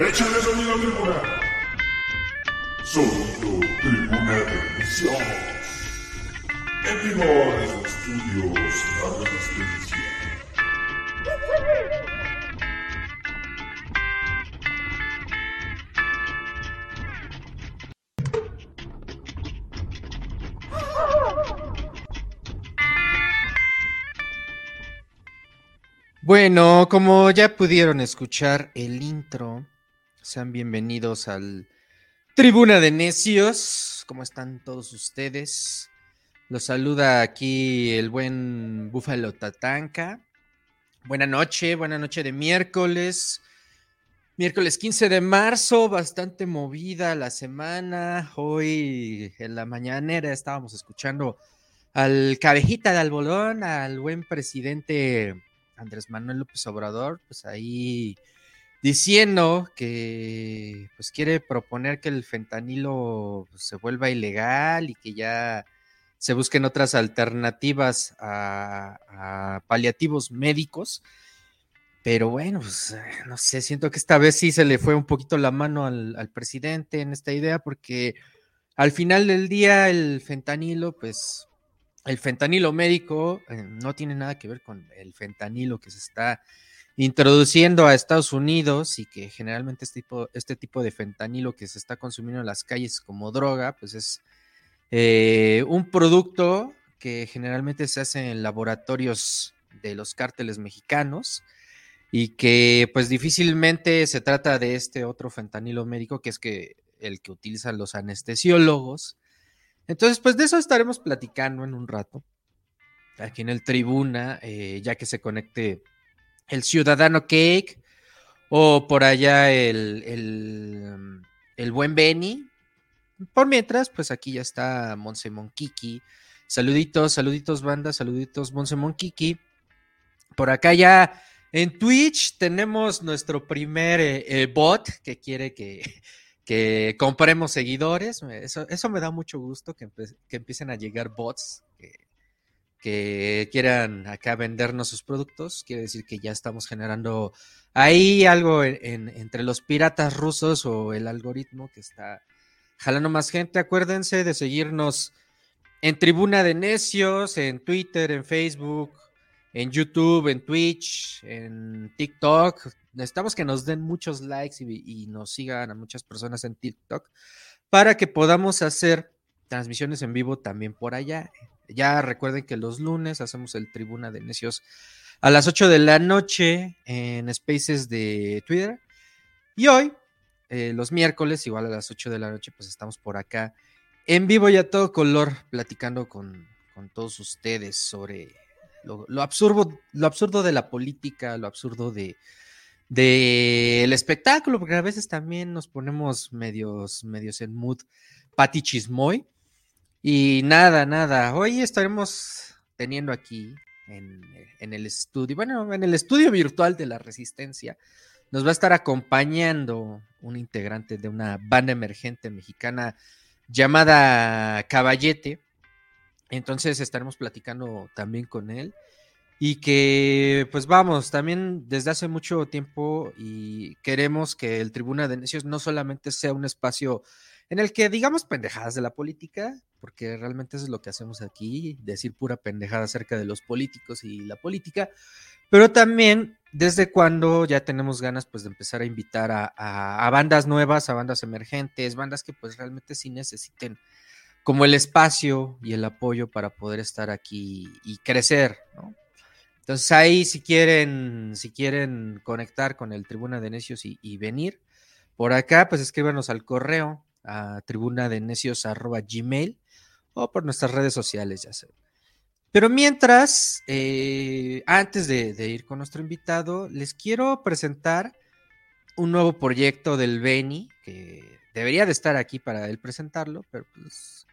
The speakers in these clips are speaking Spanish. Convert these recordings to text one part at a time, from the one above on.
Échale sonido tribuna. Sonido tribuna de emisión. En vivo desde estudios La Resistencia. Bueno, como ya pudieron escuchar el intro, sean bienvenidos al Tribuna de Necios. ¿Cómo están todos ustedes? Los saluda aquí el buen Búfalo Tatanka. Buena noche, buena noche de miércoles. Miércoles 15 de marzo, bastante movida la semana. Hoy en la mañanera estábamos escuchando al cabejita de albolón, al buen presidente Andrés Manuel López Obrador, pues ahí diciendo que pues quiere proponer que el fentanilo se vuelva ilegal y que ya se busquen otras alternativas a, paliativos médicos. Pero bueno, pues no sé, siento que esta vez sí se le fue un poquito la mano al, al presidente en esta idea porque al final del día el fentanilo pues el fentanilo médico eh, no tiene nada que ver con el fentanilo que se está introduciendo a Estados Unidos y que generalmente este tipo, este tipo de fentanilo que se está consumiendo en las calles como droga, pues es eh, un producto que generalmente se hace en laboratorios de los cárteles mexicanos y que pues difícilmente se trata de este otro fentanilo médico que es que el que utilizan los anestesiólogos. Entonces, pues de eso estaremos platicando en un rato, aquí en el tribuna, eh, ya que se conecte el Ciudadano Cake o por allá el, el, buen Benny. Por mientras, pues aquí ya está Monse Kiki. Saluditos, saluditos banda, saluditos Monse Kiki. Por acá ya en Twitch tenemos nuestro primer eh, eh, bot que quiere que, que compremos seguidores. Eso, eso me da mucho gusto que, empiecen a llegar bots que, quieran acá vendernos sus productos. Quiere decir que ya estamos generando ahí algo entre los piratas rusos o el algoritmo que está jalando más gente. Acuérdense de seguirnos en Tribuna de Necios, en Twitter, en Facebook, en YouTube, en Twitch, en TikTok. Necesitamos que nos den muchos likes y, nos sigan a muchas personas en TikTok para que podamos hacer transmisiones en vivo también por allá. Ya recuerden que los lunes hacemos el Tribuna de Necios a las 8 de la noche en Spaces de Twitter. Y hoy, eh, los miércoles, igual a las 8 de la noche, pues estamos por acá en vivo y a todo color platicando con, con todos ustedes sobre lo, absurdo, lo absurdo de la política, lo absurdo de del espectáculo, porque a veces también nos ponemos medios, medios en mood pati chismoy. Y nada, nada, hoy estaremos teniendo aquí en, el estudio, bueno, en el estudio virtual de la Resistencia, nos va a estar acompañando un integrante de una banda emergente mexicana llamada Caballete. Entonces estaremos platicando también con él. Y que, pues vamos, también desde hace mucho tiempo y queremos que el Tribuna de Necios no solamente sea un espacio en el que digamos pendejadas de la política, porque realmente eso es lo que hacemos aquí, decir pura pendejada acerca de los políticos y la política, pero también desde cuando ya tenemos ganas pues de empezar a invitar a, a bandas nuevas, a bandas emergentes, bandas que pues realmente sí necesiten como el espacio y el apoyo para poder estar aquí y crecer. Entonces ahí si quieren, si quieren conectar con el Tribuna de Necios y, venir por acá, pues escríbanos al correo a tribuna de necios gmail o por nuestras redes sociales, ya saben. Pero mientras, eh, antes de, de, ir con nuestro invitado, les quiero presentar un nuevo proyecto del Beni, que debería de estar aquí para él presentarlo, pero pues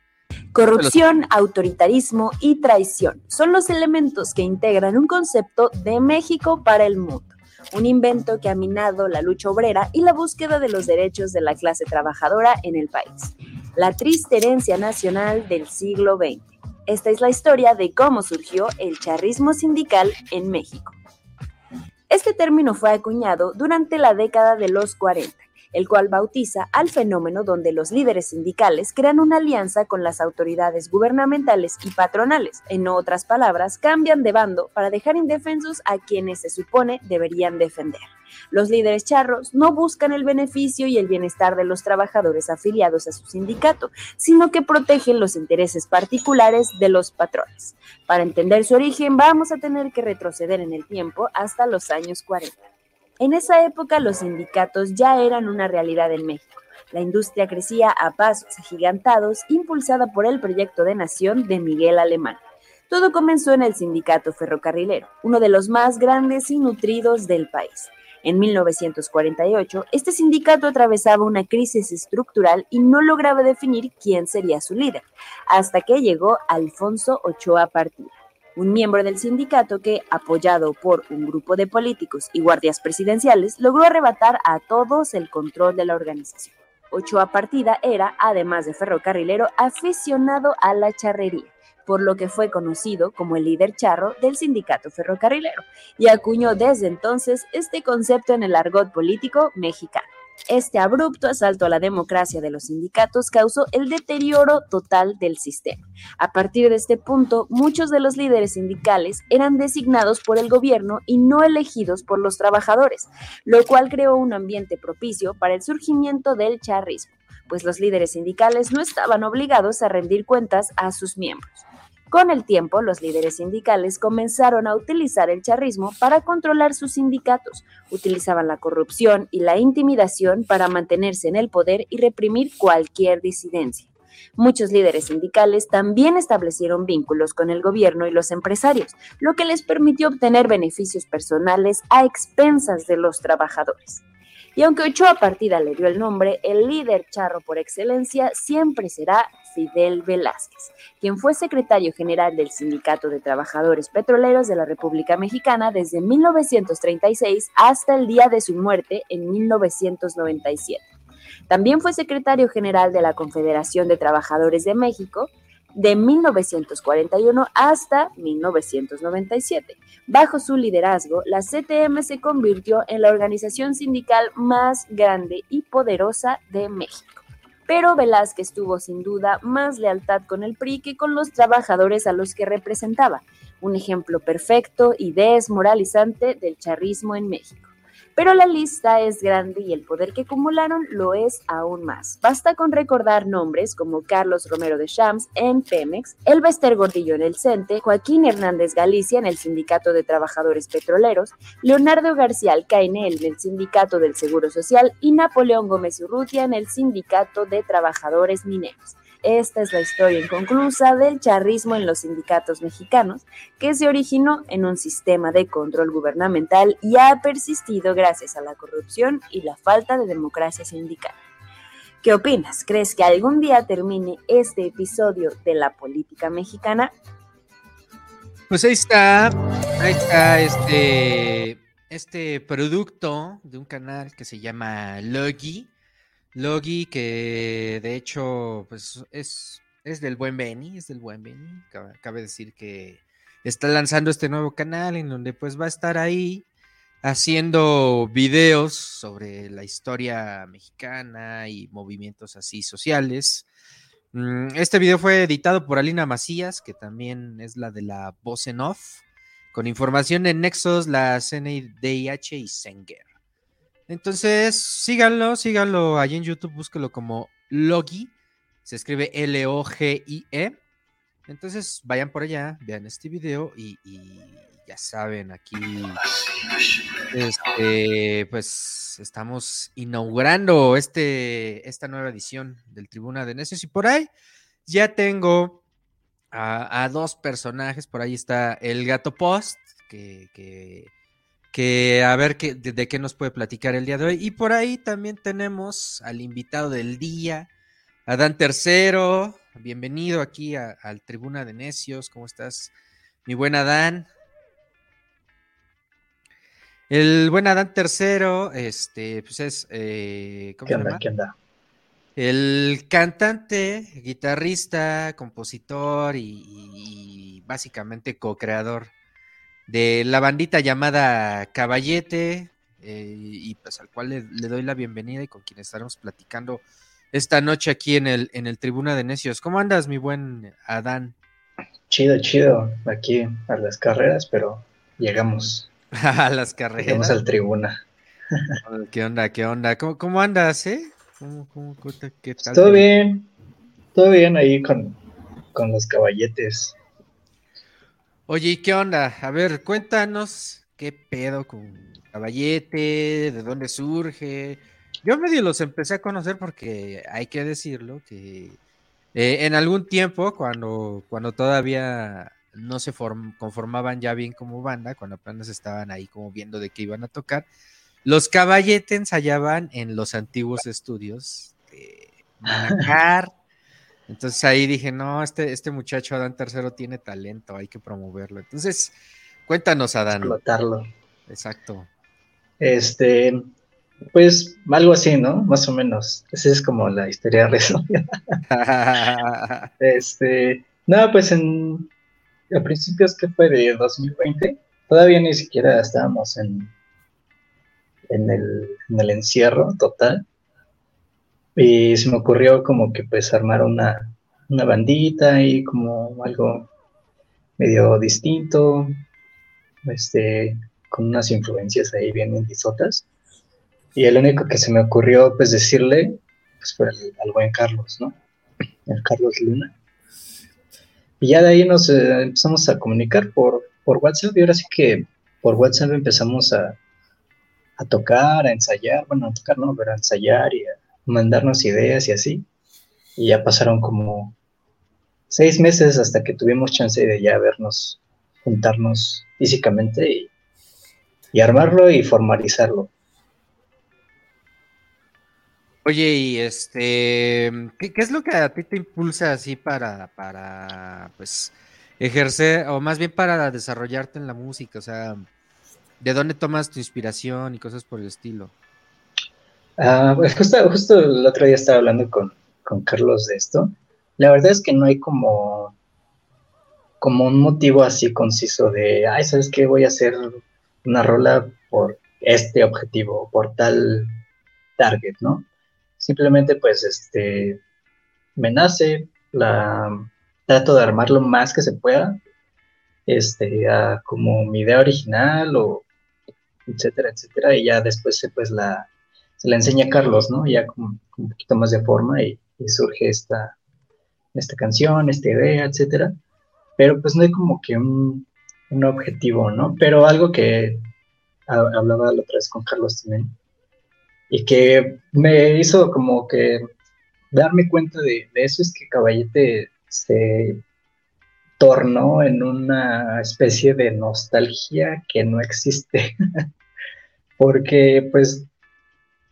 Corrupción, autoritarismo y traición son los elementos que integran un concepto de México para el mundo, un invento que ha minado la lucha obrera y la búsqueda de los derechos de la clase trabajadora en el país, la triste herencia nacional del siglo XX. Esta es la historia de cómo surgió el charrismo sindical en México. Este término fue acuñado durante la década de los 40 el cual bautiza al fenómeno donde los líderes sindicales crean una alianza con las autoridades gubernamentales y patronales. En otras palabras, cambian de bando para dejar indefensos a quienes se supone deberían defender. Los líderes charros no buscan el beneficio y el bienestar de los trabajadores afiliados a su sindicato, sino que protegen los intereses particulares de los patrones. Para entender su origen, vamos a tener que retroceder en el tiempo hasta los años 40. En esa época los sindicatos ya eran una realidad en México. La industria crecía a pasos agigantados, impulsada por el proyecto de nación de Miguel Alemán. Todo comenzó en el sindicato ferrocarrilero, uno de los más grandes y nutridos del país. En 1948, este sindicato atravesaba una crisis estructural y no lograba definir quién sería su líder, hasta que llegó Alfonso Ochoa Partida, un miembro del sindicato que, apoyado por un grupo de políticos y guardias presidenciales, logró arrebatar a todos el control de la organización. Ochoa Partida era, además de ferrocarrilero, aficionado a la charrería por lo que fue conocido como el líder charro del sindicato ferrocarrilero, y acuñó desde entonces este concepto en el argot político mexicano. Este abrupto asalto a la democracia de los sindicatos causó el deterioro total del sistema. A partir de este punto, muchos de los líderes sindicales eran designados por el gobierno y no elegidos por los trabajadores, lo cual creó un ambiente propicio para el surgimiento del charrismo, pues los líderes sindicales no estaban obligados a rendir cuentas a sus miembros. Con el tiempo, los líderes sindicales comenzaron a utilizar el charrismo para controlar sus sindicatos. Utilizaban la corrupción y la intimidación para mantenerse en el poder y reprimir cualquier disidencia. Muchos líderes sindicales también establecieron vínculos con el gobierno y los empresarios, lo que les permitió obtener beneficios personales a expensas de los trabajadores. Y aunque Ochoa Partida le dio el nombre, el líder charro por excelencia siempre será Fidel Velázquez, quien fue secretario general del Sindicato de Trabajadores Petroleros de la República Mexicana desde 1936 hasta el día de su muerte en 1997. También fue secretario general de la Confederación de Trabajadores de México de 1941 hasta 1997. Bajo su liderazgo, la CTM se convirtió en la organización sindical más grande y poderosa de México. Pero Velázquez tuvo sin duda más lealtad con el PRI que con los trabajadores a los que representaba, un ejemplo perfecto y desmoralizante del charrismo en México. Pero la lista es grande y el poder que acumularon lo es aún más. Basta con recordar nombres como Carlos Romero de Shams en Pemex, Elvester Gordillo en el CENTE, Joaquín Hernández Galicia en el Sindicato de Trabajadores Petroleros, Leonardo García Alcaine en el Sindicato del Seguro Social y Napoleón Gómez Urrutia en el Sindicato de Trabajadores Mineros. Esta es la historia inconclusa del charrismo en los sindicatos mexicanos, que se originó en un sistema de control gubernamental y ha persistido gracias a la corrupción y la falta de democracia sindical. ¿Qué opinas? ¿Crees que algún día termine este episodio de la política mexicana? Pues ahí está, ahí está este, este producto de un canal que se llama Logi Logi, que de hecho, pues es, es del buen Benny, es del buen Benny. Cabe, decir que está lanzando este nuevo canal en donde pues va a estar ahí haciendo videos sobre la historia mexicana y movimientos así sociales. Mm, este video fue editado por Alina Macías, que también es la de la voz en off, con información de Nexos, la CNIDH y Senger. Entonces, síganlo, síganlo ahí en YouTube, búsquelo como Logi, se escribe L-O-G-I-E. Entonces, vayan por allá, vean este video y, ya saben, aquí este, pues estamos inaugurando este, esta nueva edición del Tribuna de Necios y por ahí ya tengo a, dos personajes, por ahí está el gato post, que que a ver qué, de, qué nos puede platicar el día de hoy. Y por ahí también tenemos al invitado del día, Adán Tercero. Bienvenido aquí al Tribuna de Necios. ¿Cómo estás, mi buen Adán? El buen Adán Tercero, este, pues es, eh, ¿cómo ¿Qué onda, ¿Qué onda? El cantante, guitarrista, compositor y, y básicamente co-creador de la bandita llamada Caballete, eh, y pues al cual le, doy la bienvenida y con quien estaremos platicando esta noche aquí en el, en el Tribuna de Necios. ¿Cómo andas, mi buen Adán? Chido, chido, aquí a las carreras, pero llegamos. a las carreras. Llegamos al Tribuna. ¿Qué onda, qué onda? ¿Cómo, andas, eh? qué tal? Todo bien, todo bien ahí con, con los caballetes. Oye, ¿y qué onda? A ver, cuéntanos qué pedo con Caballete, de dónde surge. Yo medio los empecé a conocer porque hay que decirlo que eh, en algún tiempo, cuando, cuando todavía no se conformaban ya bien como banda, cuando apenas estaban ahí como viendo de qué iban a tocar, los Caballete ensayaban en los antiguos estudios de Manacar, entonces ahí dije, no, este, este muchacho Adán Tercero tiene talento, hay que promoverlo. Entonces, cuéntanos, Adán. Explotarlo. Exacto. Este, pues algo así, ¿no? Más o menos. Esa es como la historia resumida. este, no, pues en, a principios que fue de 2020, todavía ni siquiera estábamos en, en, el, en el encierro total. Y se me ocurrió como que pues armar una, una bandita y como algo medio distinto, este, con unas influencias ahí bien indisotas. Y el único que se me ocurrió pues decirle pues fue al, buen Carlos, ¿no? El Carlos Luna. Y ya de ahí nos eh, empezamos a comunicar por, por WhatsApp y ahora sí que por WhatsApp empezamos a, a tocar, a ensayar, bueno, a tocar no, pero a ensayar y a, mandarnos ideas y así. Y ya pasaron como seis meses hasta que tuvimos chance de ya vernos, juntarnos físicamente y, armarlo y formalizarlo. Oye, y este, ¿qué, es lo que a ti te impulsa así para, para, pues, ejercer, o más bien para desarrollarte en la música? O sea, ¿de dónde tomas tu inspiración y cosas por el estilo? Pues justo, justo el otro día estaba hablando con, Carlos de esto. La verdad es que no hay como, como un motivo así conciso de, ay, ¿sabes qué? Voy a hacer una rola por este objetivo, por tal target, ¿no? Simplemente pues este, me nace, la, trato de armar lo más que se pueda, este, como mi idea original o etcétera, etcétera, y ya después pues la, se la enseña Carlos, ¿no? Ya con, un poquito más de forma y, surge esta, esta canción, esta idea, etcétera. Pero pues no hay como que un, objetivo, ¿no? Pero algo que hablaba la otra vez con Carlos también y que me hizo como que darme cuenta de, de eso es que Caballete se tornó en una especie de nostalgia que no existe. Porque pues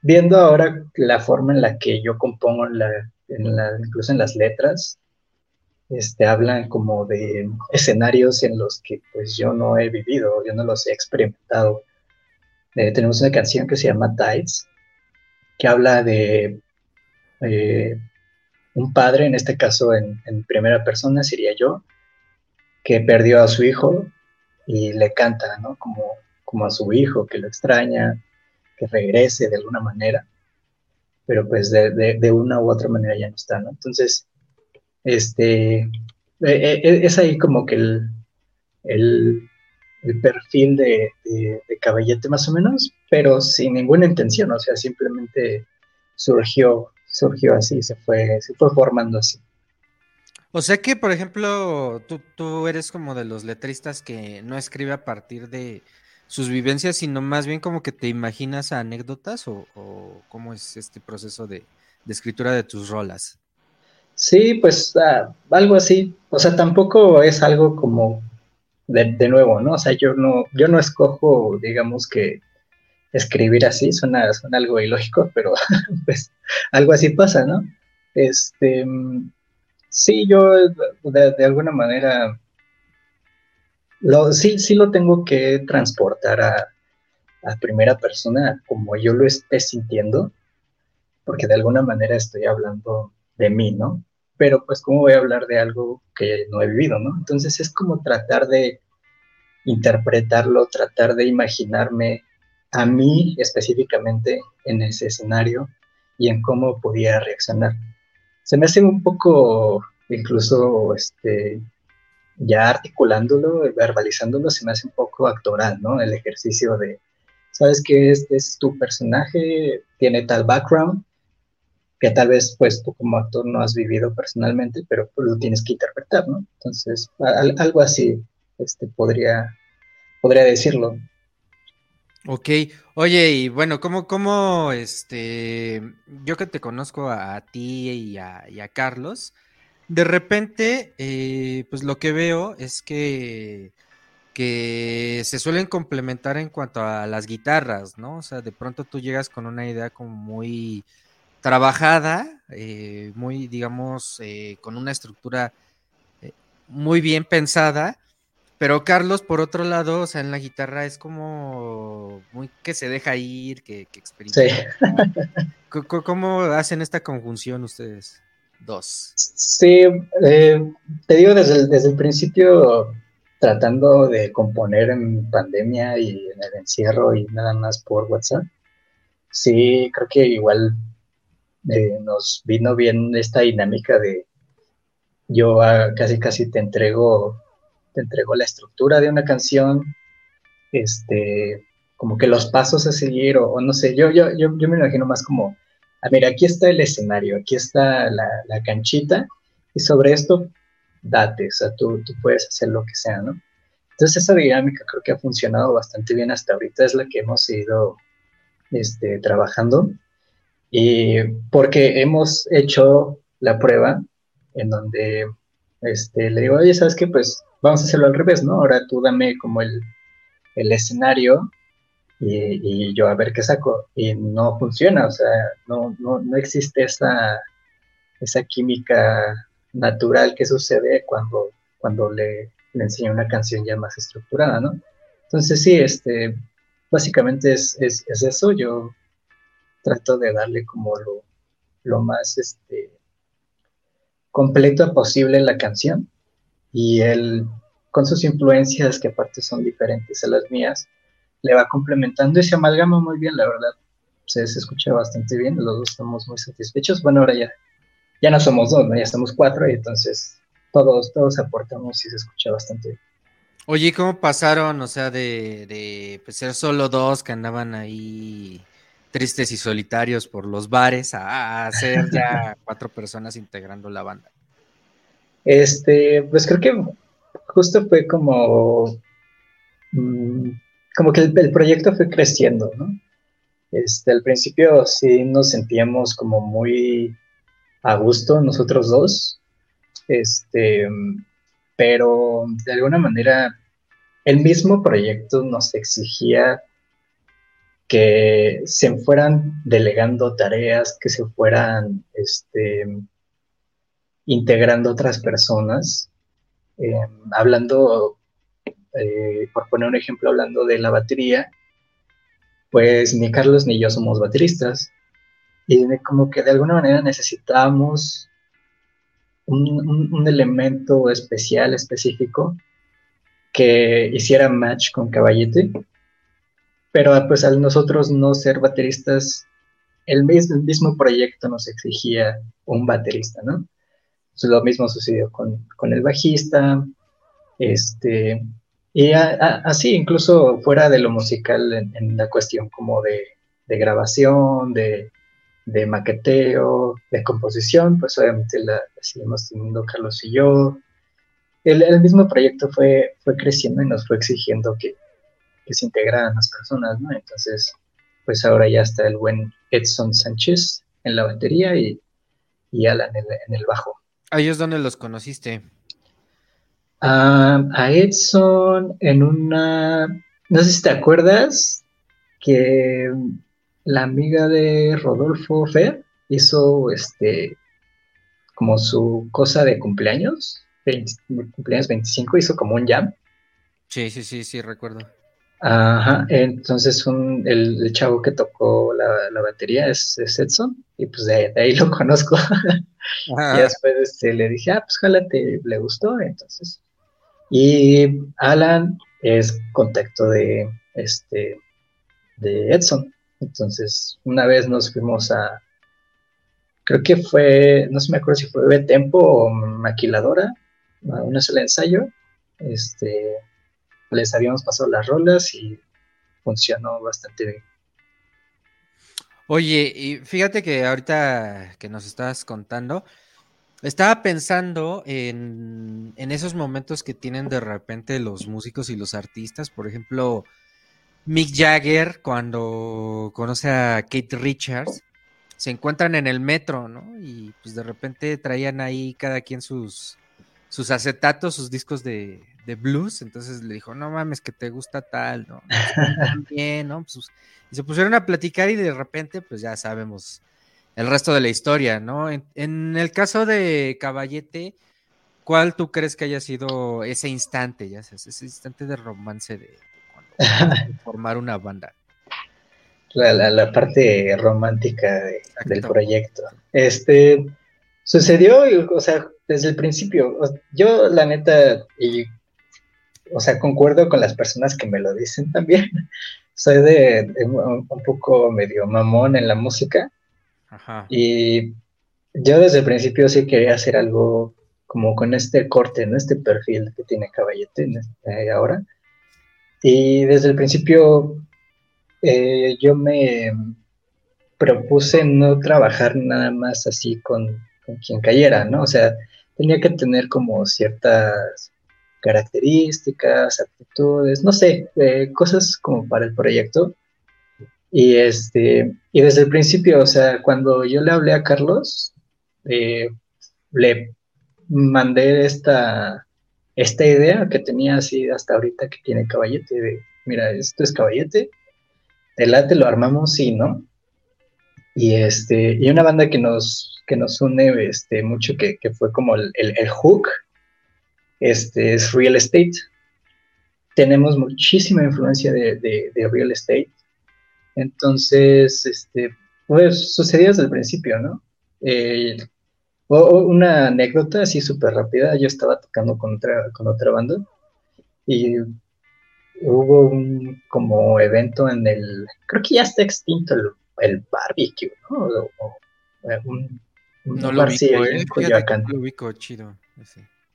viendo ahora la forma en la que yo compongo, la, incluso en las letras, este, hablan como de escenarios en los que pues yo no he vivido, yo no los he experimentado. Eh, tenemos una canción que se llama Tides, que habla de eh, un padre, en este caso en, en, primera persona sería yo, que perdió a su hijo y le canta, ¿no? Como, como a su hijo, que lo extraña, regrese de alguna manera, pero pues de, una u otra manera ya no está, ¿no? Entonces, este, e, e, e, es ahí como que el, el, perfil de, caballete más o menos, pero sin ninguna intención, o sea, simplemente surgió, surgió así, se fue, se fue formando así. O sea que, por ejemplo, tú, tú eres como de los letristas que no escribe a partir de, sus vivencias, sino más bien como que te imaginas anécdotas o, cómo es este proceso de, escritura de tus rolas. Sí, pues ah, algo así. O sea, tampoco es algo como de, nuevo, ¿no? O sea, yo no, yo no escojo, digamos que escribir así, suena, algo ilógico, pero pues algo así pasa, ¿no? Este, sí, yo de alguna manera sí, sí lo tengo que transportar a, primera persona como yo lo esté sintiendo, porque de alguna manera estoy hablando de mí, ¿no? Pero pues cómo voy a hablar de algo que no he vivido, ¿no? Entonces es como tratar de interpretarlo, tratar de imaginarme a mí específicamente en ese escenario y en cómo podía reaccionar. Se me hace un poco, incluso, este, ya articulándolo, verbalizándolo, se me hace un poco actoral, ¿no? El ejercicio de, sabes que este es tu personaje, tiene tal background, que tal vez pues tú como actor no has vivido personalmente, pero pues, lo tienes que interpretar, ¿no? Entonces, algo así este, podría, podría decirlo. Ok, oye, y bueno, ¿cómo, cómo, este, yo que te conozco a, ti y a, Carlos, de repente, eh, pues lo que veo es que, que se suelen complementar en cuanto a las guitarras, ¿no? O sea, de pronto tú llegas con una idea como muy trabajada, eh, muy, digamos, eh, con una estructura muy bien pensada, pero Carlos, por otro lado, o sea, en la guitarra es como muy que se deja ir, que, que experimenta. Sí. ¿Cómo hacen esta conjunción ustedes dos? Sí, eh, te digo desde el, desde el principio, tratando de componer en pandemia y en el encierro y nada más por WhatsApp. Sí, creo que igual eh, nos vino bien esta dinámica de yo casi casi te entrego te entregó la estructura de una canción, este, como que los pasos a seguir, o, no sé, yo, yo, yo, me imagino más como, a ver, aquí está el escenario, aquí está la, canchita, y sobre esto, date, o sea, tú, tú puedes hacer lo que sea, ¿no? Entonces esa dinámica creo que ha funcionado bastante bien hasta ahorita, es la que hemos ido este, trabajando, y porque hemos hecho la prueba en donde este, le digo, oye, ¿sabes qué? Pues vamos a hacerlo al revés, ¿no? Ahora tú dame como el, escenario y, yo a ver qué saco. Y no funciona, o sea, no, no, existe esa, esa química natural que sucede cuando, cuando le, le enseño una canción ya más estructurada, ¿no? Entonces sí, este, básicamente es, eso, yo trato de darle como lo, lo más este, completo posible la canción y él, con sus influencias, que aparte son diferentes a las mías, le va complementando y se amalgama muy bien, la verdad. Se, se escucha bastante bien, los dos estamos muy satisfechos. Bueno, ahora ya, ya no somos dos, ya somos cuatro y entonces todos, todos aportamos y se escucha bastante bien. Oye, ¿cómo pasaron, o sea, de, de pues, ser solo dos que andaban ahí tristes y solitarios por los bares a, a ser ya cuatro personas integrando la banda? Este, pues creo que justo fue como, mm, como que el, proyecto fue creciendo, ¿no? Este, al principio sí nos sentíamos como muy a gusto nosotros dos, este, pero de alguna manera el mismo proyecto nos exigía que se fueran delegando tareas, que se fueran, este, integrando otras personas. Eh, hablando, eh, por poner un ejemplo, hablando de la batería, pues ni Carlos ni yo somos bateristas. Y como que de alguna manera necesitábamos un, elemento especial, específico, que hiciera match con Caballete. Pero pues al nosotros no ser bateristas, el mismo, proyecto nos exigía un baterista, ¿no? lo mismo sucedió con, el bajista, este, y así, incluso fuera de lo musical, en, la cuestión como de, grabación, de, maqueteo, de composición, pues obviamente la, seguimos teniendo Carlos y yo. El, mismo proyecto fue, fue creciendo y nos fue exigiendo que, se integraran las personas, ¿no? Entonces, pues ahora ya está el buen Edson Sánchez en la batería y, y Alan en el bajo. ¿A ellos dónde los conociste? A Edson en una, no sé si te acuerdas, que la amiga de Rodolfo Fer hizo este como su cosa de cumpleaños, cumpleaños 25, hizo como un jam. Sí, sí, sí, sí, recuerdo. Ajá, entonces el, chavo que tocó la, batería es, Edson, y pues de, ahí lo conozco. y después este, le dije, ah, pues ojalá te le gustó, entonces. Y Alan es contacto de este de Edson. Entonces, una vez nos fuimos a, creo que fue, no sé me acuerdo si fue B Tempo o Maquiladora, a una ensayo. Este, les habíamos pasado las rolas y funcionó bastante bien. Oye, y fíjate que ahorita que nos estabas contando, estaba pensando en, en, esos momentos que tienen de repente los músicos y los artistas. Por ejemplo, Mick Jagger, cuando conoce a Kate Richards, se encuentran en el metro, ¿no? Y pues de repente traían ahí cada quien sus, sus acetatos, sus discos de, de blues. Entonces le dijo, no mames, que te gusta tal, ¿no? También, ¿no? Pues, y se pusieron a platicar y de repente, pues ya sabemos el resto de la historia, ¿no? En, el caso de Caballete, ¿cuál tú crees que haya sido ese instante, ya sabes, ese instante de romance de, formar una banda? La, parte romántica del proyecto. Este sucedió, o sea, desde el principio. Yo, la neta, y o sea, concuerdo con las personas que me lo dicen también. Soy de, un poco medio mamón en la música. Y yo desde el principio sí quería hacer algo como con este corte, ¿no? Este perfil que tiene Caballete este, ahora. Y desde el principio eh, yo me propuse no trabajar nada más así con, con, quien cayera, ¿no? O sea, tenía que tener como ciertas características, aptitudes, no sé, eh, cosas como para el proyecto. Y, este, y desde el principio, o sea, cuando yo le hablé a Carlos, eh, le mandé esta, esta idea que tenía así hasta ahorita que tiene caballete, de, mira, esto es caballete, el late lo armamos, sí, ¿no? Y, este, y una banda que nos, que nos une este, mucho, que, fue como el, el hook este, es real estate. Tenemos muchísima influencia de, real estate. Entonces, este, pues sucedió desde el principio, ¿no? Eh, una anécdota así súper rápida, yo estaba tocando con otra, con otra banda y hubo un como evento en el, creo que ya está extinto el, barbecue, ¿no? un, no lo ubico, en Coyoacán. lo ubico, chido.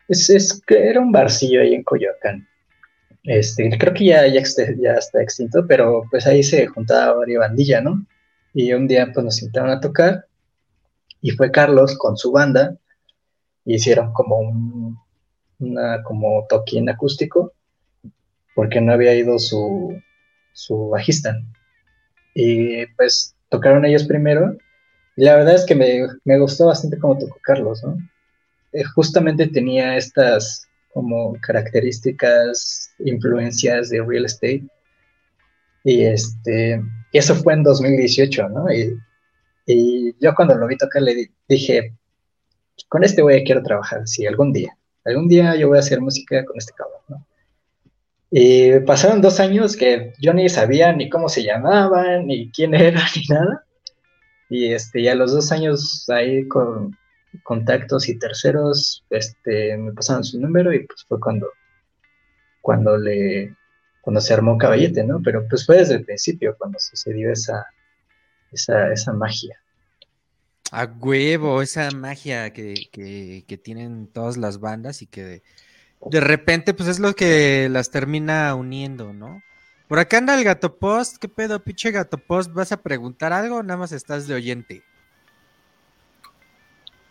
Es, que era un barcillo ahí en Coyoacán. Este, creo que ya, ya, ya está extinto, pero pues ahí se juntaba varias bandilla, ¿no? Y un día pues nos invitaron a tocar y fue Carlos con su banda y hicieron como un una, como toquín acústico porque no había ido su, su bajista. Y pues tocaron ellos primero y la verdad es que me, me gustó bastante cómo tocó Carlos, ¿no? Eh, justamente tenía estas como características, influencias de real estate. Y este, eso fue en 2018, ¿no? Y, yo cuando lo vi tocar le dije, con este güey quiero trabajar, sí, algún día. Algún día yo voy a hacer música con este cabrón, ¿no? Y pasaron dos años que yo ni sabía ni cómo se llamaban, ni quién era, ni nada. Y este, ya los dos años ahí con, contactos y terceros este, me pasaron su número y pues fue cuando, cuando le cuando se armó Caballete, ¿no? Pero pues fue desde el principio cuando sucedió esa, esa, esa magia. A huevo, esa magia que, que, que, tienen todas las bandas y que de, repente pues es lo que las termina uniendo, ¿no? Por acá anda el gato post, ¿qué pedo, pinche gato post? ¿Vas a preguntar algo nada más estás de oyente?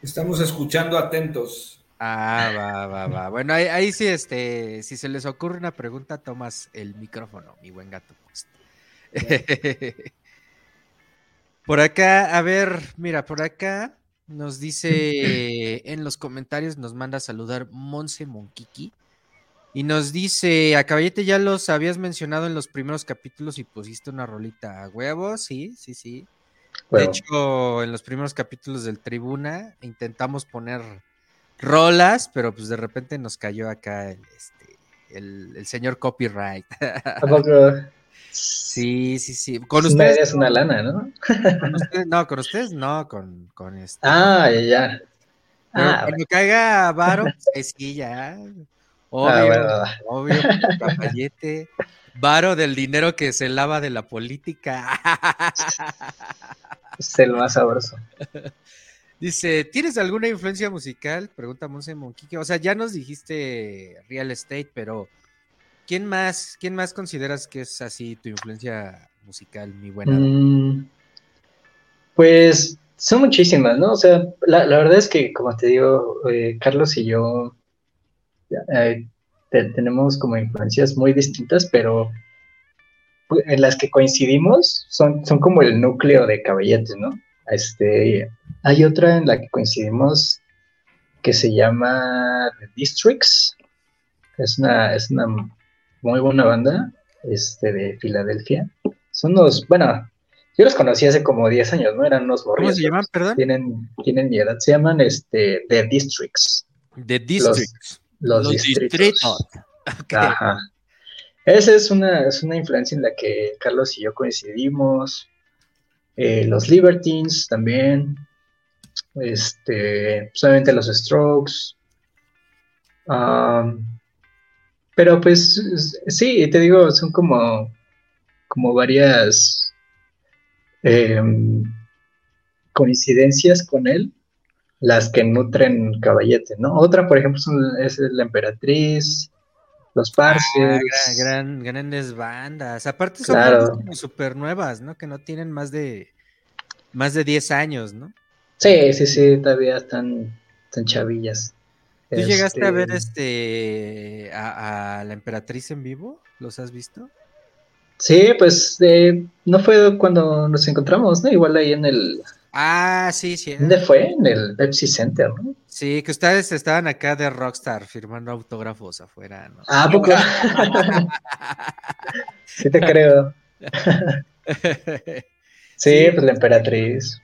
Estamos escuchando atentos. Ah, va, va, va. Bueno, ahí, sí, este, si se les ocurre una pregunta, tomas el micrófono, mi buen gato. por acá, a ver, mira, por acá nos dice en los comentarios, nos manda a saludar Monse Monquiqui. Y nos dice, a Caballete ya los habías mencionado en los primeros capítulos y pusiste una rolita a huevos, sí, sí, sí. De hecho, en los primeros capítulos del Tribuna intentamos poner rolas, pero pues de repente nos cayó acá el, este, el, señor copyright. Sí, sí, sí. Con ustedes. Es una lana, ¿no? no, con ustedes no, con, con este. Ah, ya. ah, cuando caiga Varo, pues sí, ya. Obvio, ah, obvio, caballete. Varo del dinero que se lava de la política. Es el más sabroso. Dice, ¿tienes alguna influencia musical? Pregunta Monse Monquique. O sea, ya nos dijiste real estate, pero ¿quién más, quién más consideras que es así tu influencia musical, mi buena? Mm, pues son muchísimas, ¿no? O sea, la, la verdad es que, como te digo, eh, Carlos y yo eh, te- tenemos como influencias muy distintas, pero pu- en las que coincidimos son, son como el núcleo de Caballete, ¿no? Este, hay otra en la que coincidimos que se llama The Districts. Es una, es una muy buena banda este, de Filadelfia. Son unos, bueno, yo los conocí hace como 10 años, ¿no? Eran unos ¿Cómo morrillos. se llaman, perdón? Tienen, tienen mi edad. Se llaman este, The Districts. The Districts. Los, distritos. distritos. Ok. Ajá. Esa es una, es una influencia en la que Carlos y yo coincidimos. Eh, los Libertines también. Este, solamente los Strokes. Pero pues sí, te digo, son como, como varias em, coincidencias con él las que nutren Caballete, ¿no? Otra, por ejemplo, son- es la Emperatriz, los Ah, Parcels. gran, gran- grandes bandas. Aparte son Claro. bandas como súper nuevas, ¿no? Que no tienen más de más de 10 años, ¿no? Sí, sí, sí, todavía están, están chavillas. ¿Tú llegaste a ver Este, este a, a la Emperatriz en vivo? ¿Los has visto? Sí, pues eh, no fue cuando nos encontramos, ¿no? Igual ahí en el... Ah, sí, sí. ¿Dónde fue? En el Pepsi Center, ¿no? Sí, que ustedes estaban acá de Rockstar firmando autógrafos afuera, ¿no? Ah, ¿a poco? sí te creo. Sí, Sí. pues la emperatriz.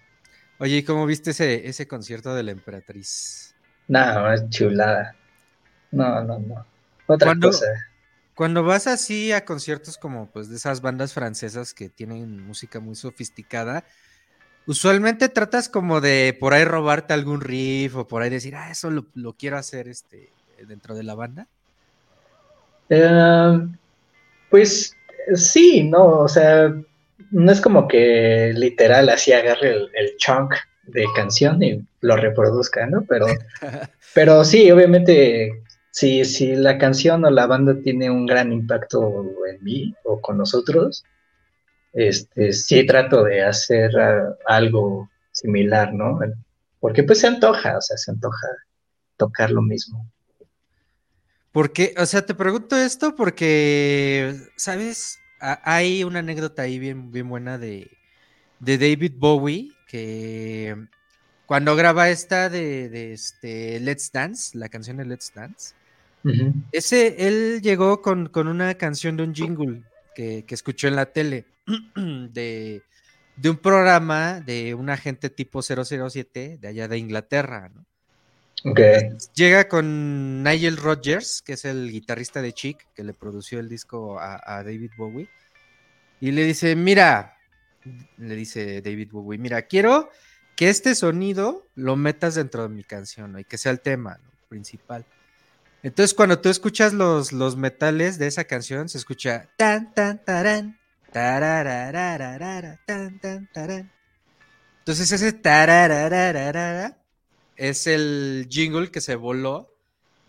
Oye, ¿y cómo viste ese, ese concierto de la Emperatriz? No, es chulada. No, no, no. Otra cosa. Cuando vas así a conciertos como pues de esas bandas francesas que tienen música muy sofisticada, usualmente tratas como de por ahí robarte algún riff o por ahí decir, ah, eso lo, lo quiero hacer este dentro de la banda. Eh, pues sí, no, o sea, no es como que literal así agarre el, el chunk de canción y lo reproduzca, ¿no? Pero, pero sí, obviamente, si, si la canción o la banda tiene un gran impacto en mí o con nosotros, este, sí trato de hacer ah, algo similar, ¿no? Porque pues se antoja, o sea, se antoja tocar lo mismo. Porque, o sea, te pregunto esto porque, ¿sabes? A- hay una anécdota ahí bien, bien buena de, de David Bowie, que cuando graba esta de, de este Let's Dance, la canción de Let's Dance, ese, él llegó con, con una canción de un jingle que, que escuchó en la tele de, de un programa de un agente tipo 007 de allá de Inglaterra. Llega con Nigel Rodgers, que es el guitarrista de Chic, que le produció el disco a, a David Bowie, y le dice, mira, le dice David Bowie, mira, quiero que este sonido lo metas dentro de mi canción ¿no? y que sea el tema ¿no? principal. Entonces, cuando tú escuchas los, los metales de esa canción, se escucha tan, tan, tarán, tan, tan, tarán. Entonces, ese es el jingle que se voló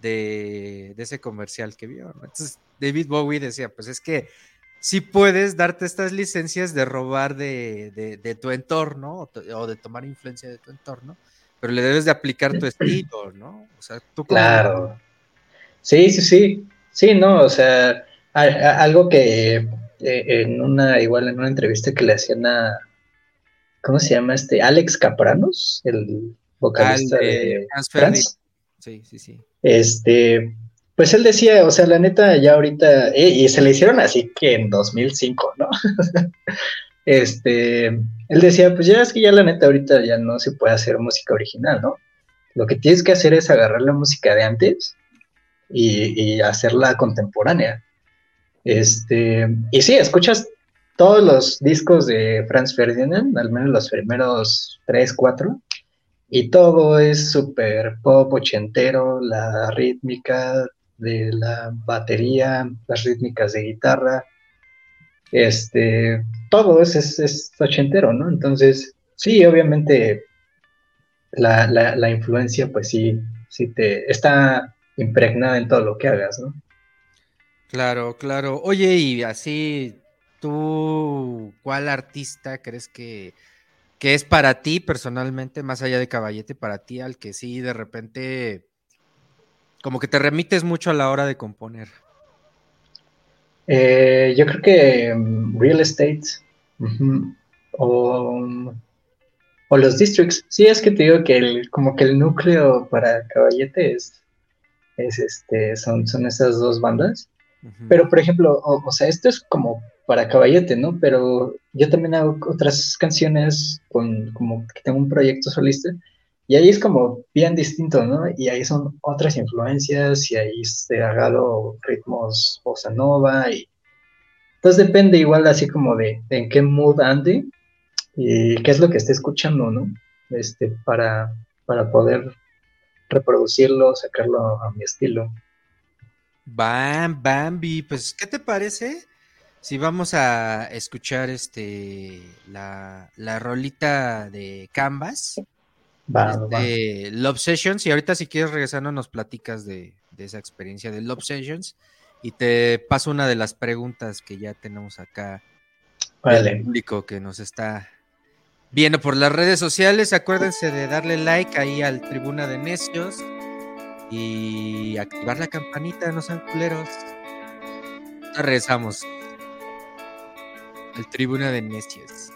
de, de ese comercial que vio. ¿no? Entonces, David Bowie decía, pues es que sí puedes darte estas licencias de robar de, de- de tu entorno o, de tomar influencia de tu entorno, pero le debes de aplicar tu estilo, ¿no? O sea, tú como... Claro. Sí, sí, sí. Sí, no, o sea, a- a- algo que eh, en una, igual en una entrevista que le hacían a, ¿cómo se llama este? Alex Capranos, el vocalista Al de Franz. Sí, sí, sí. Este, pues él decía, o sea, la neta, ya ahorita, eh, y se le hicieron así que en 2005, ¿no? Este, él decía, pues ya es que ya la neta ahorita ya no se puede hacer música original, ¿no? Lo que tienes que hacer es agarrar la música de antes y, y hacerla contemporánea. Este, y sí, escuchas todos los discos de Franz Ferdinand, al menos los primeros tres, cuatro, y todo es súper pop ochentero, la rítmica de la batería, las rítmicas de guitarra, este, todo es, es, es ochentero, ¿no? Entonces, sí, obviamente la, la, la influencia, pues sí, sí te está impregnada en todo lo que hagas, ¿no? Claro, claro. Oye, y así, ¿tú cuál artista crees que, que es para ti personalmente, más allá de Caballete, para ti al que sí de repente como que te remites mucho a la hora de componer? Eh, yo creo que um, Real Estate o, o, los Districts. Sí, es que te digo que el, como que el núcleo para Caballete es, es este, son, son esas dos bandas. Pero, por ejemplo, o, sea, esto es como para Caballete, ¿no? Pero yo también hago otras canciones con como que tengo un proyecto solista y ahí es como bien distinto, ¿no? Y ahí son otras influencias y ahí se ha agarrado ritmos bossa nova y entonces depende igual así como de, en qué mood ande y qué es lo que esté escuchando, ¿no? Este, para, para poder reproducirlo, sacarlo a mi estilo. Bam, Bambi, pues, ¿qué te parece? Si vamos a escuchar este la, la rolita de Canvas este, Love Sessions. Y ahorita, si quieres regresando, nos platicas de, esa experiencia de Love Sessions. Y te paso una de las preguntas que ya tenemos acá vale. público que nos está viendo por las redes sociales. Acuérdense de darle like ahí al Tribuna de Necios y activar la campanita, no sean culeros. regresamos al Tribuna de Necios.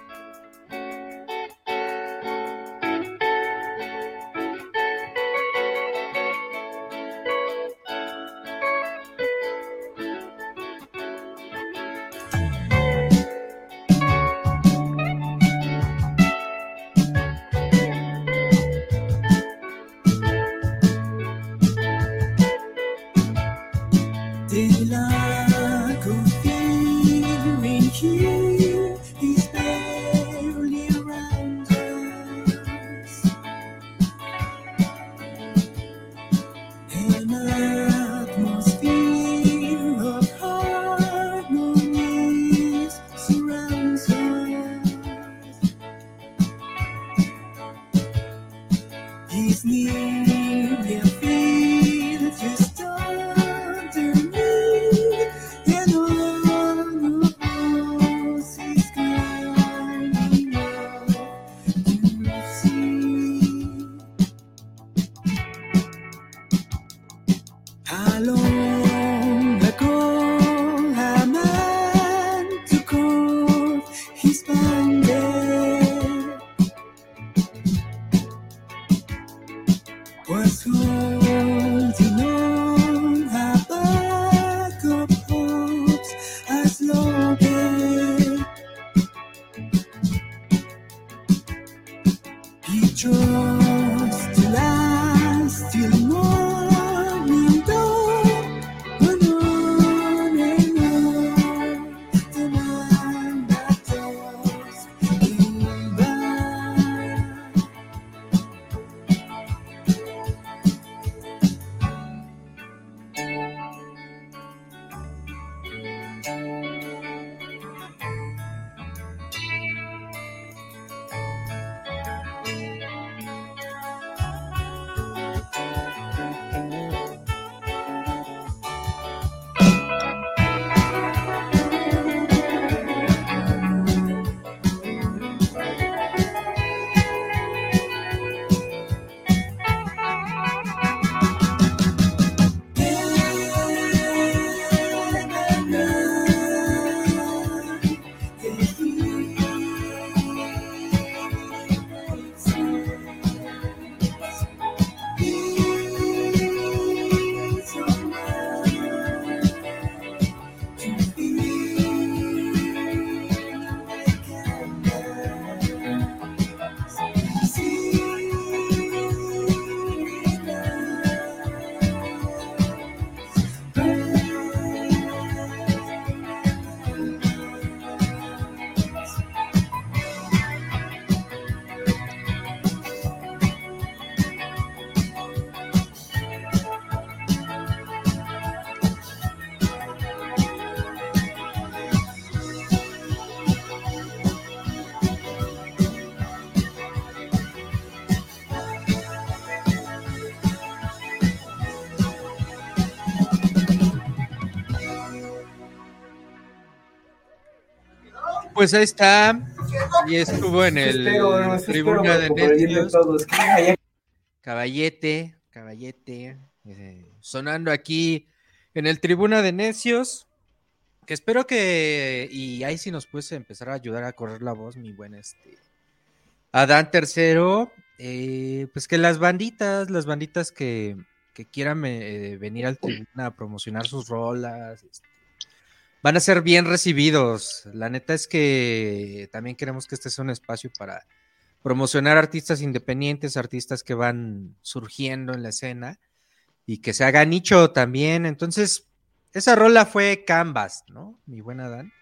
Pues ahí está. Y estuvo en el Espero, no, sí tribuna espero, de haya- Caballete, caballete, eh, sonando aquí en el Tribuna de Necios, que espero que, y ahí sí nos puedes empezar a ayudar a correr la voz, mi buen este, Adán Tercero, eh, pues que las banditas, las banditas que, que quieran eh, venir al Tribuna a promocionar sus rolas, este, van a ser bien recibidos. La neta es que también queremos que este sea un espacio para promocionar artistas independientes, artistas que van surgiendo en la escena y que se haga nicho también. Entonces, esa rola fue Canvas, ¿no? Mi buena Dan.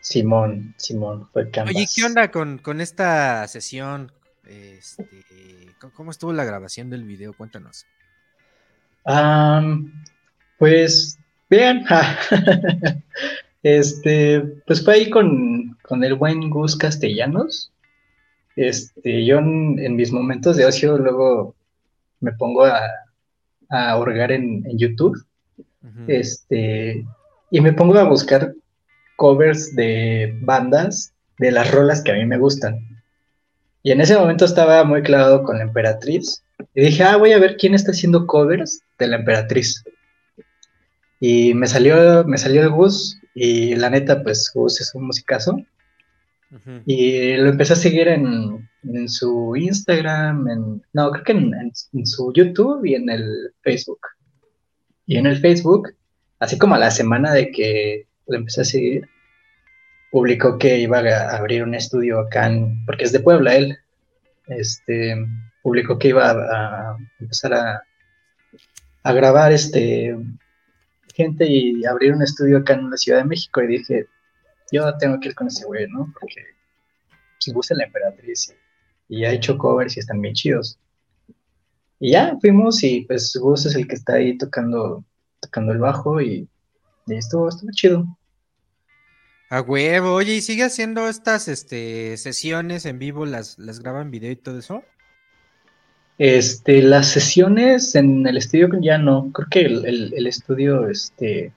Simón, Simón, fue Canvas. Oye, ¿qué onda con, con esta sesión? Este, ¿cómo- ¿Cómo estuvo la grabación del video? Cuéntanos. Pues bien, este, pues fue ahí con, con el buen Gus Castellanos. Este, yo en, en mis momentos de ocio luego me pongo a, a en, en YouTube, este, y me pongo a buscar covers de bandas de las rolas que a mí me gustan. Y en ese momento estaba muy clavado con la Emperatriz. Y dije, ah, voy a ver quién está haciendo covers de la Emperatriz. Y me salió, me salió el Gus, y la neta, pues Gus es un musicazo. Y lo empecé a seguir en, en su Instagram, en, no, creo que en, en- en su YouTube y en el Facebook. Y en el Facebook, así como a la semana de que lo empecé a seguir, publicó que iba a abrir un estudio acá en, porque es de Puebla él, este, publicó que iba a, a empezar a, a grabar este gente y abrir un estudio acá en la Ciudad de México y dije, yo tengo que ir con ese güey, ¿no? Porque si gusta la emperatriz y ha hecho covers y están bien chidos. Y ya fuimos y pues Gus es el que está ahí tocando, tocando el bajo y, y estuvo, estuvo chido. A huevo, oye, ¿y sigue haciendo estas este, sesiones en vivo? ¿Las, ¿Las graba en video y todo eso? Este, las sesiones en el estudio ya no, creo que el, el- el estudio, este,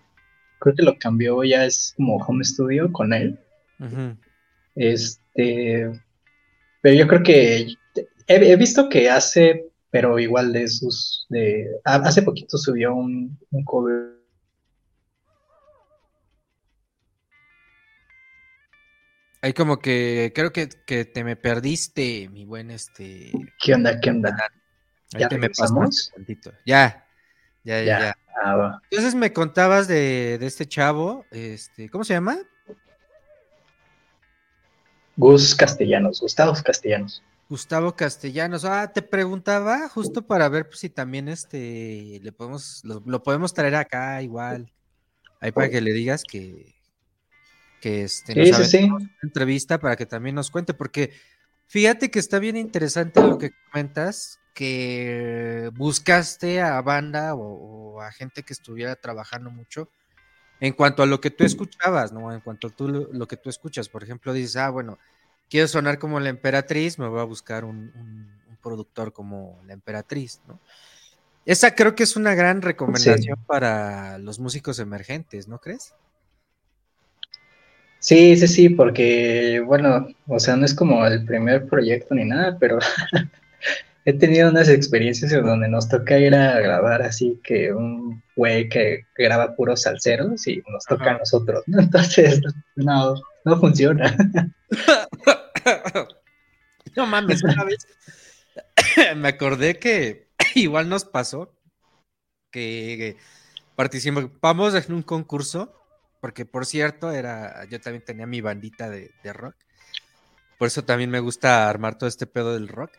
creo que lo cambió, ya es como home studio con él. Este, pero yo creo que he, he visto que hace, pero igual de sus, de, ha- hace poquito subió un, un cover. Ahí como que creo que, que te me perdiste, mi buen este. ¿Qué onda? ¿Qué onda? Ahí ¿Ya te me regresamos? pasaste tantito. Ya, ya, ya, Ya. ya. Ah, va. Entonces me contabas de, de este chavo, este, ¿cómo se llama? Gus Castellanos, Gustavo Castellanos. Gustavo Castellanos. Ah, te preguntaba justo para ver pues, si también este le podemos, lo, lo podemos traer acá igual. Ahí para que le digas que, que este, nos Sí, sí, una entrevista para que también nos cuente, porque fíjate que está bien interesante lo que comentas, que buscaste a banda o, o a gente que estuviera trabajando mucho en cuanto a lo que tú escuchabas, ¿no? En cuanto a tú, lo, que tú escuchas, por ejemplo, dices, ah, bueno, quiero sonar como la emperatriz, me voy a buscar un, un- un productor como la emperatriz, ¿no? Esa creo que es una gran recomendación para los músicos emergentes, ¿no crees? Sí, sí, sí, porque, bueno, o sea, no es como el primer proyecto ni nada, pero he tenido unas experiencias en donde nos toca ir a grabar así que un güey que graba puros salseros y nos toca Ajá. a nosotros, ¿no? Entonces, no, no funciona. No mames, una vez me acordé que igual nos pasó que participamos en un concurso, porque por cierto, era, yo también tenía mi bandita de, de rock, por eso también me gusta armar todo este pedo del rock.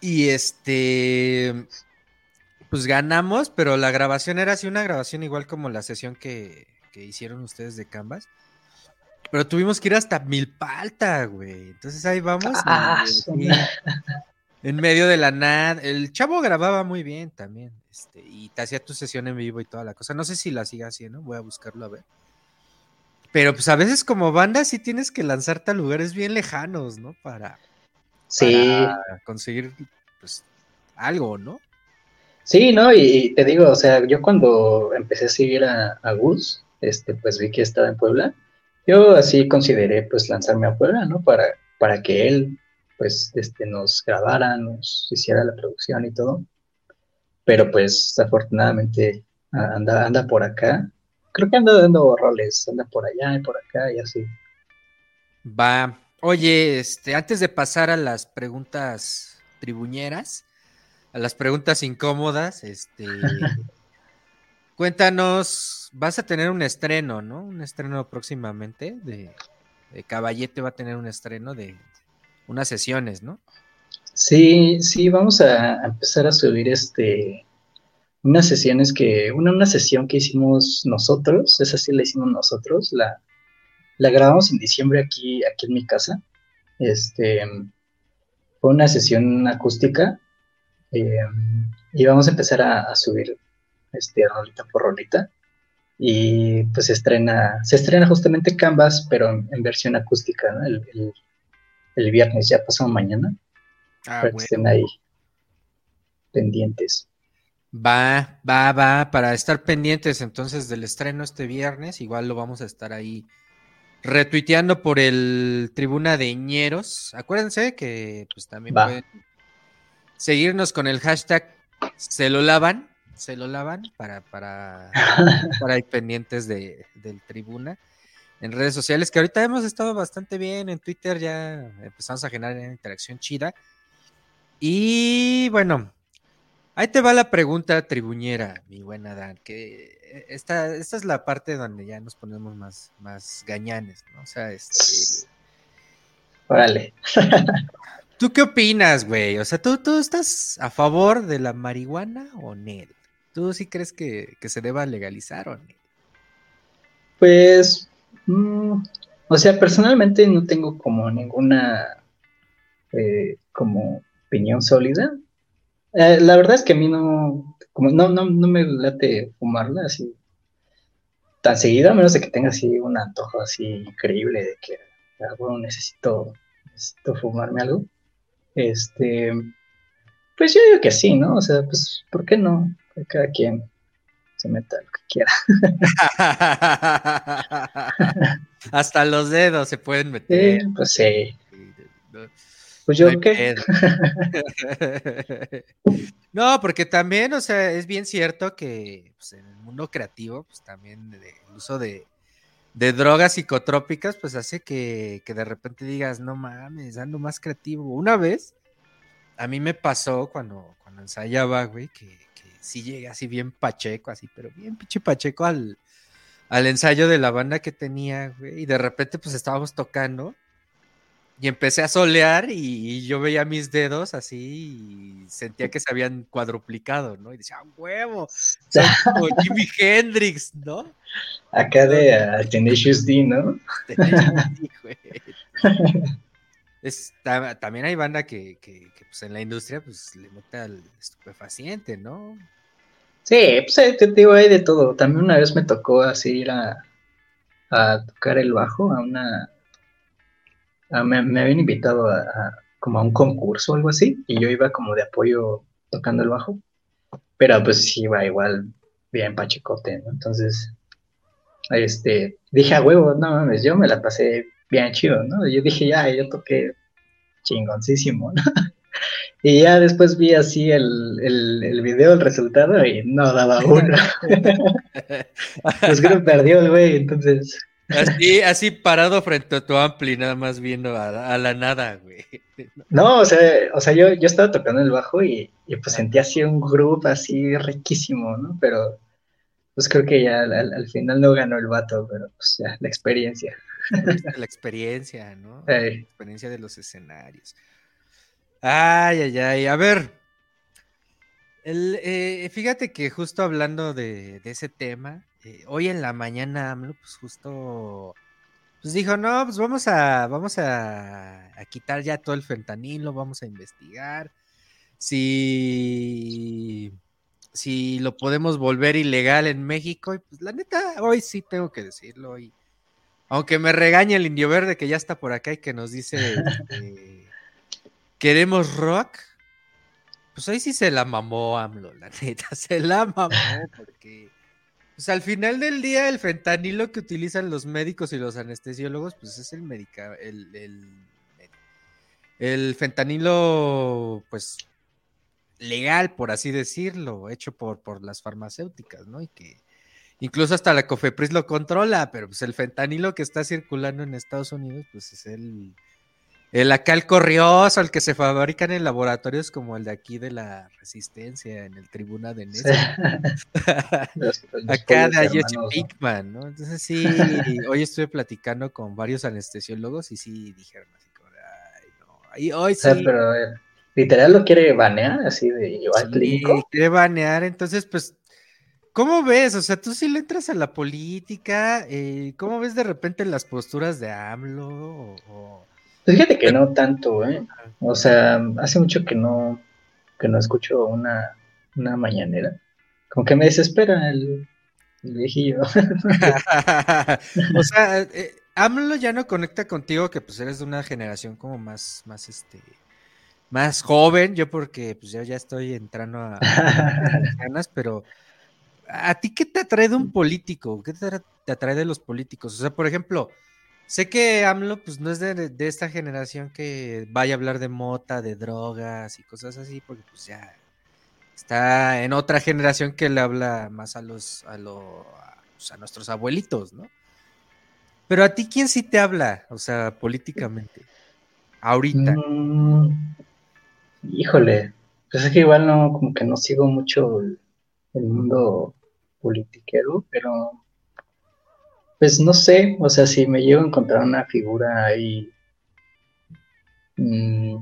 Y este, pues ganamos, pero la grabación era así una grabación igual como la sesión que, que hicieron ustedes de Canvas. Pero tuvimos que ir hasta Milpalta, güey. Entonces ahí vamos. Ah, y- su en medio de la nada. El chavo grababa muy bien también. Este, y te hacía tu sesión en vivo y toda la cosa. No sé si la siga haciendo, voy a buscarlo a ver. Pero pues a veces como banda sí tienes que lanzarte a lugares bien lejanos, ¿no? Para, Sí, para conseguir pues algo, ¿no? sí, ¿no? Y, y te digo, o sea, yo cuando empecé a seguir a, a Gus, este, pues vi que estaba en Puebla, yo así consideré pues lanzarme afuera, ¿no? Para, para que él pues este, nos grabara, nos hiciera la producción y todo. Pero pues afortunadamente anda, anda por acá. Creo que anda dando roles, anda por allá y por acá y así. Va. Oye, este, antes de pasar a las preguntas tribuñeras, a las preguntas incómodas, este, cuéntanos, vas a tener un estreno, ¿no? Un estreno próximamente de, Caballete va a tener un estreno de unas sesiones, ¿no? Sí, sí, vamos a empezar a subir este unas sesiones que, una, una sesión que hicimos nosotros, esa sí la hicimos nosotros, la, la grabamos en diciembre aquí, aquí en mi casa. Este, fue una sesión acústica eh, y vamos a empezar a, subir este, rolita por rolita. Y pues se estrena, se estrena justamente Canvas, pero en, versión acústica, el, viernes, ya pasado mañana. Ah, para que estén ahí pendientes. Va, va, va, para estar pendientes entonces del estreno este viernes, igual lo vamos a estar ahí retuiteando por el Tribuna de Ñeros. Acuérdense que pues también pueden seguirnos con el hashtag se lo lavan, se lo lavan para, para, para ir pendientes de, del Tribuna en redes sociales, que ahorita hemos estado bastante bien, en Twitter ya empezamos a generar interacción chida. Y bueno, ahí te va la pregunta tribuñera, mi buena Dan, que esta, esta es la parte donde ya nos ponemos más, más gañanes, ¿no? O sea, este. Órale. ¿Tú qué opinas, güey? O sea, ¿tú, ¿tú estás a favor de la marihuana o no? ¿Tú sí crees que, se deba legalizar o no? Pues, mm, o sea, personalmente no tengo como ninguna eh, como opinión sólida. Eh, la verdad es que a mí no, como no, no, no me late fumarla así tan seguido, a menos de que tenga así un antojo así increíble de que ah, necesito, necesito fumarme algo. Este, pues yo digo que sí, ¿no? O sea, pues, ¿por qué no? Cada quien se meta lo que quiera. Hasta los dedos se pueden meter. pues sí. Pues yo qué. no, porque también, o sea, es bien cierto que pues, en el mundo creativo, pues también el uso de, drogas psicotrópicas, pues hace que, de repente digas, no mames, ando más creativo. Una vez, a mí me pasó cuando, cuando ensayaba, güey, que, que sí llegué así bien pacheco, así, pero bien pinche pacheco al, al ensayo de la banda que tenía, güey, y de repente pues estábamos tocando y empecé a solear y, yo veía mis dedos así y sentía que se habían cuadruplicado, ¿no? Y decía, huevo! Soy como Jimi Hendrix, ¿no? Acá de uh, Tenacious D, ¿no? Es, también hay banda que, que, pues en la industria pues le mete al estupefaciente, ¿no? Sí, pues eh, te digo, hay de todo. También una vez me tocó así ir a, a tocar el bajo a una Ah, me, habían invitado a, como a un concurso o algo así, y yo iba como de apoyo tocando el bajo, pero pues iba igual bien pachecote, ¿no? Entonces, este, dije a huevo, no mames, yo me la pasé bien chido, ¿no? Yo dije, ya, yo toqué chingoncísimo, ¿no? Y ya después vi así el, el, el video, el resultado, y no daba uno. pues creo que perdió el güey, entonces Así, así parado frente a tu ampli, nada más viendo a, la nada, güey. No, o sea, o sea yo, yo estaba tocando el bajo y, pues sentí así un groove así riquísimo, ¿no? Pero pues creo que ya al, final no ganó el vato, pero pues ya, la experiencia. La experiencia, ¿no? La experiencia de los escenarios. Ay, ay, ay. A ver. El, eh, fíjate que justo hablando de, de ese tema, eh, hoy en la mañana AMLO, pues justo, pues dijo, no, pues vamos a, vamos a, quitar ya todo el fentanilo, vamos a investigar si, si lo podemos volver ilegal en México. Y pues la neta, hoy sí tengo que decirlo. Y, aunque me regañe el indio verde que ya está por acá y que nos dice este, queremos rock. Pues hoy sí se la mamó AMLO, la neta, se la mamó porque Pues al final del día, el fentanilo que utilizan los médicos y los anestesiólogos, pues es el médica, el, el, el fentanilo, pues legal, por así decirlo, hecho por, por las farmacéuticas, ¿no? Y que incluso hasta la COFEPRIS lo controla, pero pues el fentanilo que está circulando en Estados Unidos, pues es el, el acá el corrioso, el que se fabrican en laboratorios como el de aquí de la Resistencia, en el Tribuna de Nesa. acá de Jesse Pickman, ¿no? Entonces sí, hoy estuve platicando con varios anestesiólogos y sí dijeron así como, ay, no, ahí, hoy sí. pero, literal lo quiere banear, así de igual sí, quiere banear, entonces pues, ¿cómo ves? O sea, tú sí le entras a la política, eh, ¿cómo ves de repente las posturas de AMLO? O, pues fíjate que no tanto, ¿eh? O sea, hace mucho que no, que no escucho una, una mañanera. Como que me desespera el, el viejillo. o sea, eh, AMLO ya no conecta contigo, que pues eres de una generación como más, más este más joven, yo porque pues yo ya estoy entrando a, ganas, pero ¿a ti qué te atrae de un político? ¿Qué te, atrae de los políticos? O sea, por ejemplo, sé que AMLO pues no es de, esta generación que vaya a hablar de mota, de drogas y cosas así, porque pues ya está en otra generación que le habla más a los, a los, pues, a nuestros abuelitos, ¿no? Pero a ti, ¿quién sí te habla? O sea, políticamente. Ahorita. Mm, Híjole, pues es que igual no, como que no sigo mucho el, mundo politiquero, pero pues no sé, o sea, si me llego a encontrar una figura ahí, mm,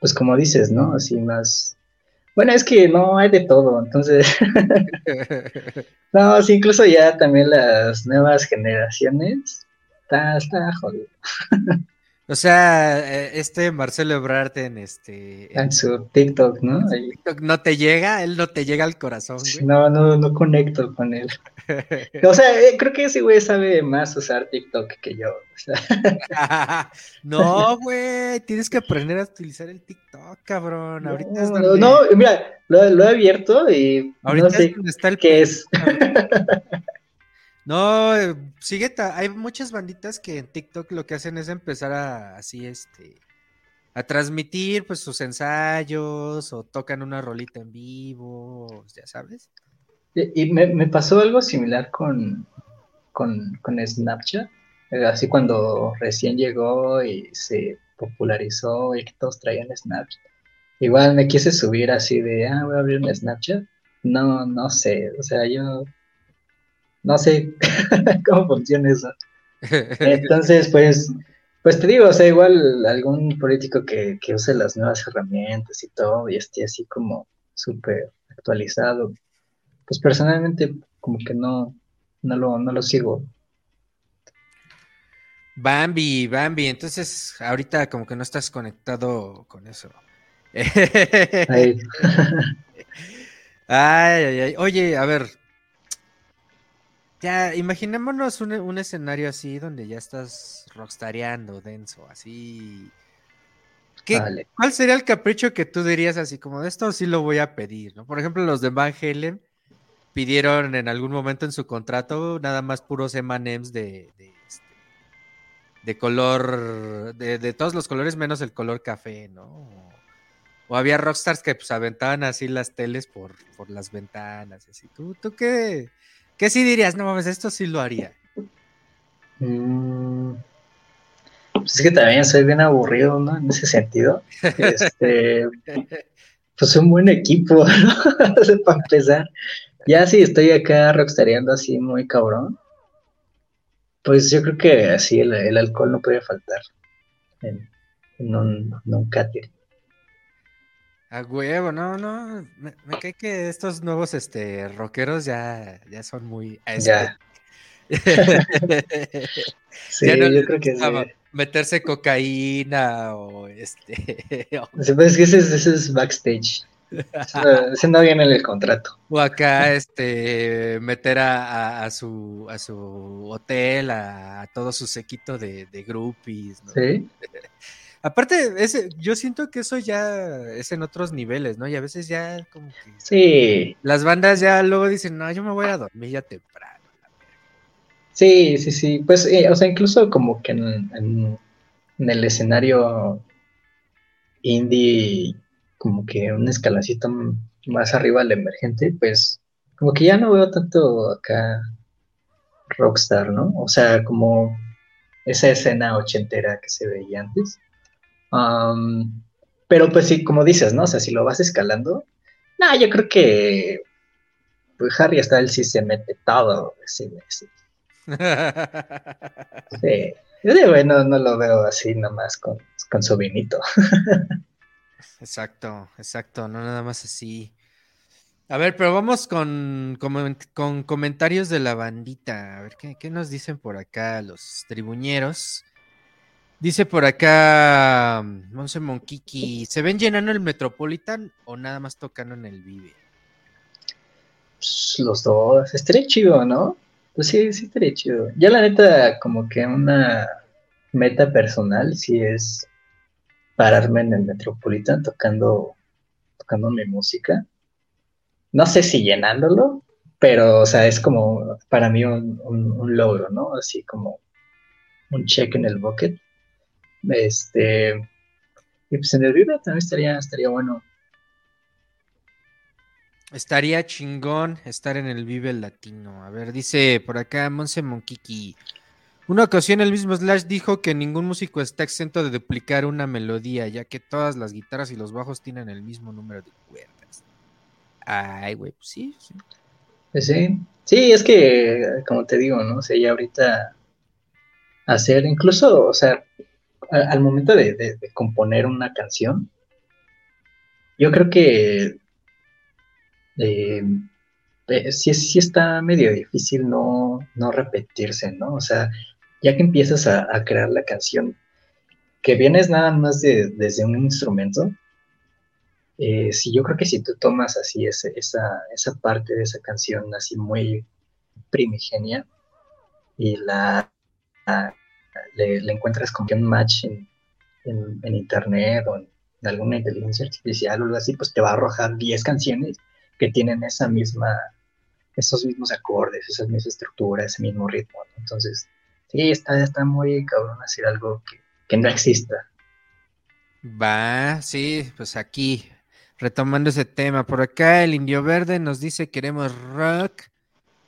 pues como dices, ¿no? Así más... Bueno, es que no hay de todo, entonces... no, sí, incluso ya también las nuevas generaciones, está, está jodido. O sea, eh, este Marcelo Ebrard en este. En, su TikTok, ¿no? TikTok no te llega, él no te llega al corazón, güey. No, no, no conecto con él. o sea, eh, creo que ese güey sabe más usar TikTok que yo. no, güey, tienes que aprender a utilizar el TikTok, cabrón. Ahorita no, es donde... no, mira, lo, lo, he abierto y Ahorita no sé está el qué es. No, eh, sigue, hay muchas banditas que en TikTok lo que hacen es empezar a así, este, a transmitir pues sus ensayos o tocan una rolita en vivo, ya sabes. Y, me, pasó algo similar con, con, con Snapchat, eh, así cuando recién llegó y se popularizó y que todos traían Snapchat. Igual me quise subir así de, ah, voy a abrir un Snapchat. No, no sé, o sea, yo no sé cómo funciona eso. Entonces, pues, pues te digo, o sea, igual algún político que, que use las nuevas herramientas y todo y esté así como súper actualizado, pues personalmente como que no, no lo, no lo sigo. Bambi, Bambi, entonces ahorita como que no estás conectado con eso. ay, ay, ay. Oye, a ver, ya, imaginémonos un, escenario así donde ya estás rockstareando, denso, así. ¿Qué, ¿Cuál sería el capricho que tú dirías así como de esto sí lo voy a pedir? ¿no? Por ejemplo, los de Van Halen pidieron en algún momento en su contrato nada más puros M&M's de, de, este, de, color, de, de, todos los colores menos el color café, ¿no? O, había rockstars que pues aventaban así las teles por, por las ventanas, así. ¿Tú, tú qué, ¿Qué sí dirías? No mames, esto sí lo haría. Mm, pues es que también soy bien aburrido, ¿no? En ese sentido. Este, pues un buen equipo, ¿no? Para empezar. Ya si estoy acá rockstareando así muy cabrón, pues yo creo que así el, alcohol no puede faltar en, un, en un catering. A huevo, no, no. Me, cae que estos nuevos este rockeros ya, ya son muy. Ya. sí, yo creo que sí. Meterse cocaína o este. pues que ese, es backstage. Ese no viene en el contrato. O acá, este, meter a, a, su, a su hotel, a, todo su sequito de, de groupies, ¿no? Sí. Aparte, ese, yo siento que eso ya es en otros niveles, ¿no? Y a veces ya como que Sí, las bandas ya luego dicen, no, yo me voy a dormir ya temprano. sí, sí, sí. Pues, eh, o sea, incluso como que en, en- en el escenario indie, como que un escaloncito m- más arriba al emergente, pues como que ya no veo tanto acá rockstar, ¿no? O sea, como esa escena ochentera que se veía antes. Pero pues sí, como dices, ¿no? O sea, si lo vas escalando, no, yo creo que pues Harry Styles sí se mete todo mes. Sí. Yo de bueno, no lo veo así nomás con, con su vinito. Exacto, exacto, no nada más así. A ver, pero vamos con, comen- con comentarios de la bandita. A ver, ¿qué, qué nos dicen por acá los tribuñeros? Dice por acá mm, Monse Monquiqui, ¿se ven llenando el Metropolitan o nada más tocando en el Vive? Pues, los dos, estaría chido, ¿no? Pues sí, sí estaría chido. Ya la neta, como que una meta personal sí es pararme en el Metropolitan tocando, tocando mi música. No sé si llenándolo, pero, o sea, es como para mí un, un- un logro, ¿no? Así como un check en el bucket. Este, y pues en el Vive también estaría, estaría bueno. Estaría chingón estar en el Vive Latino. A ver, dice por acá Monse Monquiqui. Una ocasión el mismo Slash dijo que ningún músico está exento de duplicar una melodía, ya que todas las guitarras y los bajos tienen el mismo número de cuerdas. Ay, güey, pues sí, sí. Pues sí, sí, es que, como te digo, ¿no? O sea, ya ahorita hacer, incluso, o sea, al momento de, componer una canción, yo creo que eh, eh, sí, es- sí está medio difícil no, no repetirse, ¿no? O sea, ya que empiezas a, crear la canción, que vienes nada más de, desde un instrumento, eh, sí, yo creo que si tú tomas así esa, esa parte de esa canción así muy primigenia y la- le, encuentras como que un match en, en- internet o en, alguna inteligencia artificial o algo así, pues te va a arrojar 10 canciones que tienen esa misma, esos mismos acordes, esa misma estructura, ese mismo ritmo. Entonces, sí, está, está muy cabrón hacer algo que, que no exista. Va, sí, pues aquí, retomando ese tema. Por acá el Indio Verde nos dice queremos rock.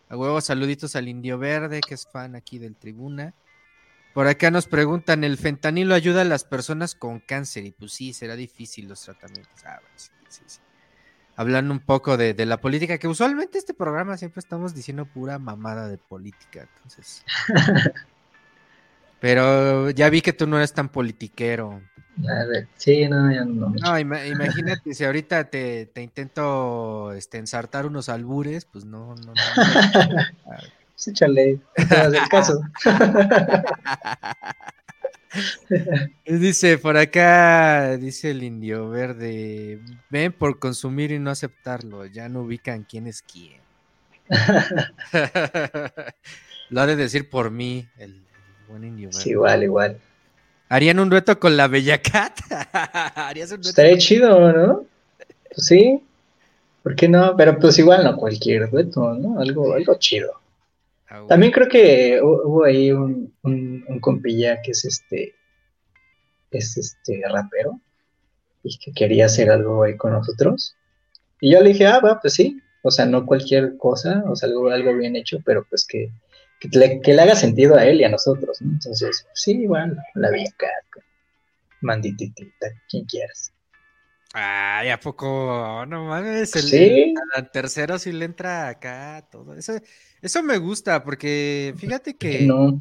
A huevo, saluditos al Indio Verde, que es fan aquí del Tribuna. Por acá nos preguntan, ¿el fentanilo ayuda a las personas con cáncer? Y pues sí, será difícil los tratamientos. Ah, bueno, sí, sí, sí. Hablando un poco de, de la política, que usualmente este programa siempre estamos diciendo pura mamada de política, entonces. Pero ya vi que tú no eres tan politiquero. Sí, no, ya no. No, ima- imagínate, si ahorita te, te intento este, ensartar unos albures, pues no, no, no. Pues échale, no te vas a hacer caso. Dice por acá, dice el indio verde, ven por consumir y no aceptarlo, ya no ubican quién es quién. Lo ha de decir por mí, el, el buen indio verde. Sí, igual, igual. ¿Harían un dueto con la Bella Cat? ¿Harías un dueto? Estaría chido, ¿no? Pues sí. ¿Por qué no? Pero pues igual no cualquier dueto, ¿no? Algo, algo chido. Ah, bueno. También creo que hu- hubo ahí un, un, un compilla que es este, es este rapero y que quería hacer algo ahí con nosotros. Y yo le dije, ah, va, pues sí. O sea, no cualquier cosa, o sea, algo, algo bien hecho, pero pues que, que, le, que le haga sentido a él y a nosotros, ¿no? Entonces, sí, igual, la Bella Cat, Mandititita, quien quieras. Ay, ¿a poco? No mames, el, Sí. al tercero sí le entra acá todo. Eso, eso me gusta, porque fíjate que, No,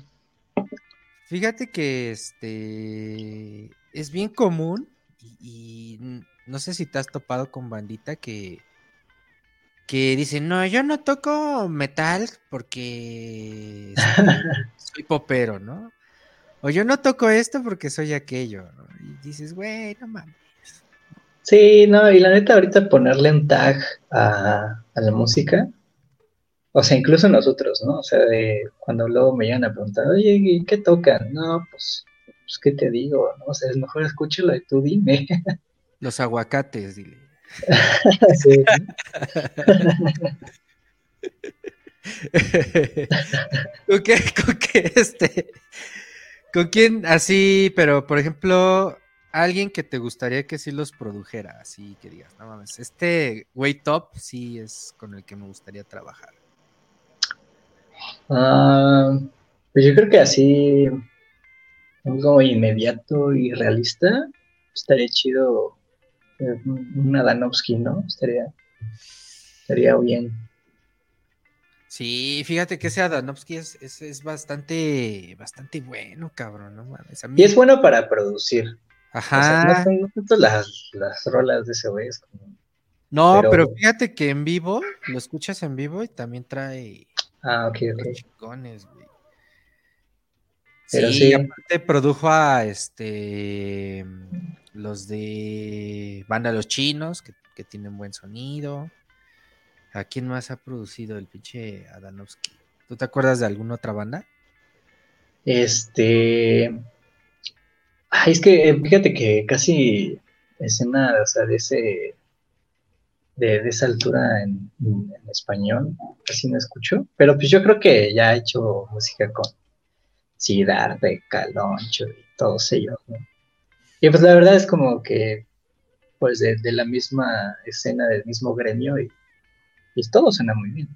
fíjate que este es bien común y, no sé si te has topado con bandita que, que dicen, no, yo no toco metal porque soy popero, ¿no? O yo no toco esto porque soy aquello, ¿no? Y dices, güey, no mames. Sí, no, y la neta, ahorita ponerle un tag a, a la música, o sea, incluso nosotros, ¿no? O sea, de cuando luego me llegan a preguntar, oye, ¿y qué tocan? No, pues pues, ¿qué te digo? ¿no? O sea, es mejor escúchalo y tú dime. Los aguacates, dile. Sí. ¿Con qué, con qué, este, con quién así, pero por ejemplo, alguien que te gustaría que sí los produjera, así que digas, no mames, este güey top sí es con el que me gustaría trabajar. Ah, pues yo creo que así, algo inmediato y realista, estaría chido eh, una Danovsky, ¿no? Estaría, estaría bien. Sí, fíjate que ese Adanovsky es, es, es bastante, bastante bueno, cabrón, no mames. A mí- Y es bueno para producir. O sea, no Ajá. no tanto las, las rolas de ese güey, es como, No, pero... pero- fíjate que en vivo, lo escuchas en vivo y también trae ah, ok, ok. chingones, güey. Pero sí, sí. aparte produjo a este los de Banda Los Chinos, que, que tienen buen sonido. ¿A quién más ha producido el pinche Adanovsky? ¿Tú te acuerdas de alguna otra banda? Este. Ay, es que eh, fíjate que casi escena, o sea, de ese. De, esa altura en, español, casi no escucho. Pero pues yo creo que ya ha hecho música con Siddhartha, Caloncho y todos ellos. Y pues la verdad es como que, pues de, de la misma escena, del mismo gremio, y, y todo suena muy bien.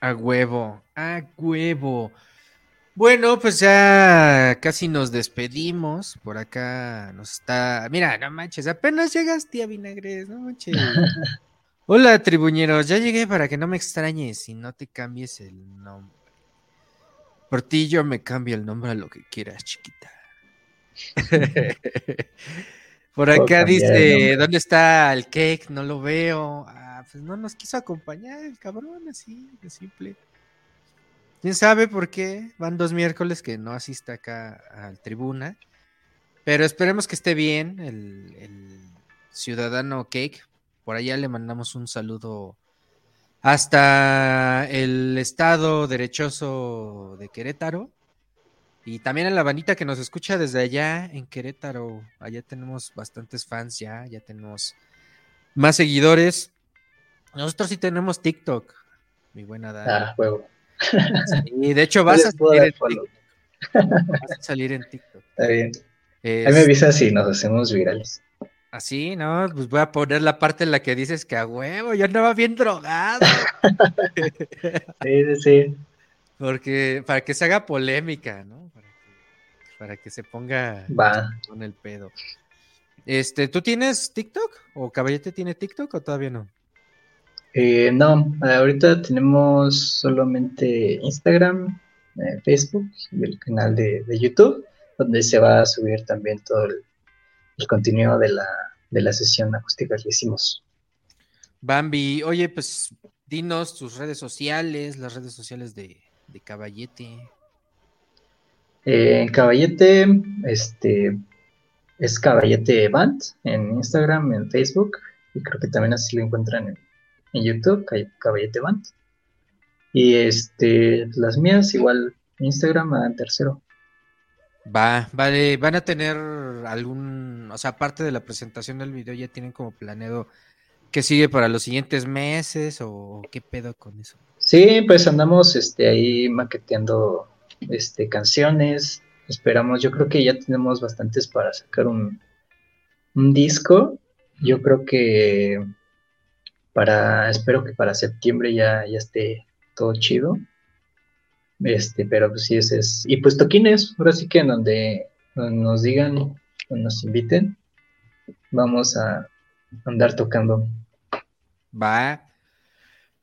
A huevo, a huevo. Bueno, pues ya casi nos despedimos. Por acá nos está. Mira, no manches, apenas llegaste a Vinagres, no manches. Hola, tribuñeros, ya llegué para que no me extrañes y no te cambies el nombre. Por ti yo me cambio el nombre a lo que quieras, chiquita. Por acá dice. ¿dónde está el cake? No lo veo. Ah, pues no nos quiso acompañar el cabrón, así de simple. ¿Quién sabe por qué? Van dos miércoles que no asiste acá al tribuna. Pero esperemos que esté bien el, ciudadano Cake. Por allá le mandamos un saludo hasta el estado derechoso de Querétaro. Y también a la bandita que nos escucha desde allá en Querétaro. Allá tenemos bastantes fans ya, ya tenemos más seguidores. Nosotros sí tenemos TikTok, mi buena Dani. Ah, huevo. Y de hecho vas a salir en. TikTok. Vas a salir en TikTok. Está bien. Es- Ahí me avisas si nos hacemos virales. Así, ¿no? Pues voy a poner la parte en la que dices que a huevo, yo andaba bien drogado. Sí, sí, sí. Porque, para que se haga polémica, ¿no? Para que, para que se ponga Va. con el pedo. Este, ¿tú tienes TikTok? ¿O Caballete tiene TikTok o todavía no? Eh, no, ahorita tenemos solamente Instagram, eh, Facebook y el canal de, de YouTube, donde se va a subir también todo el, el contenido de la, de la sesión acústica que hicimos. Bambi, oye, pues dinos tus redes sociales, las redes sociales de, de Caballete. Eh, Caballete, este, es Caballete Band en Instagram, en Facebook, y creo que también así lo encuentran en, en YouTube, Cab- Caballete Band. Y este, las mías, igual, Instagram a tercero. Va, vale, van a tener algún, o sea, aparte de la presentación del video, ya tienen como planeado qué sigue para los siguientes meses o qué pedo con eso. Sí, pues andamos este, ahí maqueteando este, canciones. Esperamos, yo creo que ya tenemos bastantes para sacar un, un disco. Yo creo que para, espero que para septiembre ya, ya esté todo chido. Este, pero pues sí, ese es. Y pues toquines, ahora sí que en donde, nos digan nos inviten, vamos a andar tocando. Va.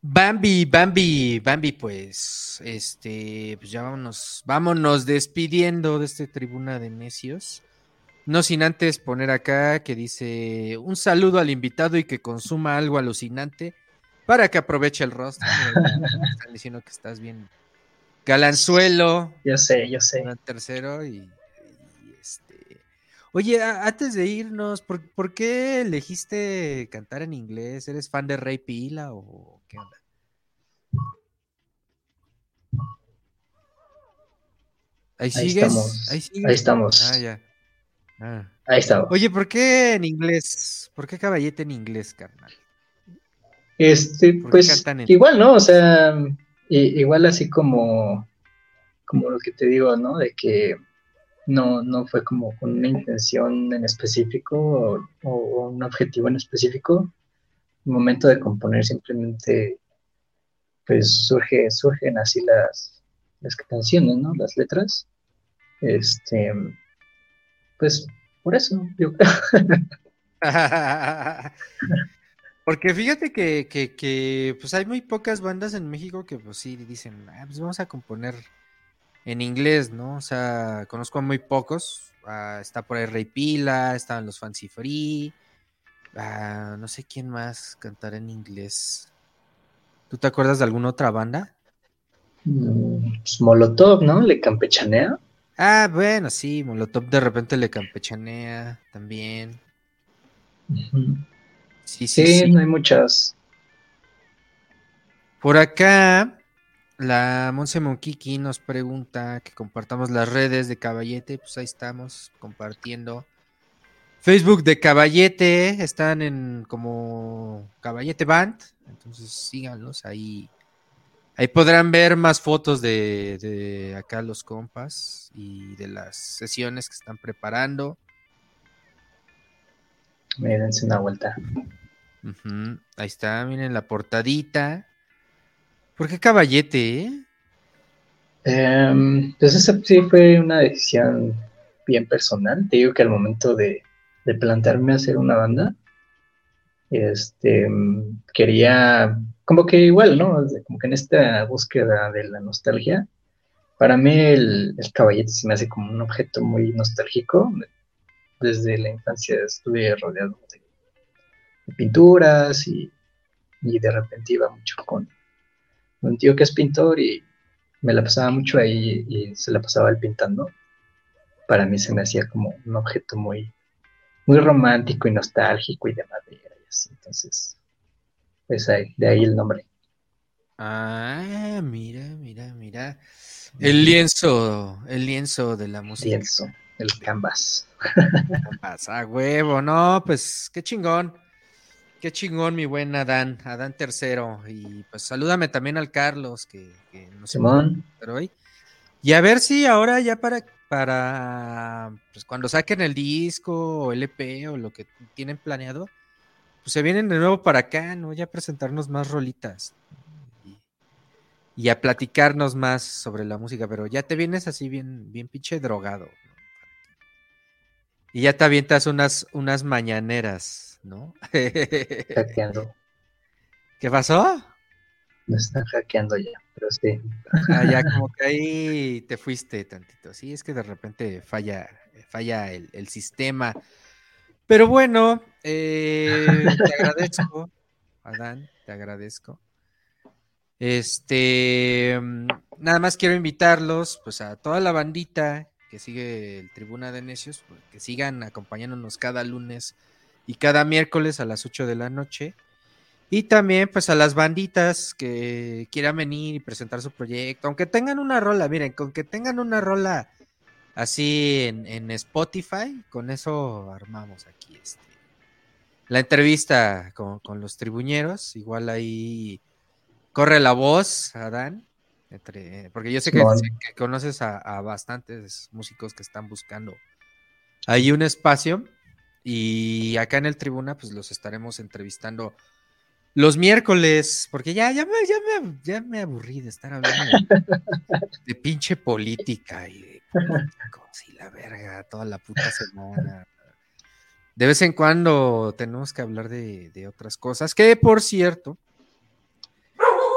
Bambi, Bambi, Bambi, pues, este, pues ya vámonos, vámonos despidiendo de este tribuna de necios. No sin antes poner acá que dice un saludo al invitado y que consuma algo alucinante para que aproveche el rostro. Están diciendo que estás bien galanzuelo, Yo sé, yo sé. tercero y, y este. Oye, a- antes de irnos, ¿por, por qué elegiste cantar en inglés? ¿Eres fan de Rey Pila o qué onda? ¿Ahí Ahí sigues? estamos. Ahí sigues. Ahí estamos. Ah, ya. Ah. Ahí estamos. Oye, ¿por qué en inglés? ¿Por qué caballete en inglés, carnal? Este, ¿Por qué pues igual, ¿no? O sea, i- igual así como, como lo que te digo, ¿no? De que no, no fue como con una intención en específico o, o un objetivo en específico. El momento de componer simplemente, pues surge, surgen así las, las canciones, ¿no? Las letras. Este, pues por eso, yo. Porque fíjate que, que, que, pues hay muy pocas bandas en México que pues sí dicen, "Ah, pues vamos a componer en inglés, ¿no? O sea, conozco a muy pocos. Ah, está por ahí Rey Pila, estaban los Fancy Free. ah, no sé quién más cantará en inglés. ¿Tú te acuerdas de alguna otra banda? Mm, pues Molotov, ¿no? Le campechanea. Ah, bueno, sí, Molotov de repente le campechanea también. Sí, sí, Sí, sí. no hay muchas. Por acá, la Monse Monquiqui nos pregunta que compartamos las redes de Caballete. Pues ahí estamos compartiendo. Facebook de Caballete, están en como Caballete Band. Entonces síganlos ahí. Ahí podrán ver más fotos de, de acá los compas y de las sesiones que están preparando. Mírense una vuelta. Ahí está, miren la portadita. ¿Por qué Caballete, eh? Em, pues esa sí fue una decisión bien personal. Te digo que al momento de, de plantearme hacer una banda, este, quería, como que igual, ¿no? Como que en esta búsqueda de la nostalgia, para mí el, caballete se me hace como un objeto muy nostálgico. Desde la infancia estuve rodeado de, de pinturas y, y de repente iba mucho con un tío que es pintor y me la pasaba mucho ahí y se la pasaba él pintando. Para mí se me hacía como un objeto muy, muy romántico y nostálgico y de madera y así. Entonces, pues ahí, de ahí el nombre. Ah, mira, mira, mira. El lienzo, el lienzo de la música. Lienzo, el canvas. Pasa huevo, no, pues qué chingón. Qué chingón, mi buen Adán, Adán tercero. Y pues salúdame también al Carlos, que, que no pero hoy. Y a ver si ahora ya para, para pues cuando saquen el disco o el EP o lo que tienen planeado, pues se vienen de nuevo para acá, ¿no? Ya a presentarnos más rolitas. Y, a platicarnos más sobre la música, pero ya te vienes así bien, bien pinche drogado. ¿no? Y ya te avientas unas, unas mañaneras, ¿no? hackeando. ¿Qué pasó? Me están hackeando ya, pero sí. Ah, ya como que ahí te fuiste tantito. Sí, es que de repente falla, falla el, el sistema. Pero bueno, eh, te agradezco, Adán, te agradezco. Este, mm, nada más quiero invitarlos, pues a toda la bandita que sigue el Tribuna de Necios, pues, que sigan acompañándonos cada lunes y cada miércoles a las 8 de la noche. Y también, pues, a las banditas que quieran venir y presentar su proyecto, aunque tengan una rola, miren, con que tengan una rola así en, en Spotify, con eso armamos aquí este. La entrevista con, con los tribuñeros, igual ahí corre la voz, Adán, entre, porque yo sé que, Simón. sé que conoces a, a bastantes músicos que están buscando ahí un espacio y acá en el tribuna pues los estaremos entrevistando los miércoles, porque ya, ya, me, ya, me, ya me aburrí de estar hablando de, de pinche política y de políticos y la verga toda la puta semana. De vez en cuando tenemos que hablar de, otras cosas, que por cierto,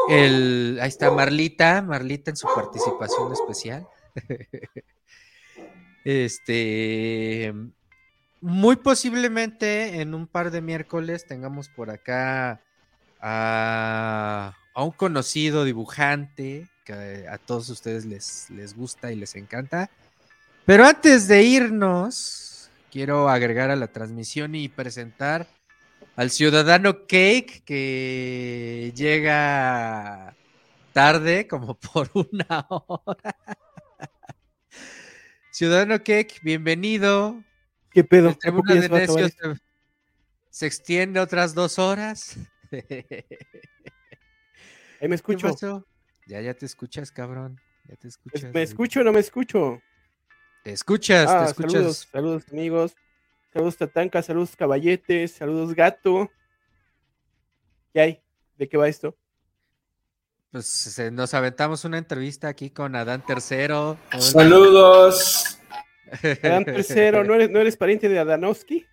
ahí está Marlita, Marlita en su participación especial. Este, muy posiblemente en un par de miércoles tengamos por acá a, a un conocido dibujante que a todos ustedes les, les gusta y les encanta. Pero antes de irnos, quiero agregar a la transmisión y presentar al ciudadano Cake que llega tarde, como por una hora. Ciudadano Cake, bienvenido. ¿Qué pedo? El ¿A poco Tribuna ya de Necios se, se extiende otras dos horas. Ahí me ¿Qué escucho. Ya, ya te escuchas, cabrón. Ya te Es- escuchas. ¿Me escucho o no me escucho? Te escuchas, Ah, te escuchas. saludos, saludos amigos. Saludos Tatanca, saludos Caballetes, saludos Gato. ¿Qué hay? ¿De qué va esto? Pues se- nos aventamos una entrevista aquí con Adán Tercero. Saludos. Adán Tercero, ¿no eres, ¿no eres pariente de Adanowski?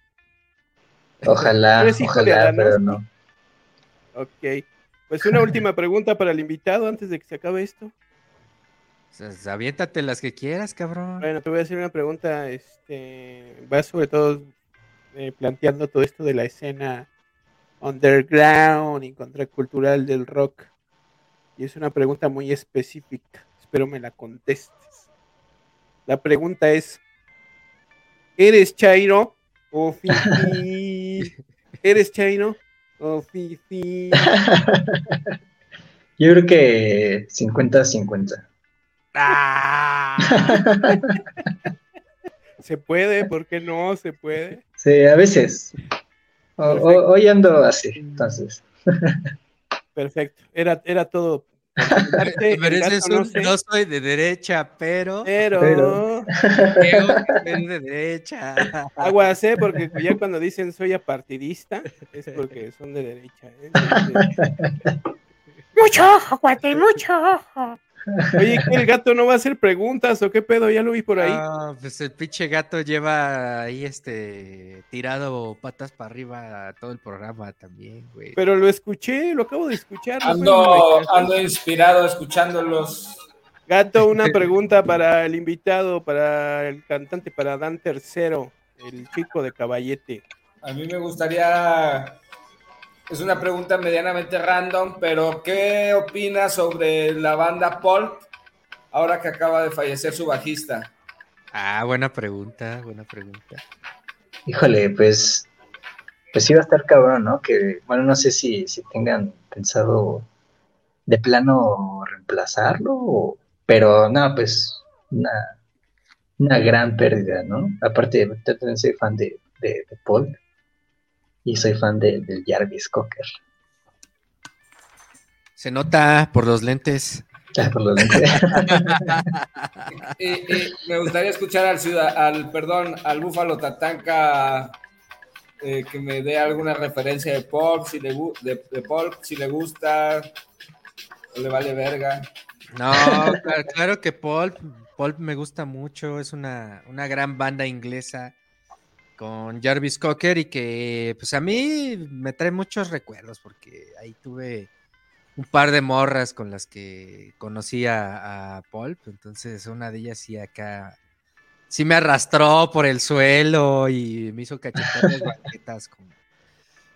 Ojalá, ¿Eres hijo de ojalá, Adán, pero no? no. Ok. Pues una última pregunta para el invitado antes de que se acabe esto. Pues, Aviéntate las que quieras, cabrón. Bueno, te voy a hacer una pregunta, este, va sobre todo eh, planteando todo esto de la escena underground y contracultural del rock. Y es una pregunta muy específica, espero me la contestes. La pregunta es, ¿eres Chairo o Fifi? ¿Eres Chairo o Fifi? Yo creo que 50-50. ¡Ah! ¿Se puede? ¿Por qué no se puede? Sí, a veces. O- hoy ando así, entonces. Perfecto, era, era todo. Pero no un- sé, no soy de derecha, pero pero, pero- creo que soy de derecha. aguas, ¿eh? Porque ya cuando dicen soy apartidista, es porque son de derecha. ¿eh? Entonces- Mucho ojo, cuate, mucho ojo. Oye, ¿qué, ¿el gato no va a hacer preguntas o qué pedo? Ya lo vi por ahí. Ah, pues el pinche gato lleva ahí este tirado patas para arriba todo el programa también, güey. Pero lo escuché, lo acabo de escuchar. Ando, ando inspirado escuchándolos. Gato, una pregunta para el invitado, para el cantante, para Dan Tercero, el chico de caballete. A mí me gustaría. Es una pregunta medianamente random, pero ¿qué opinas sobre la banda Pulp ahora que acaba de fallecer su bajista? Ah, buena pregunta, buena pregunta. Híjole, pues, pues iba a estar cabrón, ¿no? Que, bueno, no sé si, si tengan pensado de plano reemplazarlo, o- pero no, pues, una, una gran pérdida, ¿no? Aparte, yo también soy fan de, de, de Paul y soy fan de, del Jarvis Cocker. Se nota por los lentes. Ya, por lo lentes. Y, y me gustaría escuchar al ciudad, al perdón, al Búfalo Tatanka eh, que me dé alguna referencia de Pulp, si le de, de si gusta o le vale verga. No, claro, claro que Pulp, Pulp me gusta mucho, es una, una gran banda inglesa con Jarvis Cocker y que pues a mí me trae muchos recuerdos porque ahí tuve un par de morras con las que conocí a, a Pulp, entonces una de ellas sí acá, sí me arrastró por el suelo y me hizo cachetar las banquetas como,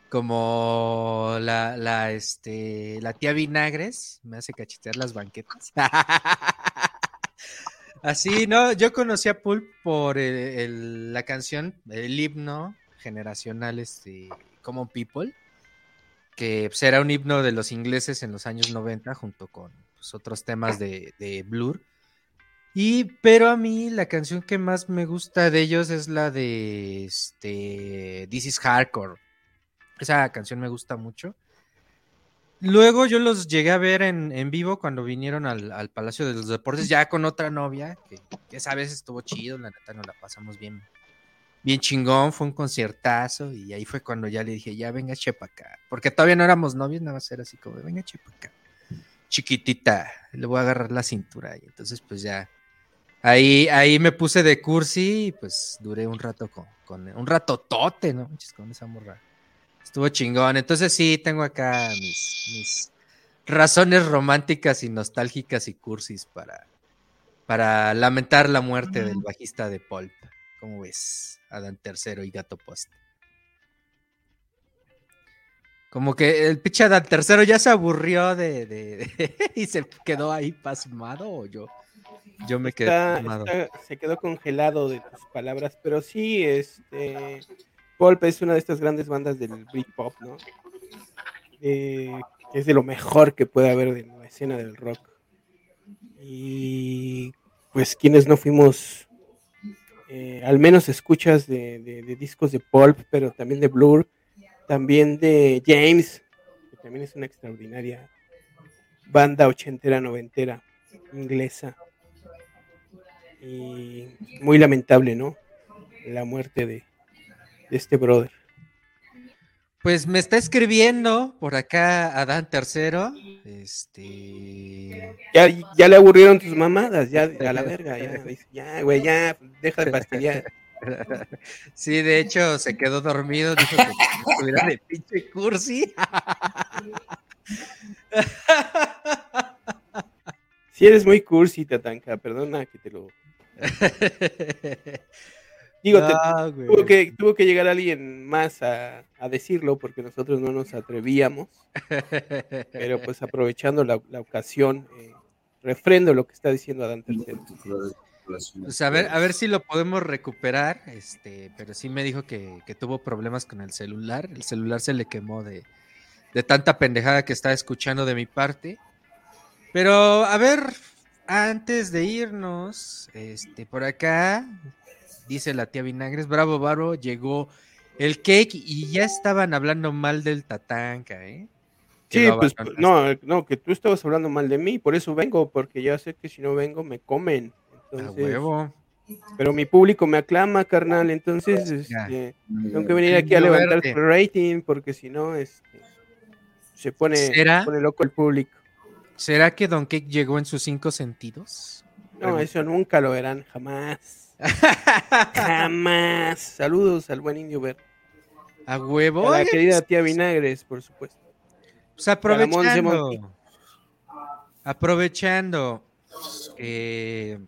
como la, la, este, la tía Vinagres me hace cachetear las banquetas. Así, ¿no? Yo conocí a Pulp por el- la canción, el himno generacional, este, Common People, que pues, era un himno de los ingleses en los años 90 junto con pues, otros temas de, de Blur. Y, pero a mí la canción que más me gusta de ellos es la de este, This is Hardcore. Esa canción me gusta mucho. Luego yo los llegué a ver en, en vivo cuando vinieron al, al Palacio de los Deportes, ya con otra novia, que, esa vez estuvo chido, la neta nos la pasamos bien, bien chingón, fue un conciertazo, y ahí fue cuando ya le dije, ya venga chepa porque todavía no éramos novios, nada más era así como, venga chepa chiquitita, le voy a agarrar la cintura, y entonces pues ya, ahí, ahí me puse de cursi, y pues duré un rato con, con un rato tote, ¿no? Con esa morra. Estuvo chingón. Entonces sí, tengo acá mis, mis razones románticas y nostálgicas y cursis para, para lamentar la muerte del bajista de Pulp. ¿Cómo ves? Adán Tercero y Gato Post. Como que el pinche Adán Tercero ya se aburrió de, de- de- y se quedó ahí pasmado o yo. Yo me quedé está- se quedó congelado de tus palabras, pero sí, este, Pulp es una de estas grandes bandas del Britpop, ¿no? Eh, es de lo mejor que puede haber en la escena del rock. Y pues quienes no fuimos, eh, al menos escuchas de, de- de discos de Pulp, pero también de Blur, también de James, que también es una extraordinaria banda ochentera, noventera, inglesa. Y muy lamentable, ¿no? La muerte de, de este brother. Pues me está escribiendo por acá Adán Tercero. Este. Ya, ya le aburrieron tus mamadas, ya a la verga, ya, ya, güey, ya, deja de pastillear. Sí, de hecho, se quedó dormido. Dijo que estuviera de pinche cursi. Si eres muy cursi, Tatanka, perdona que te lo digo, te- güey. tuvo, que, tuvo que llegar alguien más a, a decirlo porque nosotros no nos atrevíamos, pero pues aprovechando la, la ocasión, eh, refrendo lo que está diciendo Adán Tercero. Pues a ver, a ver si lo podemos recuperar. Este, pero sí me dijo que, que tuvo problemas con el celular. El celular se le quemó de, de tanta pendejada que estaba escuchando de mi parte. Pero a ver, antes de irnos, este, por acá, dice la tía Vinagres, bravo, Baro, llegó el cake y ya estaban hablando mal del Tatanka, ¿eh? Sí, pues no, no, que tú estabas hablando mal de mí, por eso vengo, porque ya sé que si no vengo me comen. A Entonces, huevo. pero mi público me aclama, carnal, entonces este, tengo que venir aquí a levantar el rating, porque si no, este, se pone, se pone loco el público. ¿Será que Don Cake llegó en sus cinco sentidos? No, eso nunca lo verán, jamás. Jamás. Saludos al buen indio verde. A huevo. A la querida tía Vinagres, por supuesto. Pues aprovechando, aprovechando que,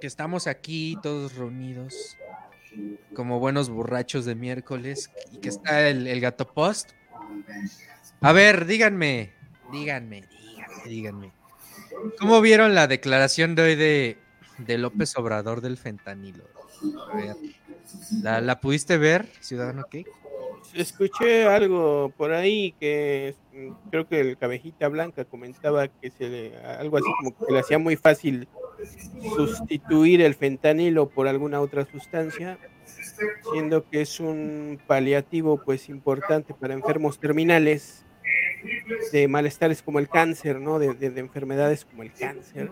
que estamos aquí todos reunidos como buenos borrachos de miércoles y que está el, el gato post. A ver, díganme, díganme, díganme, díganme. ¿Cómo vieron la declaración de hoy de, de López Obrador del fentanilo? ¿la, pudiste ver, Ciudadano Cake? Escuché algo por ahí que mm, creo que el cabejita blanca comentaba que se le, algo así como que le hacía muy fácil sustituir el fentanilo por alguna otra sustancia, siendo que es un paliativo pues importante para enfermos terminales de malestares como el cáncer, ¿no? De enfermedades como el cáncer.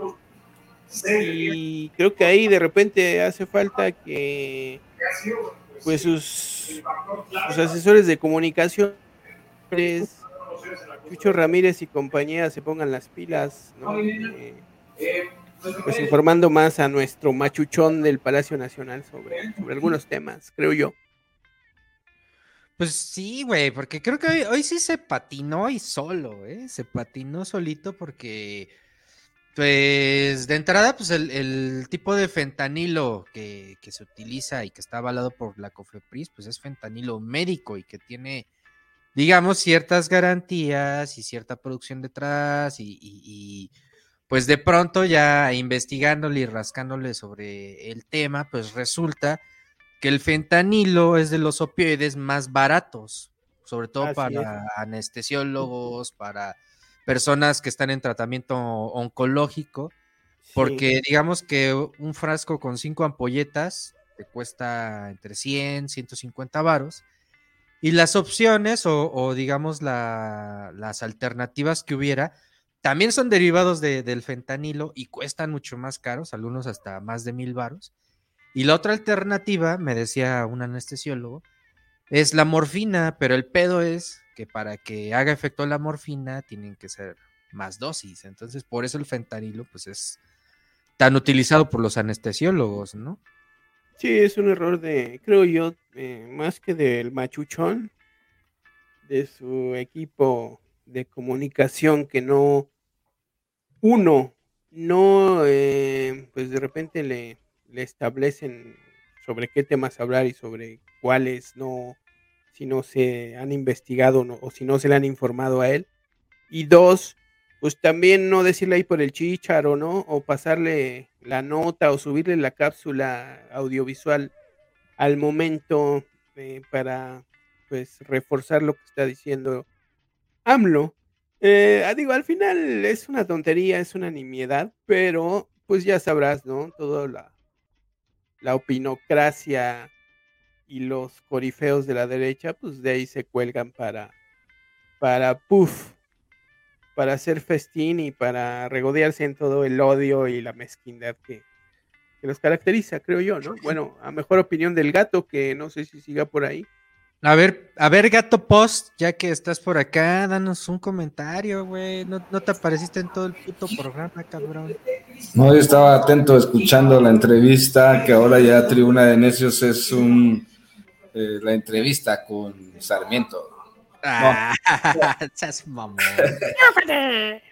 Y creo que ahí de repente hace falta que pues sus, asesores de comunicación Chucho Ramírez y compañía se pongan las pilas, ¿no? Eh, pues informando más a nuestro machuchón del Palacio Nacional sobre, sobre algunos temas, creo yo. Pues sí, güey, porque creo que hoy, hoy sí se patinó y solo, ¿eh? Se patinó solito porque, pues, de entrada, pues el, el tipo de fentanilo que, que se utiliza y que está avalado por la COFEPRIS, pues es fentanilo médico y que tiene, digamos, ciertas garantías y cierta producción detrás y, y- y, pues de pronto ya investigándole y rascándole sobre el tema, pues resulta que el fentanilo es de los opioides más baratos, sobre todo Así para anestesiólogos, para personas que están en tratamiento oncológico, Sí. porque digamos que un frasco con cinco ampolletas te cuesta entre 100, 150 varos, y las opciones o, o digamos la- las alternativas que hubiera también son derivados de- del fentanilo y cuestan mucho más caros, algunos hasta más de mil varos. Y la otra alternativa, me decía un anestesiólogo, es la morfina, pero el pedo es que para que haga efecto la morfina tienen que ser más dosis. Entonces, por eso el fentanilo, pues es tan utilizado por los anestesiólogos, ¿no? Sí, es un error de, creo yo, eh, más que del machuchón, de su equipo de comunicación que no, uno, no, eh, pues de repente le, le establecen sobre qué temas hablar y sobre cuáles no, si no se han investigado o si no se le han informado a él. Y dos, pues también no decirle ahí por el chícharo, ¿no? O pasarle la nota o subirle la cápsula audiovisual al momento eh, para, pues, reforzar lo que está diciendo AMLO. Eh, ah, digo, al final es una tontería, es una nimiedad, pero pues ya sabrás, ¿no? Toda la, la opinocracia y los corifeos de la derecha, pues de ahí se cuelgan para, para, puff, para hacer festín y para regodearse en todo el odio y la mezquindad que, que los caracteriza, creo yo, ¿no? Bueno, a mejor opinión del gato, que no sé si siga por ahí. A ver, a ver, Gato Post, ya que estás por acá, danos un comentario, güey. No, no te apareciste en todo el puto programa, cabrón. No, yo estaba atento escuchando la entrevista, que ahora ya Tribuna de Necios es un eh, la entrevista con Sarmiento. Ah, seas mamón.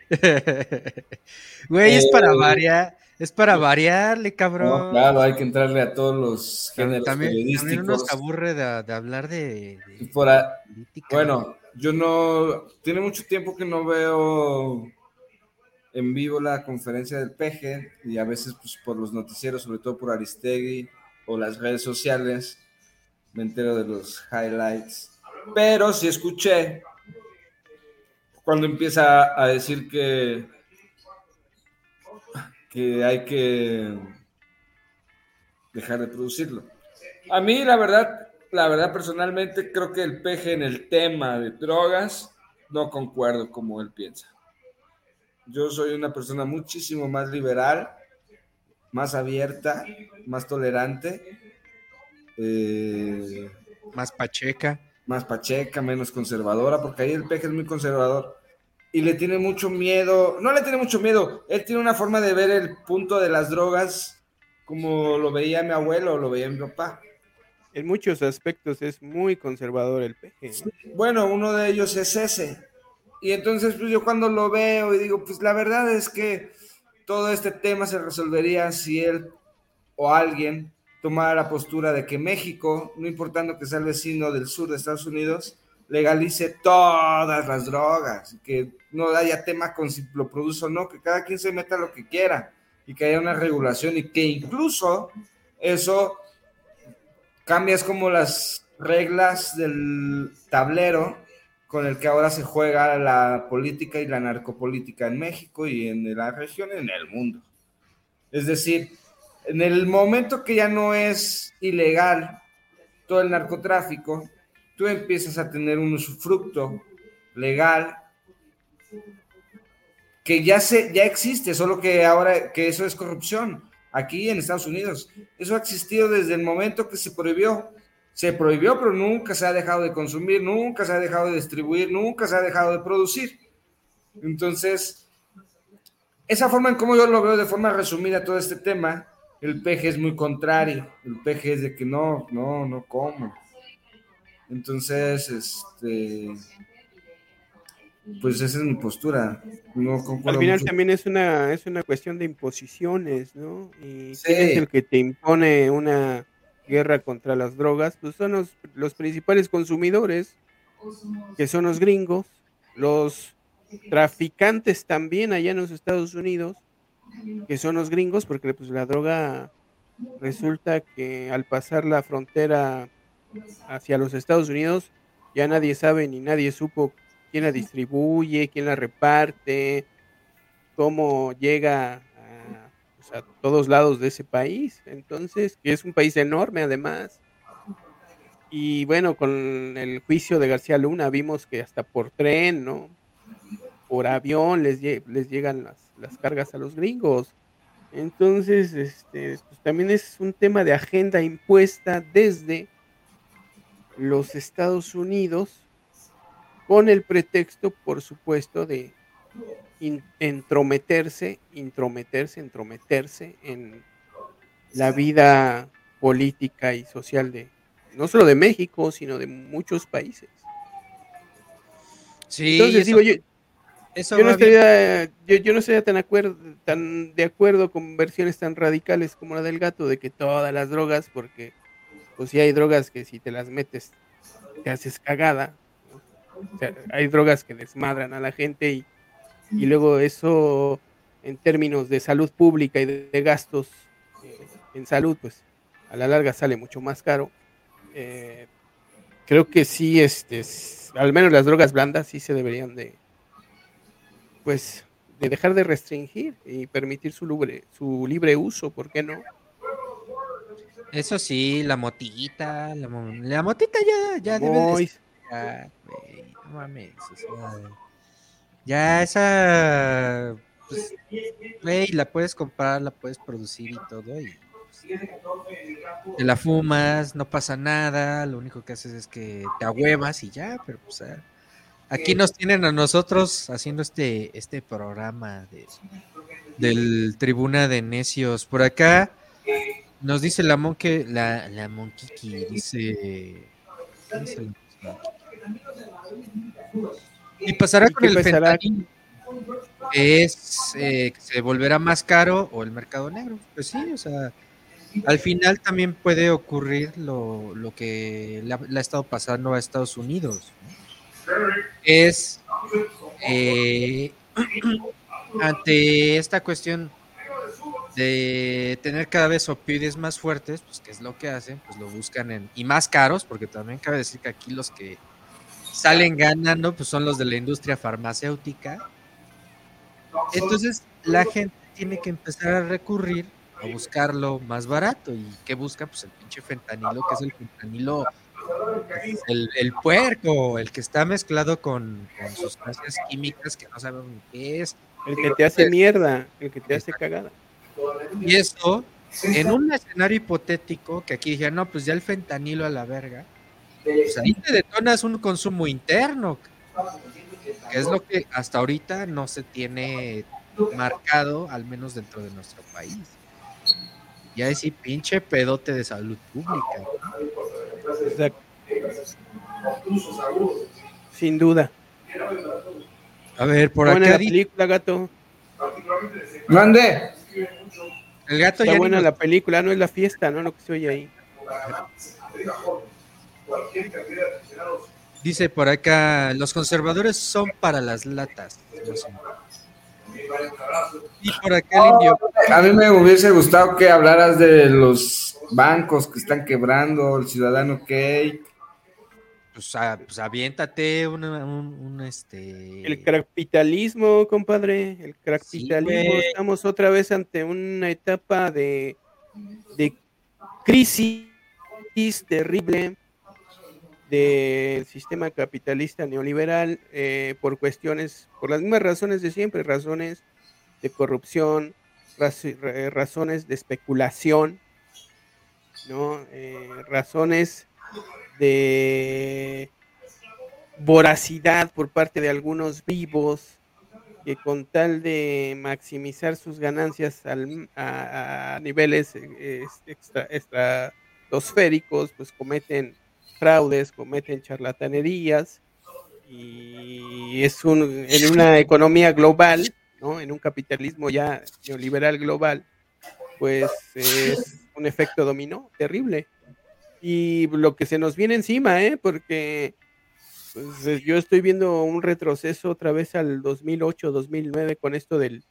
Güey, es para variar, es para variarle, cabrón. No, claro, hay que entrarle a todos los géneros también, también uno periodísticos. se aburre de, de hablar de, de Y por a- política. Bueno, yo no. Tiene mucho tiempo que no veo en vivo la conferencia del PG y a veces, pues, por los noticieros, sobre todo por Aristegui o las redes sociales, me entero de los highlights. Pero sí escuché cuando empieza a decir que, que hay que dejar de producirlo. A mí, la verdad, la verdad, personalmente, creo que el peje en el tema de drogas no concuerdo como él piensa. Yo soy una persona muchísimo más liberal, más abierta, más tolerante, eh, Más pacheca. más pacheca, menos conservadora, porque ahí el peje es muy conservador. Y le tiene mucho miedo, no le tiene mucho miedo, él tiene una forma de ver el punto de las drogas como lo veía mi abuelo o lo veía mi papá. En muchos aspectos es muy conservador el PG. ¿eh? Bueno, uno de ellos es ese. Y entonces, pues yo cuando lo veo y digo, pues la verdad es que todo este tema se resolvería si él o alguien tomara la postura de que México, no importando que sea el vecino del sur de Estados Unidos, legalice todas las drogas, que no haya tema con si lo produce o no, que cada quien se meta lo que quiera y que haya una regulación y que incluso eso cambias como las reglas del tablero con el que ahora se juega la política y la narcopolítica en México y en la región y en el mundo. Es decir, en el momento que ya no es ilegal todo el narcotráfico, tú empiezas a tener un usufructo legal que ya se ya existe, solo que ahora que eso es corrupción aquí en Estados Unidos. Eso ha existido desde el momento que se prohibió. Se prohibió, pero nunca se ha dejado de consumir, nunca se ha dejado de distribuir, nunca se ha dejado de producir. Entonces, esa forma en cómo yo lo veo de forma resumida todo este tema, el peje es muy contrario. El peje es de que no, no, no como. Entonces, este, pues esa es mi postura. No Al final mucho. también es una, es una cuestión de imposiciones, ¿no? Y Sí. quién es el que te impone una guerra contra las drogas, pues son los, los principales consumidores, que son los gringos, los traficantes también allá en los Estados Unidos, que son los gringos, porque pues la droga resulta que al pasar la frontera hacia los Estados Unidos, ya nadie sabe ni nadie supo quién la distribuye, quién la reparte, cómo llega a, pues, a todos lados de ese país. Entonces, que es un país enorme además. Y bueno, con el juicio de García Luna vimos que hasta por tren, ¿no? Por avión les, les llegan las, las cargas a los gringos. Entonces, este, pues, también es un tema de agenda impuesta desde los Estados Unidos con el pretexto, por supuesto, de in- entrometerse, intrometerse, entrometerse en la vida política y social de no solo de México, sino de muchos países. Sí, Entonces digo yo, eso yo no estaría, yo, yo no estaría tan, acuerdo, tan de acuerdo con versiones tan radicales como la del gato de que todas las drogas, porque pues sí hay drogas que si te las metes te haces cagada. O sea, hay drogas que desmadran a la gente y, y luego eso en términos de salud pública y de, de gastos eh, en salud, pues a la larga sale mucho más caro. Eh, creo que sí, este, al menos las drogas blandas sí se deberían de, pues, de dejar de restringir y permitir su libre, su libre uso, ¿por qué no? Eso sí, la motita, la, mo- la motita ya, ya debe de no mames, o sea, ya esa, pues, güey, la puedes comprar, la puedes producir y todo, y pues, te la fumas, no pasa nada, lo único que haces es que te ahuevas y ya, pero pues ah, aquí nos tienen a nosotros haciendo este, este programa de, del Tribuna de Necios. Por acá nos dice la monque, la, la monquiqui, dice. Y pasará ¿Y con el que es eh, se volverá más caro o el mercado negro. Pues sí, o sea, al final también puede ocurrir lo, lo que le ha, le ha estado pasando a Estados Unidos. ¿no? Es eh, ante esta cuestión de tener cada vez opioides más fuertes, pues que es lo que hacen, pues lo buscan en y más caros, porque también cabe decir que aquí los que salen ganando pues son los de la industria farmacéutica. Entonces la gente tiene que empezar a recurrir a buscarlo más barato y que busca pues el pinche fentanilo, que es el fentanilo el, el puerco, el que está mezclado con, con sustancias químicas que no sabemos ni qué es. El que te hace mierda, el que te hace cagada. Y eso, en un escenario hipotético, que aquí dije, no, pues ya el fentanilo a la verga, pues ahí te detonas un consumo interno, que es lo que hasta ahorita no se tiene marcado, al menos dentro de nuestro país. Y ahí sí, pinche pedote de salud pública. Exacto. Sin duda. A ver, por buena acá la película, gato. Mande. el gato Está ya buena ni la película, no es la fiesta, ¿no? Lo que se oye ahí. dice por acá, los conservadores son para las latas. No sé. Y por acá el indio, A mí me hubiese gustado que hablaras de los bancos que están quebrando, el ciudadano Cake. pues, ah, pues aviéntate un, un, un, este... El capitalismo, compadre, el capitalismo. Estamos otra vez ante una etapa de, de crisis terrible del sistema capitalista neoliberal eh, por cuestiones, por las mismas razones de siempre, razones de corrupción, ra- razones de especulación, ¿no? Eh, razones de voracidad por parte de algunos vivos que con tal de maximizar sus ganancias al- a, niveles eh, estratosféricos, pues cometen fraudes, cometen charlatanerías y es un, en una economía global, ¿no? en un capitalismo ya neoliberal global, pues es un efecto dominó terrible. Y lo que se nos viene encima, ¿eh? porque pues, yo estoy viendo un retroceso otra vez al 2008, 2009 con esto del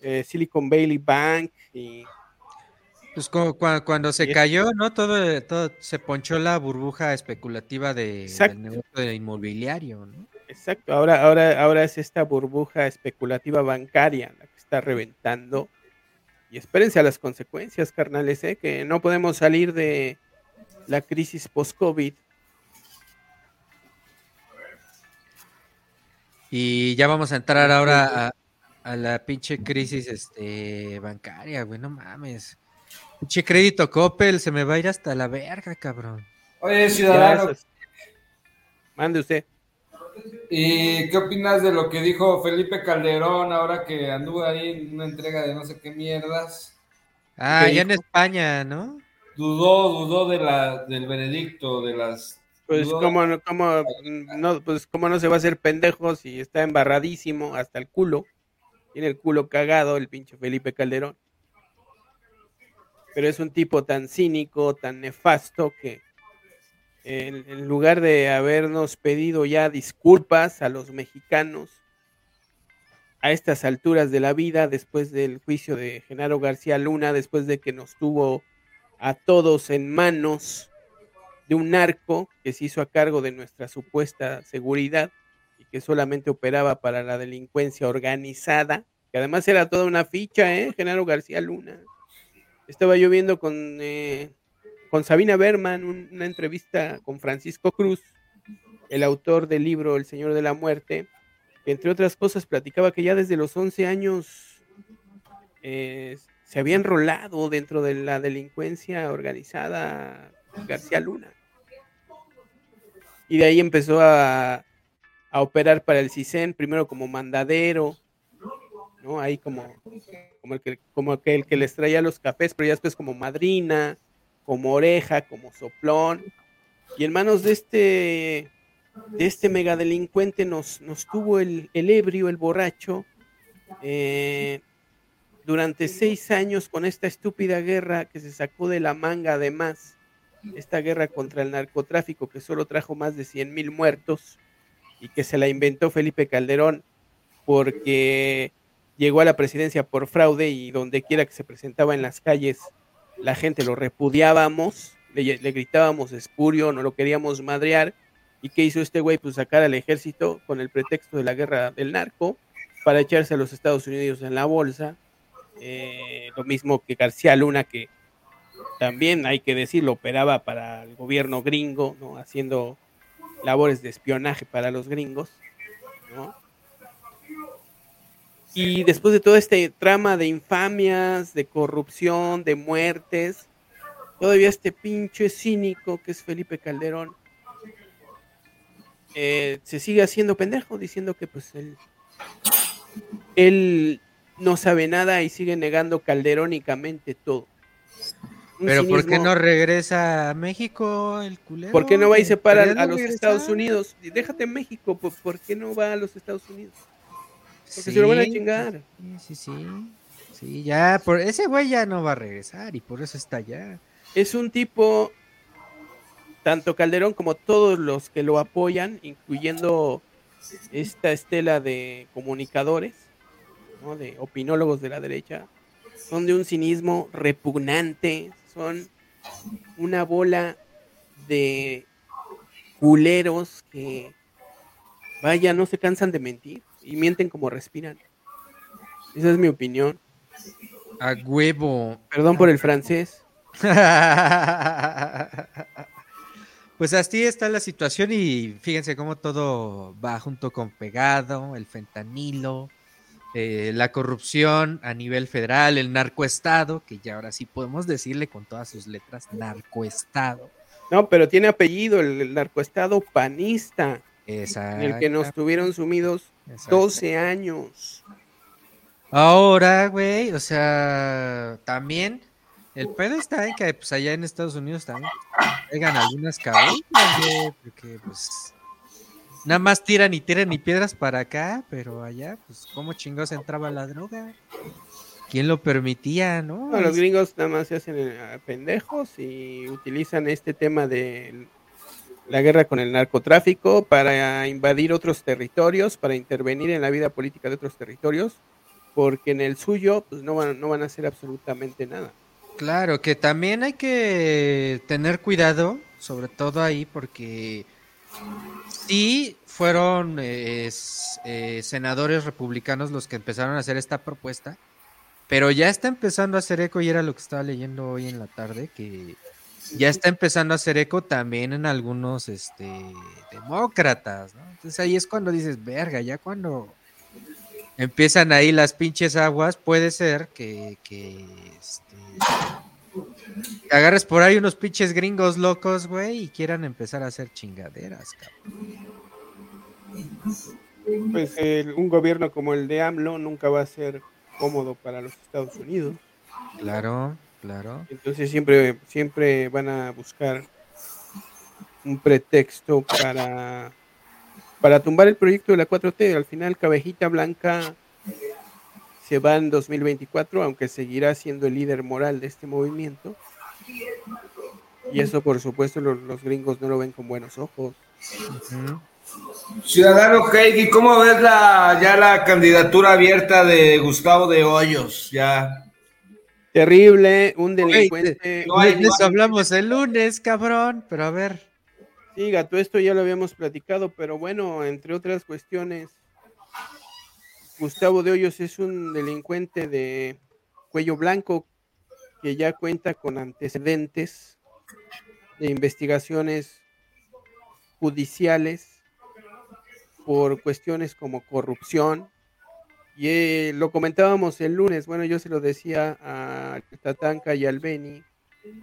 eh, Silicon Valley Bank y Pues cu- cu- cuando se cayó, ¿no? Todo, todo se ponchó la burbuja especulativa de, del negocio de inmobiliario, ¿no? Exacto, ahora, ahora, ahora es esta burbuja especulativa bancaria la que está reventando. Y espérense a las consecuencias, carnales, ¿eh? que no podemos salir de la crisis post-COVID. Y ya vamos a entrar ahora a, a la pinche crisis este, bancaria, güey, no mames. Pinche crédito Coppel, se me va a ir hasta la verga, cabrón. Oye, ciudadano. Mande usted. ¿y qué opinas de lo que dijo Felipe Calderón ahora que anduvo ahí en una entrega de no sé qué mierdas? Ah, ¿Qué ya en? España, ¿no? Dudó, dudó de la, del veredicto, de las... Pues dudó- cómo, no- cómo, no, pues cómo no se va a hacer pendejo si está embarradísimo hasta el culo. Tiene el culo cagado el pinche Felipe Calderón. Pero es un tipo tan cínico, tan nefasto que en, lugar de habernos pedido ya disculpas a los mexicanos a estas alturas de la vida, después del juicio de Genaro García Luna, después de que nos tuvo a todos en manos de un narco que se hizo a cargo de nuestra supuesta seguridad y que solamente operaba para la delincuencia organizada, que además era toda una ficha, ¿eh? Genaro García Luna. Estaba yo viendo con, eh, con Sabina Berman un- una entrevista con Francisco Cruz, el autor del libro El Señor de la Muerte, que entre otras cosas platicaba que ya desde los 11 años eh, se había enrolado dentro de la delincuencia organizada García Luna. Y de ahí empezó a, a operar para el CISEN, primero como mandadero, ¿no? Ahí como, como, el que, como aquel que les traía los cafés, pero ya después como madrina, como oreja, como soplón. Y en manos de este, de este megadelincuente nos, nos tuvo el, el ebrio, el borracho, eh, durante seis años con esta estúpida guerra que se sacó de la manga además, esta guerra contra el narcotráfico que solo trajo más de 100 mil muertos y que se la inventó Felipe Calderón porque llegó a la presidencia por fraude y donde quiera que se presentaba en las calles la gente lo repudiábamos, le, gritábamos espurio, no lo queríamos madrear. ¿Y qué hizo este güey? Pues sacar al ejército con el pretexto de la guerra del narco para echarse a los Estados Unidos en la bolsa. Eh, lo mismo que García Luna, que también hay que decirlo, operaba para el gobierno gringo, ¿no? haciendo labores de espionaje para los gringos. ¿no? Y después de todo este trama de infamias, de corrupción, de muertes, todavía este pinche cínico que es Felipe Calderón eh, se sigue haciendo pendejo, diciendo que pues él, él no sabe nada y sigue negando calderónicamente todo. Un Pero ¿por qué cinismo- no regresa a México el culero? ¿Por qué no va y se para a los regresar. Estados Unidos? Déjate en México, ¿por, por qué no va a los Estados Unidos? Porque se lo van a Sí, chingar. Sí, sí, sí. Sí, ya, por ese güey ya no va a regresar y por eso está allá. Es un tipo, tanto Calderón como todos los que lo apoyan, incluyendo esta estela de comunicadores, ¿no? de opinólogos de la derecha, son de un cinismo repugnante, son una bola de culeros que, vaya, no se cansan de mentir y mienten como respiran. Esa es mi opinión. A huevo. Perdón por el francés. Pues así está la situación y fíjense cómo todo va junto con pegado, el fentanilo, eh, la corrupción a nivel federal, el narcoestado, que ya ahora sí podemos decirle con todas sus letras, narcoestado. No, pero tiene apellido, el, el narcoestado panista, en el que nos tuvieron sumidos Exacto. 12 años. Ahora, güey, o sea, también el pedo está en que pues allá en Estados Unidos también pegan algunas cabezas, güey, porque pues nada más tiran y tiran y piedras para acá, pero allá, pues cómo chingados entraba la droga. ¿Quién lo permitía, no? No, los gringos nada más se hacen eh, pendejos y utilizan este tema de la guerra con el narcotráfico para invadir otros territorios, para intervenir en la vida política de otros territorios, porque en el suyo pues no van, no van a hacer absolutamente nada. Claro, que también hay que tener cuidado, sobre todo ahí, porque sí fueron eh, senadores republicanos los que empezaron a hacer esta propuesta, pero ya está empezando a hacer eco, y era lo que estaba leyendo hoy en la tarde, que ya está empezando a hacer eco también en algunos este, demócratas, ¿no? Entonces ahí es cuando dices, verga, ya cuando empiezan ahí las pinches aguas, puede ser que, que este, que agarres por ahí unos pinches gringos locos, güey, y quieran empezar a hacer chingaderas, cabrón. Pues el- un gobierno como el de AMLO nunca va a ser cómodo para los Estados Unidos. Claro, claro. Entonces siempre, siempre van a buscar un pretexto para, para tumbar el proyecto de la 4T. Al final, Cabejita Blanca se va en 2024, aunque seguirá siendo el líder moral de este movimiento. Y eso, por supuesto, lo- los, gringos no lo ven con buenos ojos. Ujú. Ciudadano Keiki, ¿cómo ves la, ya la candidatura abierta de Gustavo de Hoyos? Ya. Terrible, un delincuente. no hay- hablamos el lunes, cabrón, pero a ver. Sí, gato, esto ya lo habíamos platicado, pero bueno, entre otras cuestiones, Gustavo de Hoyos es un delincuente de cuello blanco que ya cuenta con antecedentes de investigaciones judiciales por cuestiones como corrupción. Y eh, lo comentábamos el lunes, bueno, yo se lo decía a Tatanka y al Beni,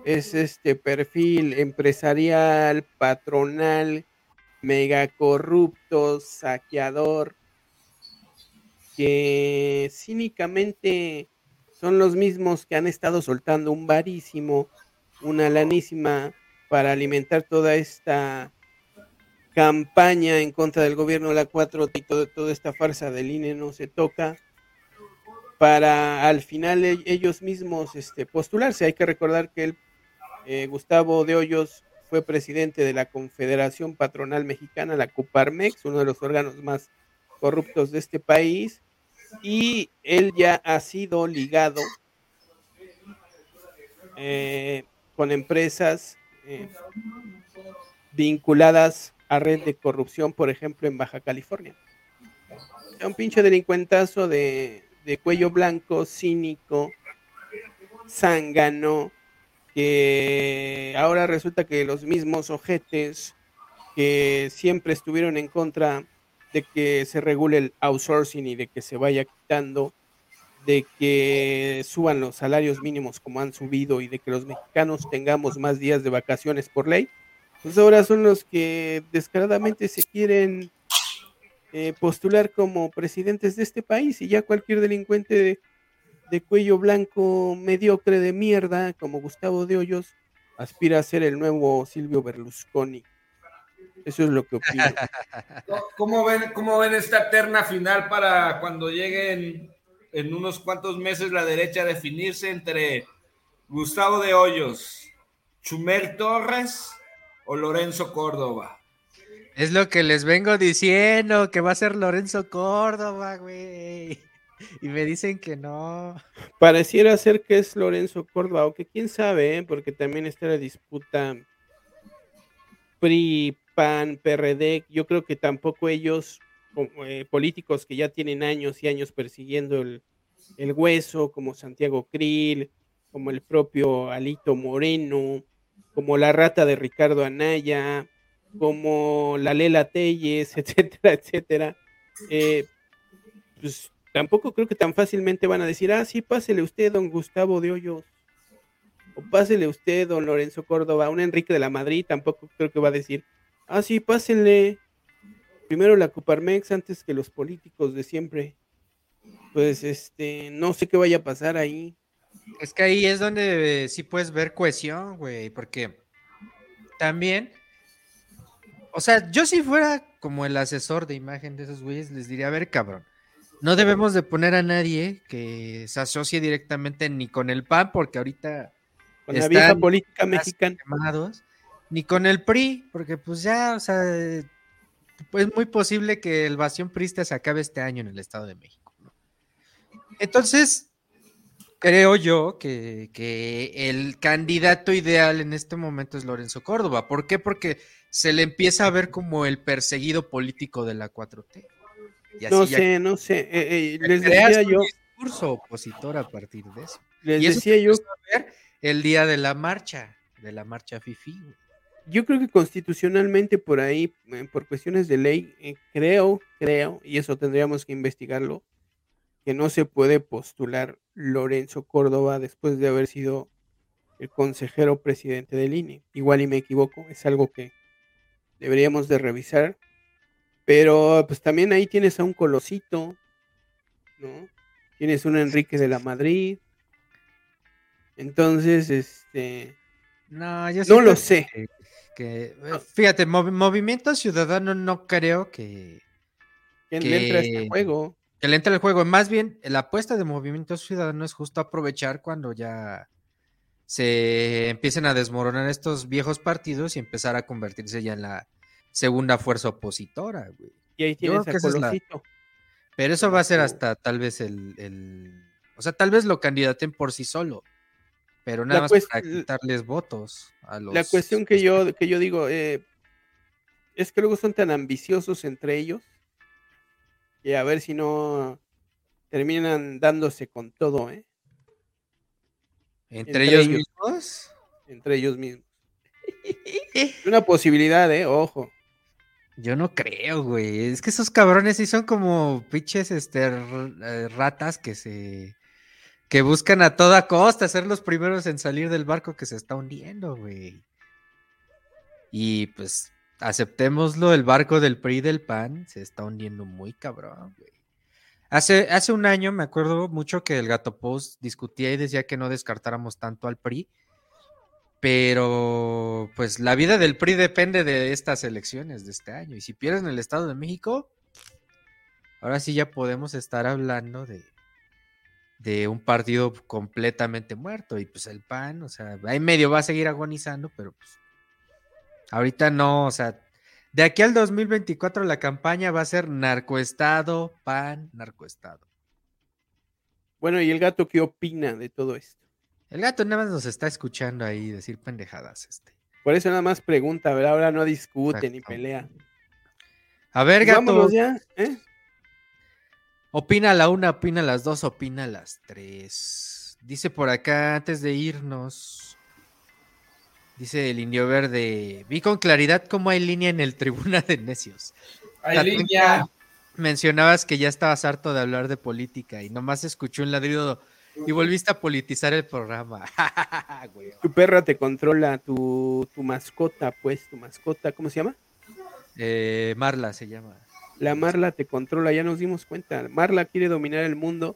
es este perfil empresarial, patronal, mega corrupto, saqueador, que cínicamente son los mismos que han estado soltando un varísimo, una lanísima para alimentar toda esta campaña en contra del gobierno de la 4 y toda esta farsa del INE no se toca para al final e, ellos mismos este, postularse. Hay que recordar que el, eh, Gustavo de Hoyos fue presidente de la Confederación Patronal Mexicana, la Coparmex, uno de los órganos más corruptos de este país, y él ya ha sido ligado eh, con empresas eh, vinculadas a red de corrupción, por ejemplo, en Baja California. Un pinche delincuentazo de, de cuello blanco, cínico, zángano, que ahora resulta que los mismos ojetes que siempre estuvieron en contra de que se regule el outsourcing y de que se vaya quitando, de que suban los salarios mínimos como han subido y de que los mexicanos tengamos más días de vacaciones por ley, pues ahora son los que descaradamente se quieren eh, postular como presidentes de este país y ya cualquier delincuente de, cuello blanco mediocre de mierda como Gustavo de Hoyos aspira a ser el nuevo Silvio Berlusconi. Eso es lo que opino. ¿Cómo ven, ¿Cómo ven esta terna final para cuando lleguen en unos cuantos meses la derecha a definirse entre Gustavo de Hoyos, Chumel Torres o Lorenzo Córdoba? Es lo que les vengo diciendo, que va a ser Lorenzo Córdoba, güey. Y me dicen que no. Pareciera ser que es Lorenzo Córdoba, aunque quién sabe, ¿eh? porque también está la disputa PRI, PAN, PRD. Yo creo que tampoco ellos, eh, políticos que ya tienen años y años persiguiendo el, el hueso, como Santiago Krill, como el propio Alito Moreno, como la rata de Ricardo Anaya, como la Lela Telles, etcétera, etcétera, eh, pues tampoco creo que tan fácilmente van a decir, ah, sí, pásele usted, don Gustavo de Hoyos, o pásele usted, don Lorenzo Córdoba, un Enrique de la Madrid, tampoco creo que va a decir, ah, sí, pásenle primero la Coparmex antes que los políticos de siempre. Pues, este, no sé qué vaya a pasar ahí. Es que ahí es donde sí puedes ver cohesión, güey, porque también o sea, yo si fuera como el asesor de imagen de esos güeyes, les diría, a ver, cabrón, no debemos de poner a nadie que se asocie directamente ni con el PAN, porque ahorita con la vieja política mexicana. ni con el PRI, porque pues ya, o sea, pues es muy posible que el vacío prista se acabe este año en el Estado de México. Entonces, creo yo que, que, el candidato ideal en este momento es Lorenzo Córdoba. ¿Por qué? Porque se le empieza a ver como el perseguido político de la 4T. no sé, no sé. Eh, eh, les decía yo. Un discurso opositor a partir de eso. Les decía yo. Ver el día de la marcha, de la marcha FIFI. Yo creo que constitucionalmente por ahí, eh, por cuestiones de ley, creo, creo, y eso tendríamos que investigarlo, que no se puede postular Lorenzo Córdoba después de haber sido el consejero presidente del INE. Igual y me equivoco, es algo que deberíamos de revisar. Pero pues también ahí tienes a un Colosito, ¿no? Tienes un Enrique de la Madrid. Entonces, este... No, yo no lo sé. Que, eh, fíjate, Movimiento Ciudadano no creo que... Que, le entre a este juego. Que le entre al juego. Más bien, la apuesta de Movimiento Ciudadano es justo aprovechar cuando ya se empiecen a desmoronar estos viejos partidos y empezar a convertirse ya en la segunda fuerza opositora, güey. Y ahí tienes a Pero eso va a ser hasta tal vez el, O sea, tal vez lo candidaten por sí solo. Pero nada más para quitarles votos a los... La cuestión que yo, que yo digo eh, es que luego son tan ambiciosos entre ellos que a ver si no terminan dándose con todo, ¿eh? Entre, Entre ellos, ellos. mismos. Entre ellos mismos. Una posibilidad, ¿eh? Ojo. Yo no creo, güey. Es que esos cabrones sí son como pinches este, eh, ratas que se. que buscan a toda costa ser los primeros en salir del barco que se está hundiendo, güey. Y pues, aceptémoslo, el barco del PRI del PAN se está hundiendo muy cabrón, güey. Hace, hace un año me acuerdo mucho que el Gato Post discutía y decía que no descartáramos tanto al PRI. Pero, pues la vida del PRI depende de estas elecciones de este año. Y si pierden el Estado de México, ahora sí ya podemos estar hablando de, de un partido completamente muerto. Y pues el PAN, o sea, ahí medio va a seguir agonizando, pero pues ahorita no, o sea, de aquí al 2024 la campaña va a ser narcoestado, PAN, narcoestado. Bueno, ¿y el gato qué opina de todo esto? El gato nada más nos está escuchando ahí decir pendejadas, este. Por eso nada más pregunta, ¿verdad? Ahora no discute ni Exacto. pelea. A ver, gato. ya, ¿eh? Opina la una, opina las dos, opina las tres. Dice por acá, antes de irnos, dice el indio verde, vi con claridad cómo hay línea en el tribuna de necios. Hay línea. Mencionabas que ya estabas harto de hablar de política y nomás escuché un ladrido y volviste a politizar el programa. Tu perra te controla, tu, tu mascota, pues, tu mascota, ¿cómo se llama? Eh, Marla se llama. La Marla te controla, ya nos dimos cuenta. Marla quiere dominar el mundo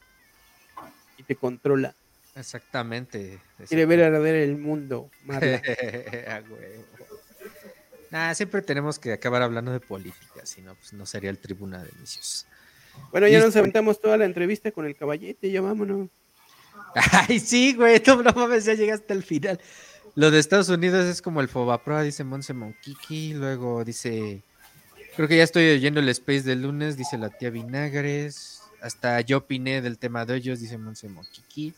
y te controla. Exactamente. Quiere ver arder el mundo, Marla. A huevo. Nah, siempre tenemos que acabar hablando de política, si no, pues no sería el tribuna de inicios. Bueno, ya nos Listo. aventamos toda la entrevista con el caballete, ya vámonos. Ay, sí, güey, no, no mames, ya llegaste al final. Lo de Estados Unidos es como el Fobaproa, dice Monse Monkiki. Luego dice, creo que ya estoy oyendo el Space del lunes, dice la tía Vinagres. Hasta yo opiné del tema de hoyos, dice Monse Monkiki.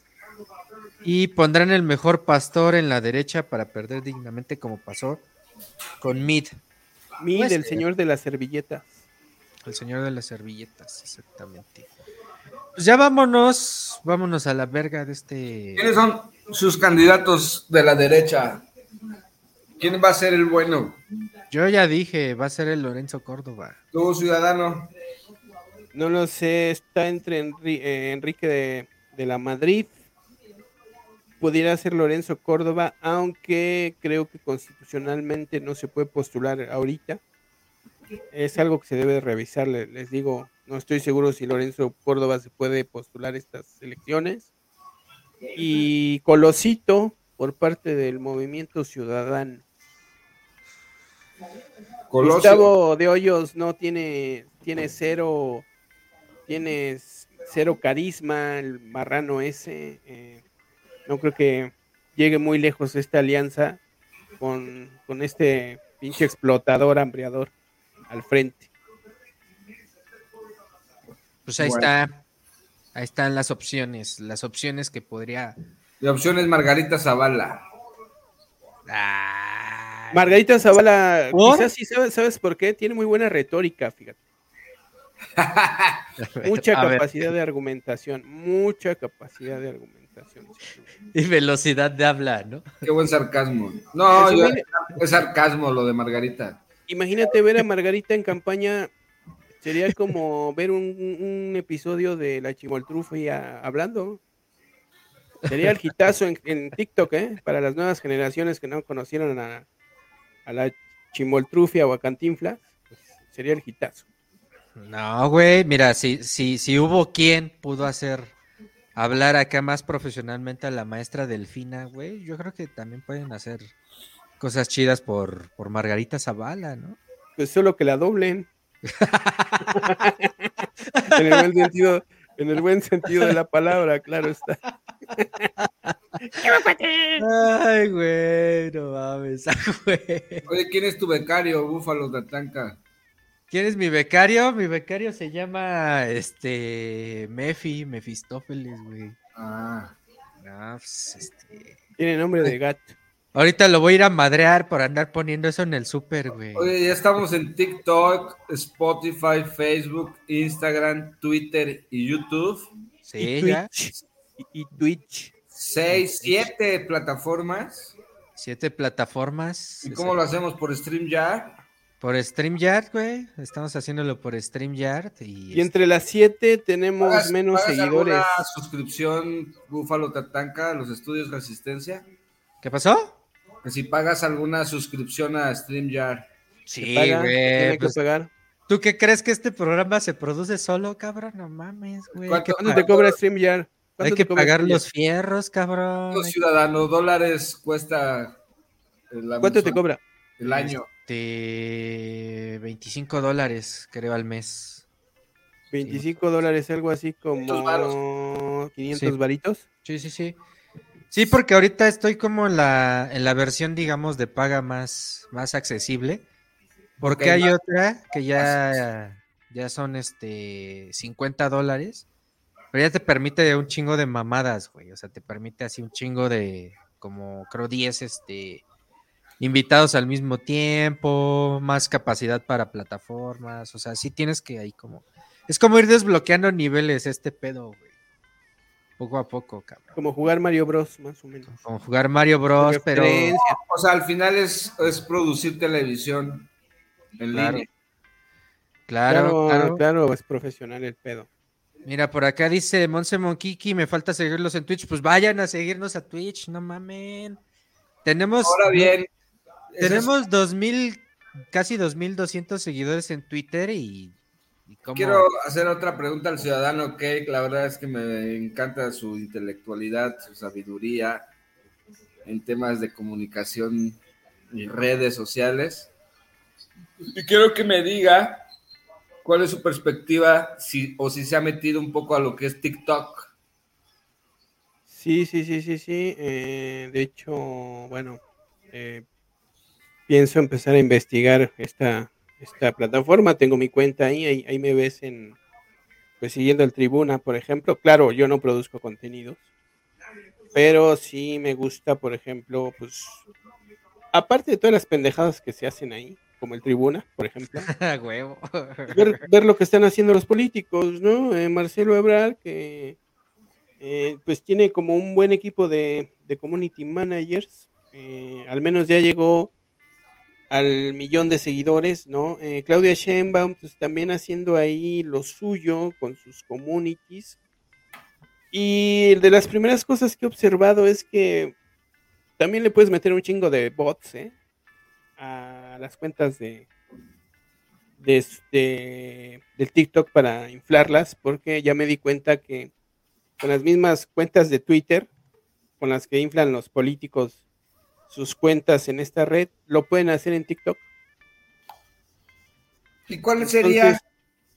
Y pondrán el mejor pastor en la derecha para perder dignamente como pasó con Mid, Mi Pues, del eh. señor de la servilleta. el señor de las servilletas, exactamente. Pues ya vámonos, vámonos a la verga de este... ¿Quiénes son sus candidatos de la derecha? ¿Quién va a ser el bueno? Yo ya dije, va a ser el Lorenzo Córdoba. Tú, ciudadano. No lo sé, está entre Enri- eh, Enrique de, de la Madrid. Pudiera ser Lorenzo Córdoba, aunque creo que constitucionalmente no se puede postular ahorita. Es algo que se debe revisar, le- les digo, no estoy seguro si Lorenzo Córdoba se puede postular estas elecciones. Y Colosito por parte del Movimiento Ciudadano. Colosio. Gustavo de Hoyos no tiene, tiene cero, tiene cero carisma, el marrano ese. eh, no creo que llegue muy lejos esta alianza con, con este pinche explotador, hambriador al frente. Pues ahí Bueno. está. Ahí están las opciones. Las opciones que podría. La opción es Margarita Zavala. Ah, Margarita Zavala, ¿Por? quizás sí sabes, ¿sabes por qué? Tiene muy buena retórica, fíjate. Mucha capacidad de argumentación, mucha capacidad de argumentación. Y velocidad de habla, ¿no? Qué buen sarcasmo. No, yo- es sarcasmo lo de Margarita. Imagínate ver a Margarita en campaña, sería como ver un, un episodio de la Chimoltrufia hablando. Sería el hitazo en, en TikTok, ¿eh? Para las nuevas generaciones que no conocieron a, a la Chimoltrufia o a Cantinflas, pues sería el hitazo. No, güey. Mira, si, si, si hubo quien pudo hacer hablar acá más profesionalmente a la maestra Delfina, güey, yo creo que también pueden hacer cosas chidas por, por Margarita Zavala, ¿no? Pues solo que la doblen. en el buen sentido, en el buen sentido de la palabra, claro está. Ay, güey, no mames, ah, güey. Oye, ¿quién es tu becario, Búfalo Tatanca? ¿Quién es mi becario? Mi becario se llama este Mefi, Mefistófeles, güey. Ah, No, pues, este, Tiene nombre de gato. Ahorita lo voy a ir a madrear por andar poniendo eso en el súper, güey. Oye, ya estamos en TikTok, Spotify, Facebook, Instagram, Twitter y YouTube. Sí, y ya. Twitch. Y, y Twitch. Seis, siete plataformas. Siete plataformas. ¿Y cómo lo hacemos? ¿Por StreamYard? Por StreamYard, güey. Estamos haciéndolo por StreamYard. Y, Y entre las siete tenemos ¿Pagas- menos pagas seguidores. alguna suscripción Búfalo Tatanca a los estudios Resistencia? ¿Qué pasó? Que si pagas alguna suscripción a StreamYard. Sí, güey. tiene que pues, pagar. ¿Tú qué crees que este programa se produce solo, cabrón? No mames, güey. ¿Cuánto- ¿Cuánto pa- te cobra StreamYard? hay ¿Cuánto que pagar los fierros, cabrón. Los ciudadanos dólares cuesta el, ¿Cuánto te cobra? el año. Este, 25 dólares, creo, al mes. 25 dólares, algo así 500 varos. como 500 Sí. varitos. Sí, sí, sí. Sí, porque ahorita estoy como en la, en la versión, digamos, de paga más, más accesible. Porque hay más- otra que ya, ya son este 50 dólares. Pero ya te permite un chingo de mamadas, güey. O sea, te permite así un chingo de, como creo 10 este, invitados al mismo tiempo, más capacidad para plataformas. O sea, sí tienes que ahí como... Es como ir desbloqueando niveles este pedo, güey. Poco a poco, cabrón. Como jugar Mario Bros, más o menos. Como jugar Mario Bros, pero. O sea, al final es, es producir televisión en Claro. línea. claro, Claro, claro. claro, es profesional el pedo. Mira, por acá dice Monse Monkiki, me falta seguirlos en Twitch. Pues vayan a seguirnos a Twitch, no mamen. Tenemos, Ahora bien, tenemos 2000, casi 2200 seguidores en Twitter y, y como- quiero hacer otra pregunta al ciudadano Cake. La verdad es que me encanta su intelectualidad, su sabiduría en temas de comunicación y redes sociales. Y quiero que me diga cuál es su perspectiva si, o si se ha metido un poco a lo que es TikTok. Sí, sí, sí, sí, sí. eh, de hecho, bueno, eh, pienso empezar a investigar esta, esta plataforma. Tengo mi cuenta ahí, ahí, ahí me ves en, pues siguiendo el Tribuna, por ejemplo. Claro, yo no produzco contenidos, pero sí me gusta, por ejemplo, pues, aparte de todas las pendejadas que se hacen ahí, como el Tribuna, por ejemplo. huevo. ver, ver lo que están haciendo los políticos, ¿no? Eh, Marcelo Ebrard, que eh, pues tiene como un buen equipo de, de community managers, eh, al menos ya llegó al millón de seguidores, ¿no? Eh, Claudia Sheinbaum, pues también haciendo ahí lo suyo con sus communities. Y de las primeras cosas que he observado es que también le puedes meter un chingo de bots, ¿eh? A las cuentas de, de, este- del TikTok para inflarlas, porque ya me di cuenta que con las mismas cuentas de Twitter, con las que inflan los políticos sus cuentas en esta red, lo pueden hacer en TikTok. ¿Y cuál sería, Entonces-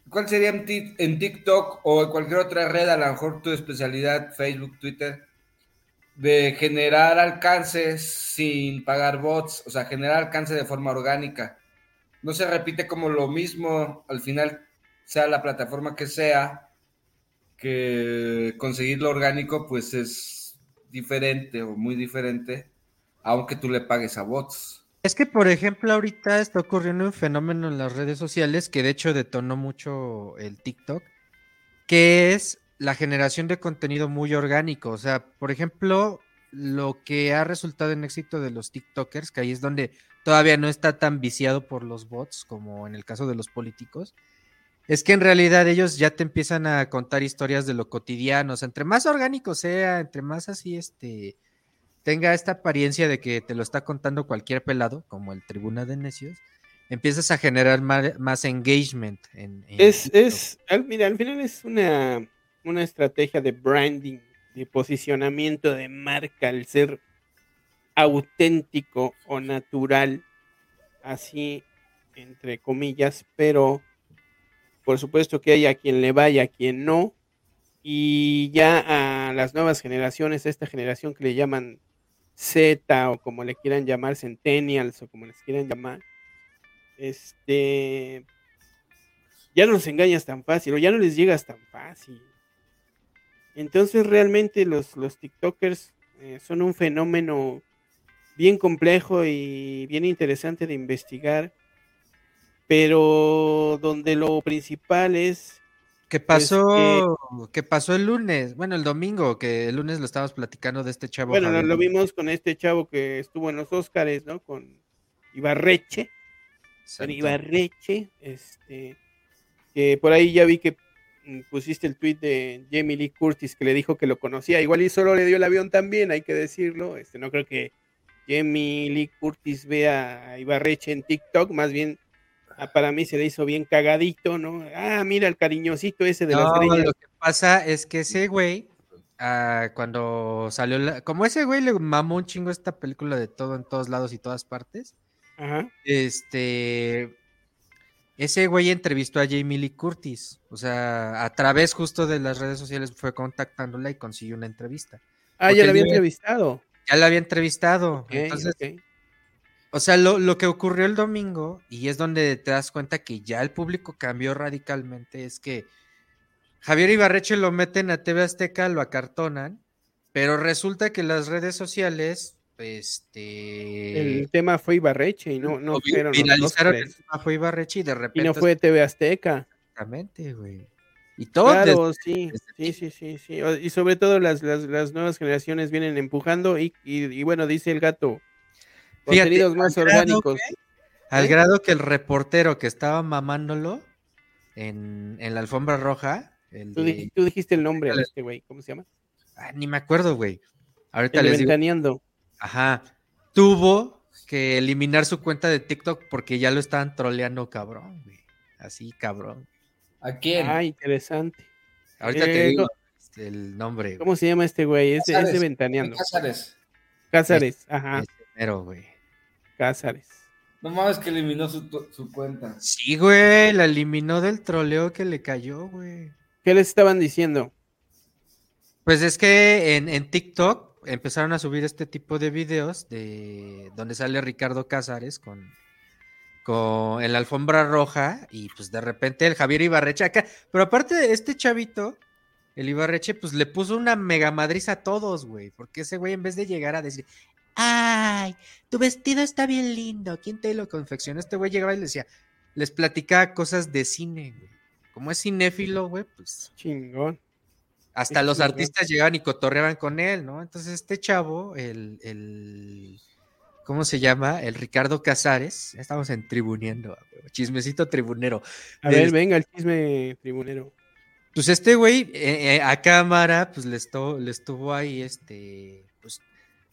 cuál sería en TikTok o en cualquier otra red, a lo mejor tu especialidad, Facebook, Twitter, de generar alcances sin pagar bots, o sea, generar alcance de forma orgánica? No se repite como lo mismo, al final, sea la plataforma que sea, que conseguir lo orgánico, pues es diferente o muy diferente, aunque tú le pagues a bots. Es que, por ejemplo, ahorita está ocurriendo un fenómeno en las redes sociales que de hecho detonó mucho el TikTok, que es la generación de contenido muy orgánico. O sea, por ejemplo, lo que ha resultado en éxito de los TikTokers, que ahí es donde todavía no está tan viciado por los bots como en el caso de los políticos, es que en realidad ellos ya te empiezan a contar historias de lo cotidiano. O sea, entre más orgánico sea, entre más así, este, tenga esta apariencia de que te lo está contando cualquier pelado, como el Tribuna de Necios, empiezas a generar más, engagement. En, en Es, TikTok. es, al, mira, al final es una, una estrategia de branding, de posicionamiento de marca, el ser auténtico o natural, así entre comillas, pero por supuesto que hay a quien le vaya, a quien no, y ya a las nuevas generaciones, a esta generación que le llaman Z o como le quieran llamar, Centennials o como les quieran llamar, este, ya no los engañas tan fácil o ya no les llegas tan fácil. Entonces realmente los, los TikTokers eh, son un fenómeno bien complejo y bien interesante de investigar, pero donde lo principal es ¿Qué pasó? ¿Qué pasó el lunes? Bueno, el domingo, que el lunes lo estábamos platicando de este chavo. Bueno, lo, Javier. lo vimos con este chavo que estuvo en los Óscares, ¿no? Con Ibarreche. Con. Ibarreche, este, que por ahí ya vi que mm, pusiste el tweet de Jamie Lee Curtis que le dijo que lo conocía. Igual y solo le dio el avión también, hay que decirlo. Este, no creo que Jamie Lee Curtis vea a Ibarreche en TikTok, más bien para mí se le hizo bien cagadito, ¿no? Ah, mira el cariñosito ese de las No, greñas. lo que pasa es que ese güey, ah, cuando salió la... Como ese güey le mamó un chingo esta película de todo en todos lados y todas partes, Ajá. este... Ese güey entrevistó a Jamie Lee Curtis, o sea, a través justo de las redes sociales fue contactándola y consiguió una entrevista. Ah, Porque ya lo había entrevistado. Ya la había entrevistado, entonces ok. O sea, lo, lo que ocurrió el domingo, y es donde te das cuenta que ya el público cambió radicalmente, es que Javier Ibarreche lo meten a TV Azteca, lo acartonan, pero resulta que las redes sociales, este... El tema fue Ibarreche y no, no fueron viralizaron el tema fue Ibarreche y de Y repente... no fue TV Azteca. Exactamente, güey. Y todo desde- Claro, sí, desde sí, sí, sí, sí. Y sobre todo las, las, las nuevas generaciones vienen empujando y, y, y bueno, dice el gato, contenidos más al grado, orgánicos. Al ¿Eh? grado que el reportero que estaba mamándolo en, en la alfombra roja, el Tú, de- dij- tú dijiste el nombre de este güey, ¿cómo se llama? Ah, ni me acuerdo, güey. Ahorita El les digo. Ventaneando. Ajá. Tuvo que eliminar su cuenta de TikTok porque ya lo estaban troleando, cabrón, güey. Así, cabrón. ¿A quién? Ah, interesante. Ahorita te Eh, digo ¿cómo- este, el nombre. güey. ¿Cómo se llama este güey? Es, de- es de Cázares. Ventaneando. Cázares. Cázares, ajá, Ese mero, güey. Cázares. No mames que eliminó su, su cuenta. Sí, güey, la eliminó del troleo que le cayó, güey. ¿Qué les estaban diciendo? Pues es que en, en TikTok empezaron a subir este tipo de videos de donde sale Ricardo Cázares con, con en la alfombra roja y pues de repente el Javier Ibarreche acá, pero aparte de este chavito, el Ibarreche pues le puso una mega madriz a todos, güey, porque ese güey en vez de llegar a decir, ay, tu vestido está bien lindo, ¿quién te lo confeccionó? Este güey llegaba y le decía, les platicaba cosas de cine, güey. Como es cinéfilo, güey, pues Chingón. hasta los chingón. artistas llegaban y cotorreaban con él, ¿no? Entonces este chavo, el, el ¿cómo se llama? El Ricardo Casares, estamos en tribuneando, chismecito tribunero. A Del- ver, venga el chisme tribunero. Pues este güey eh, eh, a cámara, pues le, estuvo, le estuvo ahí, este, pues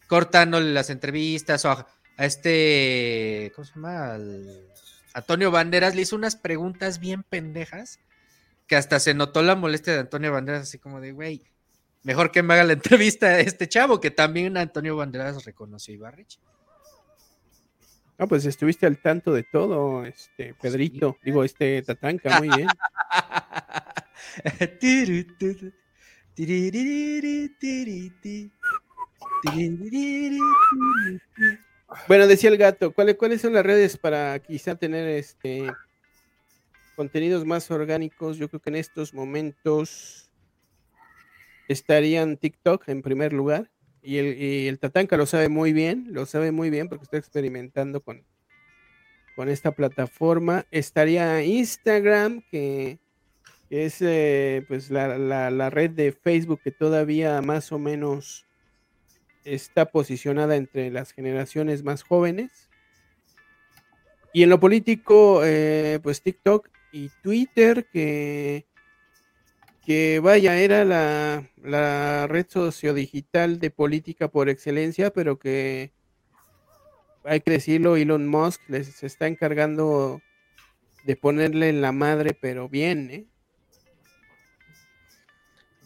cortándole las entrevistas o a, a este, ¿cómo se llama? Al- Antonio Banderas le hizo unas preguntas bien pendejas que hasta se notó la molestia de Antonio Banderas, así como de, güey, mejor que me haga la entrevista a este chavo, que también Antonio Banderas reconoció a Ibarreche. Ah, pues estuviste al tanto de todo, este, Pedrito. Digo, este, Tatanca, muy bien. Bueno, decía el gato, ¿cuáles, ¿cuáles son las redes para quizá tener este contenidos más orgánicos? Yo creo que en estos momentos estarían TikTok en primer lugar. Y el, Tatanka lo sabe muy bien, lo sabe muy bien porque está experimentando con, esta plataforma. Estaría Instagram, que, es eh, pues la red de Facebook que todavía más o menos está posicionada entre las generaciones más jóvenes. Y en lo político, eh, pues TikTok y Twitter, que, que vaya, era la, la red sociodigital de política por excelencia, pero que hay que decirlo, Elon Musk les está encargando de ponerle la madre, pero bien, ¿eh?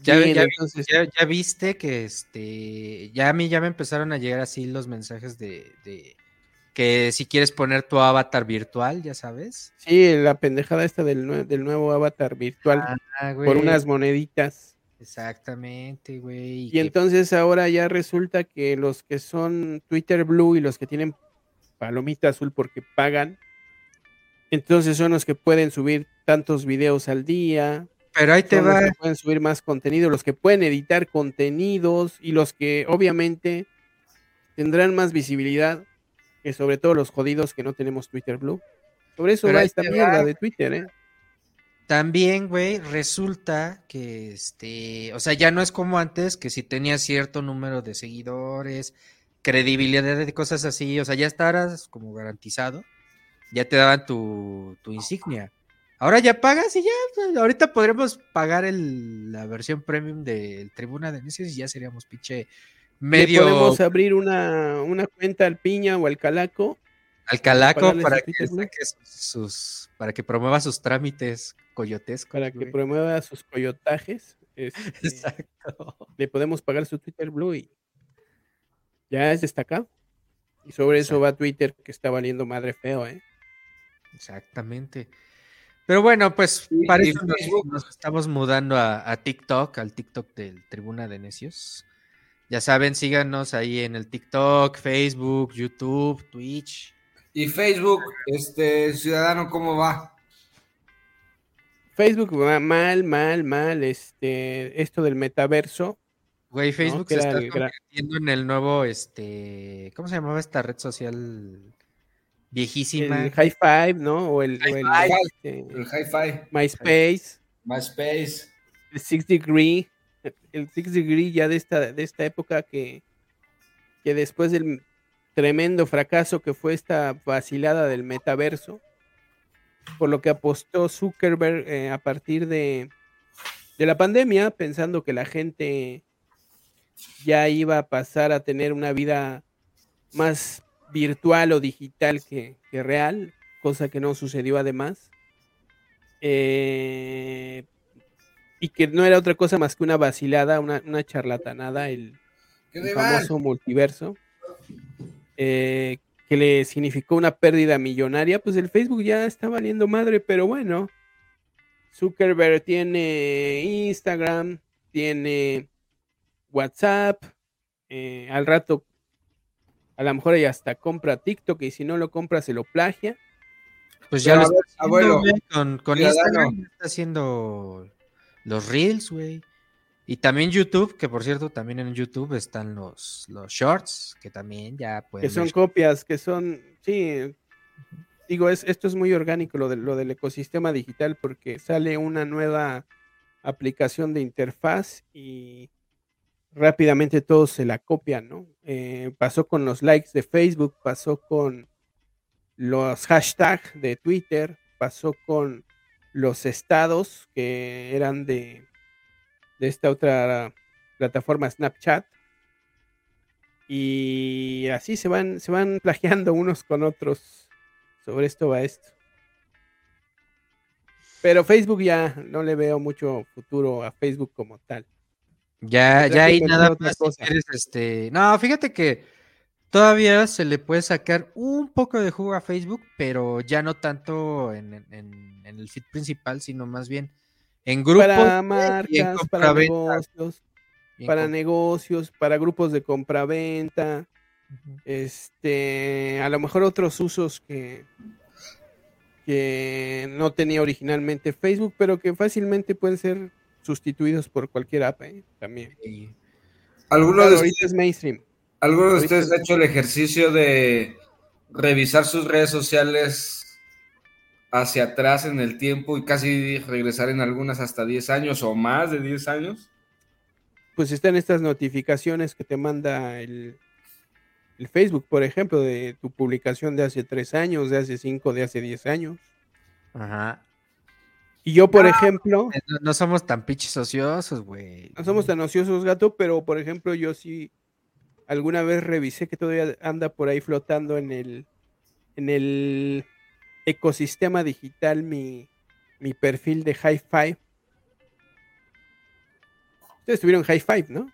Ya, Bien, ya vi- entonces, ya- ya viste que este, ya a mí ya me empezaron a llegar así los mensajes de, de que si quieres poner tu avatar virtual, ya sabes. sí, la pendejada esta del, nue- del nuevo avatar virtual Ah, por unas moneditas. Exactamente, güey. Y que- entonces ahora ya resulta que los que son Twitter Blue y los que tienen palomita azul porque pagan, entonces son los que pueden subir tantos videos al día, pero ahí te son los va. que pueden subir más contenido, los que pueden editar contenidos y los que obviamente tendrán más visibilidad que sobre todo los jodidos que no tenemos Twitter Blue. Sobre eso Pero va esta mierda va. de Twitter, ¿eh? también, güey, resulta que este, o sea, ya no es como antes, que si tenías cierto número de seguidores, credibilidad de cosas así, o sea, ya estarás como garantizado, ya te daban tu, tu insignia. Ahora ya pagas y ya, pues, ahorita podremos pagar el, la versión premium del Tribuna de Necios y ya seríamos pinche medio podemos abrir una, una cuenta al Piña o al Calaco. al calaco para que saque sus, para que promueva sus trámites coyotescos. para que güey. promueva sus coyotajes. este, Exacto. le podemos pagar su Twitter Blue y ya es destacado. Y sobre eso va Twitter, que está valiendo madre feo, ¿eh? Exactamente. Pero bueno, pues Y- para y eso nos, estamos mudando a, a TikTok, al TikTok del Tribuna de Necios. Ya saben, síganos ahí en el TikTok, Facebook, YouTube, Twitch. Y Facebook, este, ciudadano, ¿cómo va? Facebook va mal, mal, mal. Este, esto del metaverso. Güey, Facebook se está convirtiendo en el nuevo, este, ¿cómo se llamaba esta red social viejísima? El High Five, ¿no? O el, o el, Hi-Fi. este, El hi-fi, MySpace, MySpace. el Six Degree. El Six Degree ya de esta, de esta época que, que después del tremendo fracaso que fue esta vacilada del metaverso, por lo que apostó Zuckerberg eh, a partir de, de la pandemia, pensando que la gente ya iba a pasar a tener una vida más virtual o digital que, que real, cosa que no sucedió además. Eh, y que no era otra cosa más que una vacilada, una, una charlatanada, el, ¿Qué el famoso multiverso, eh, que le significó una pérdida millonaria, pues el Facebook ya está valiendo madre, pero bueno, Zuckerberg tiene Instagram, tiene WhatsApp, eh, al rato a lo mejor ella hasta compra TikTok y si no lo compra se lo plagia. Pues ya Pero, lo está haciendo, abuelo, güey, con. Instagram está haciendo los reels, güey. Y también YouTube, que por cierto, también en YouTube están los, los shorts, que también ya pueden que son ver. copias, que son, sí, digo, es, esto es muy orgánico lo, de, lo del ecosistema digital porque sale una nueva aplicación de interfaz y rápidamente todos se la copian, ¿no? Eh, pasó con los likes de Facebook, pasó con los hashtags de Twitter, pasó con los estados que eran de, de esta otra plataforma Snapchat y así se van, se van plagiando unos con otros. Sobre esto va esto. Pero Facebook ya no le veo mucho futuro a Facebook como tal. Ya, ya hay nada más cosa. este. No, fíjate que todavía se le puede sacar un poco de jugo a Facebook, pero ya no tanto en, en- en- en el feed principal, sino más bien en grupos. Para marcas, para negocios, para negocios, para grupos de compraventa, Ujú. este, a lo mejor otros usos que, que no tenía originalmente Facebook, pero que fácilmente pueden ser sustituidos por cualquier app, ¿eh? también. Y- ¿Alguno Claro, de ahorita es mainstream. ¿Alguno de ustedes ha es- hecho el ejercicio de revisar sus redes sociales hacia atrás en el tiempo y casi regresar en algunas hasta 10 años o más de 10 años? Pues están estas notificaciones que te manda el, el Facebook, por ejemplo, de tu publicación de hace tres años, de hace cinco, de hace diez años. Ajá. Y yo, por ejemplo, Eh, No, no somos tan pinches ociosos, güey. no somos tan ociosos, gato, pero por ejemplo, yo sí alguna vez revisé que todavía anda por ahí flotando en el en el ecosistema digital mi, mi perfil de High Five. Ustedes tuvieron High Five, ¿no?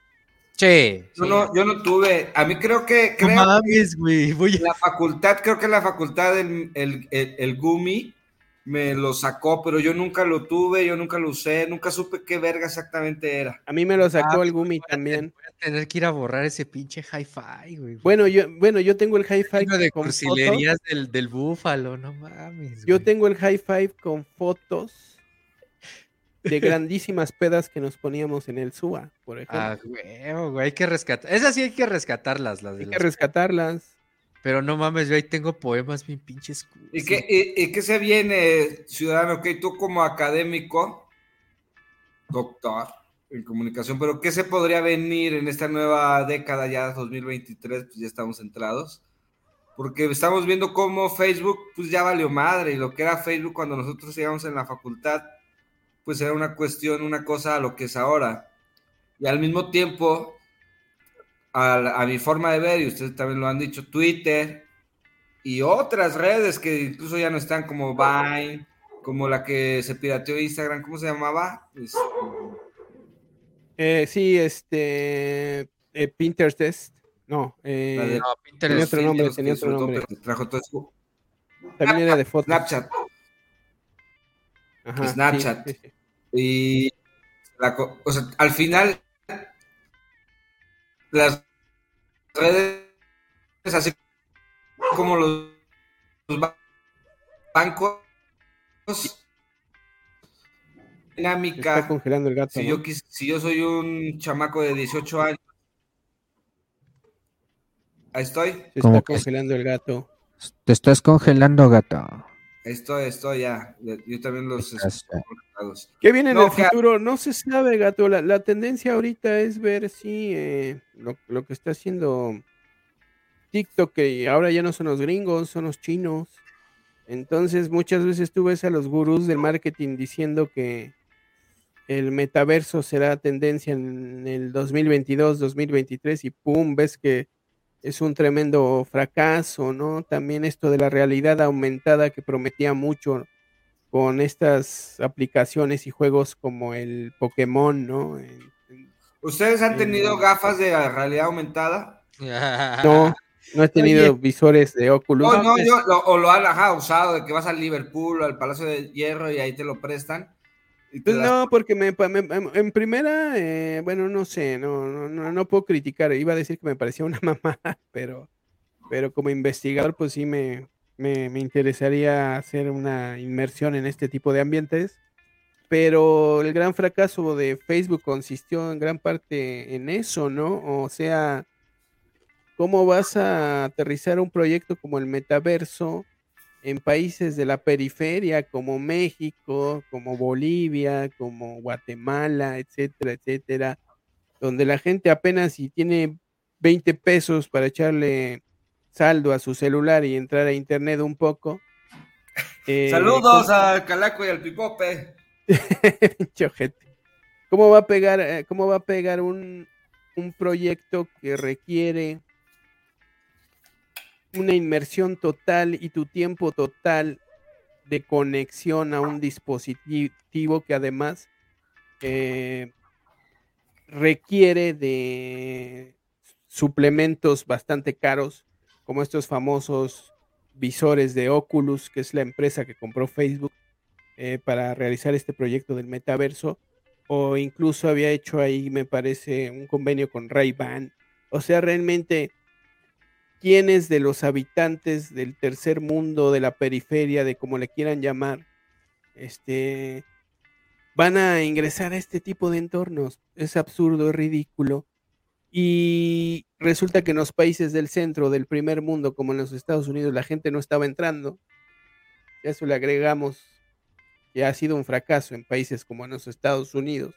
Che. Yo no, yo no tuve, a mí creo que, No creo mames, güey. La facultad, creo que la facultad del el, el, el Gumi me lo sacó, pero yo nunca lo tuve, yo nunca lo usé, nunca supe qué verga exactamente era. A mí me lo sacó Ah, el Gumi también. Voy a tener que ir a borrar ese pinche hi-fi, güey. Bueno, yo, bueno, yo tengo el High Five Lleno de con fotos. cursilerías del, del búfalo, no mames. Yo güey. tengo el high five con fotos de grandísimas pedas que nos poníamos en el SUA, por ejemplo. Ah, güey, güey, hay que rescatar. Esas sí hay que rescatarlas, las de Hay que las- rescatarlas. Pero no mames, yo ahí tengo poemas bien pinches. ¿Y qué, y, y qué se viene, ciudadano? Que tú como académico, doctor en comunicación, pero ¿qué se podría venir en esta nueva década ya 2023? Pues ya estamos centrados. Porque estamos viendo cómo Facebook pues ya valió madre y lo que era Facebook cuando nosotros íbamos en la facultad pues era una cuestión, una cosa a lo que es ahora. Y al mismo tiempo, a, a mi forma de ver, y ustedes también lo han dicho, Twitter y otras redes que incluso ya no están como Vine, como la que se pirateó Instagram, ¿cómo se llamaba? Este, Eh, sí, este. Eh, Pinterest. No, eh, No, tenía Pinterest. otro nombre, tenía otro nombre. trajo todo eso. También era de fotos. Snapchat. Ajá, Snapchat. sí, sí. Y la o sea, al final, las redes, así como los, los ba- bancos, dinámica. está congelando el gato. Si ¿no? yo, quis- si yo soy un chamaco de 18 años, ahí estoy, Se está congelando el gato. Te estás congelando, gato. Ahí estoy, estoy ya. Yo también los. ¿Qué viene en No, el que- futuro? No se sabe, gato. La, la tendencia ahorita es ver si eh, lo, lo que está haciendo TikTok, que ahora ya no son los gringos, son los chinos. Entonces, muchas veces tú ves a los gurús del marketing diciendo que el metaverso será tendencia en el 2022, 2023 y pum, ves que es un tremendo fracaso, ¿no? También esto de la realidad aumentada que prometía mucho con estas aplicaciones y juegos como el Pokémon, ¿no? En- en- ¿Ustedes han tenido gafas de realidad aumentada? no, no he tenido visores de Oculus. No, no, yo, lo- o lo han ajá, usado, de que vas al Liverpool o al Palacio de Hierro y ahí te lo prestan. Pues no, porque me, em- en primera, eh, bueno, no sé, no, no, no, no puedo criticar. Iba a decir que me parecía una mamá, pero, pero como investigador, pues sí me, me, me interesaría hacer una inmersión en este tipo de ambientes. Pero el gran fracaso de Facebook consistió en gran parte en eso, ¿no? O sea, ¿cómo vas a aterrizar un proyecto como el metaverso en países de la periferia como México, como Bolivia, como Guatemala, etcétera, etcétera, donde la gente apenas si tiene 20 pesos para echarle saldo a su celular y entrar a internet un poco? eh, Saludos al Calaco y al Pipope. ¿Cómo va a pegar, eh, cómo va a pegar un, un proyecto que requiere una inmersión total y tu tiempo total de conexión a un dispositivo que además eh, requiere de suplementos bastante caros, como estos famosos visores de Oculus, que es la empresa que compró Facebook eh, para realizar este proyecto del metaverso, o incluso había hecho ahí, me parece, un convenio con Ray-Ban. O sea, realmente, ¿quiénes de los habitantes del tercer mundo, de la periferia, de como le quieran llamar, este, van a ingresar a este tipo de entornos? Es absurdo, es ridículo. Y resulta que en los países del centro, del primer mundo, como en los Estados Unidos, la gente no estaba entrando. Y a eso le agregamos que ha sido un fracaso en países como en los Estados Unidos.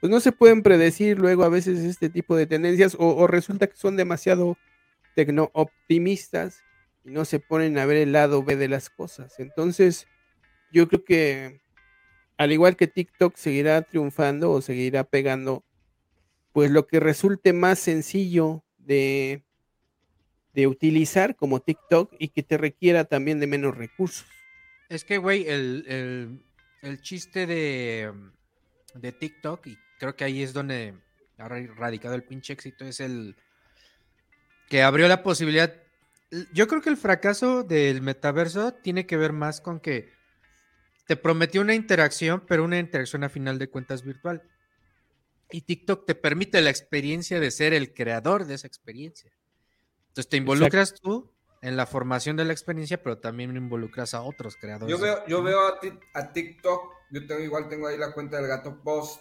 Pues no se pueden predecir luego a veces este tipo de tendencias o, o resulta que son demasiado tecno optimistas y no se ponen a ver el lado B de las cosas. Entonces, yo creo que al igual que TikTok seguirá triunfando o seguirá pegando, pues lo que resulte más sencillo de, de utilizar como TikTok y que te requiera también de menos recursos. Es que, güey, el, el- el chiste de, de TikTok, y creo que ahí es donde ha ra- radicado el pinche éxito, es el que abrió la posibilidad. Yo creo que el fracaso del metaverso tiene que ver más con que te prometió una interacción, pero una interacción a final de cuentas virtual. Y TikTok te permite la experiencia de ser el creador de esa experiencia. Entonces te involucras tú en la formación de la experiencia, pero también involucras a otros creadores. Yo veo, yo veo a, ti- a TikTok, yo tengo igual tengo ahí la cuenta del gato post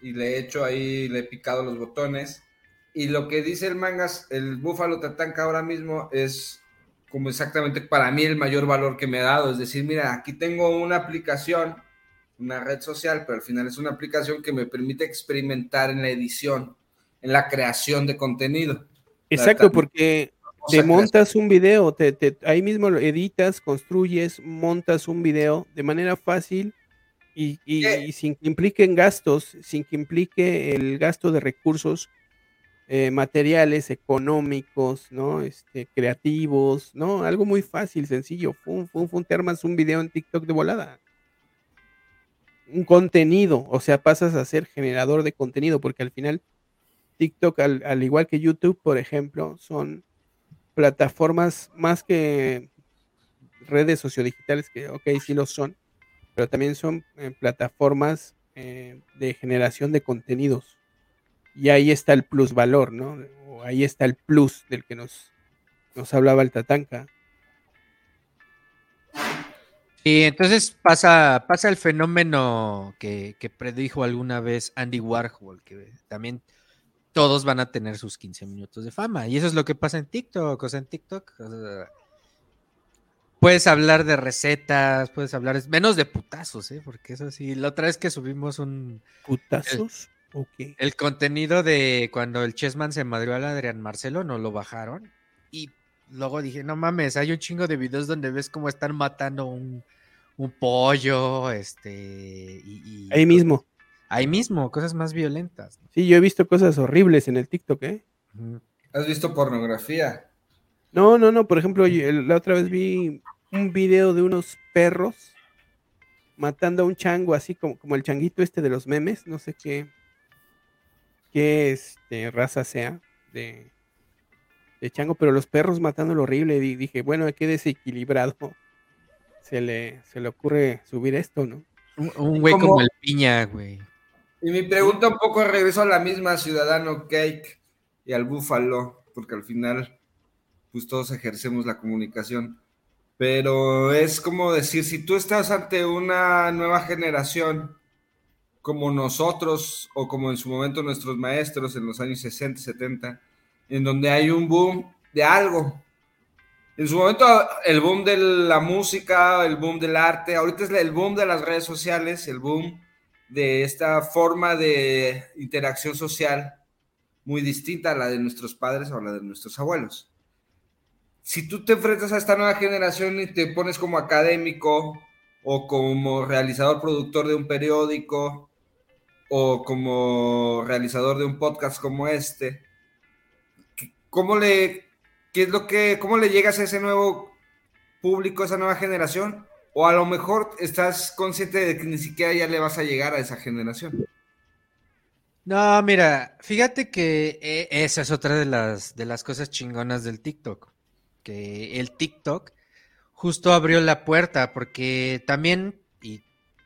y le he hecho ahí, le he picado los botones Y lo que dice el mangas, el Búfalo Tatanka ahora mismo es como exactamente para mí el mayor valor que me ha dado. Es decir, mira, aquí tengo una aplicación, una red social, pero al final es una aplicación que me permite experimentar en la edición, en la creación de contenido. Exacto, porque te montas un video, te, te, ahí mismo lo editas, construyes, montas un video de manera fácil y, y, y sin que impliquen gastos, sin que implique el gasto de recursos eh, materiales económicos, ¿no? Este, creativos, ¿no? Algo muy fácil, sencillo. Fum, fum, fum, te armas un video en TikTok de volada. Un contenido, o sea, pasas a ser generador de contenido, porque al final TikTok, al, al igual que YouTube, por ejemplo, son plataformas más que redes sociodigitales, que ok, sí lo son, pero también son eh, plataformas eh, de generación de contenidos. Y ahí está el plus valor, ¿no? O ahí está el plus del que nos, nos hablaba el Tatanka. Y entonces pasa, pasa el fenómeno que, que, predijo alguna vez Andy Warhol, que también todos van a tener sus 15 minutos de fama. Y eso es lo que pasa en TikTok. O sea, en TikTok o sea, puedes hablar de recetas, puedes hablar menos de putazos, ¿eh? Porque eso sí, la otra vez que subimos un... ¿Putazos? El, okay. el contenido de cuando el Chessman se madrió al Adrián Marcelo, no lo bajaron. Y luego dije, no mames, hay un chingo de videos donde ves cómo están matando un, un pollo, este... Y, y Ahí mismo. Ahí mismo, cosas más violentas. Sí, yo he visto cosas horribles en el TikTok, ¿eh? ¿Has visto pornografía? No, no, no. Por ejemplo, la otra vez vi un video de unos perros matando a un chango, así como, como el changuito este de los memes. No sé qué, qué este, raza sea de, de chango, pero los perros matándolo horrible. Y dije, bueno, qué desequilibrado se le, se le ocurre subir esto, ¿no? Un, un güey como, como el piña, güey. Y mi pregunta un poco regreso a la misma Ciudadano Cake y al Búfalo, porque al final, pues todos ejercemos la comunicación. Pero es como decir, si tú estás ante una nueva generación, como nosotros, o como en su momento nuestros maestros en los años 60, 70, en donde hay un boom de algo. En su momento, el boom de la música, el boom del arte, ahorita es el boom de las redes sociales, el boom de esta forma de interacción social muy distinta a la de nuestros padres o la de nuestros abuelos. Si tú te enfrentas a esta nueva generación y te pones como académico o como realizador productor de un periódico o como realizador de un podcast como este, ¿cómo le, qué es lo que, cómo le llegas a ese nuevo público, a esa nueva generación? O a lo mejor estás consciente de que ni siquiera ya le vas a llegar a esa generación. No, mira, fíjate que eh, esa es otra de las, de las cosas chingonas del TikTok. Que el TikTok justo abrió la puerta, porque también,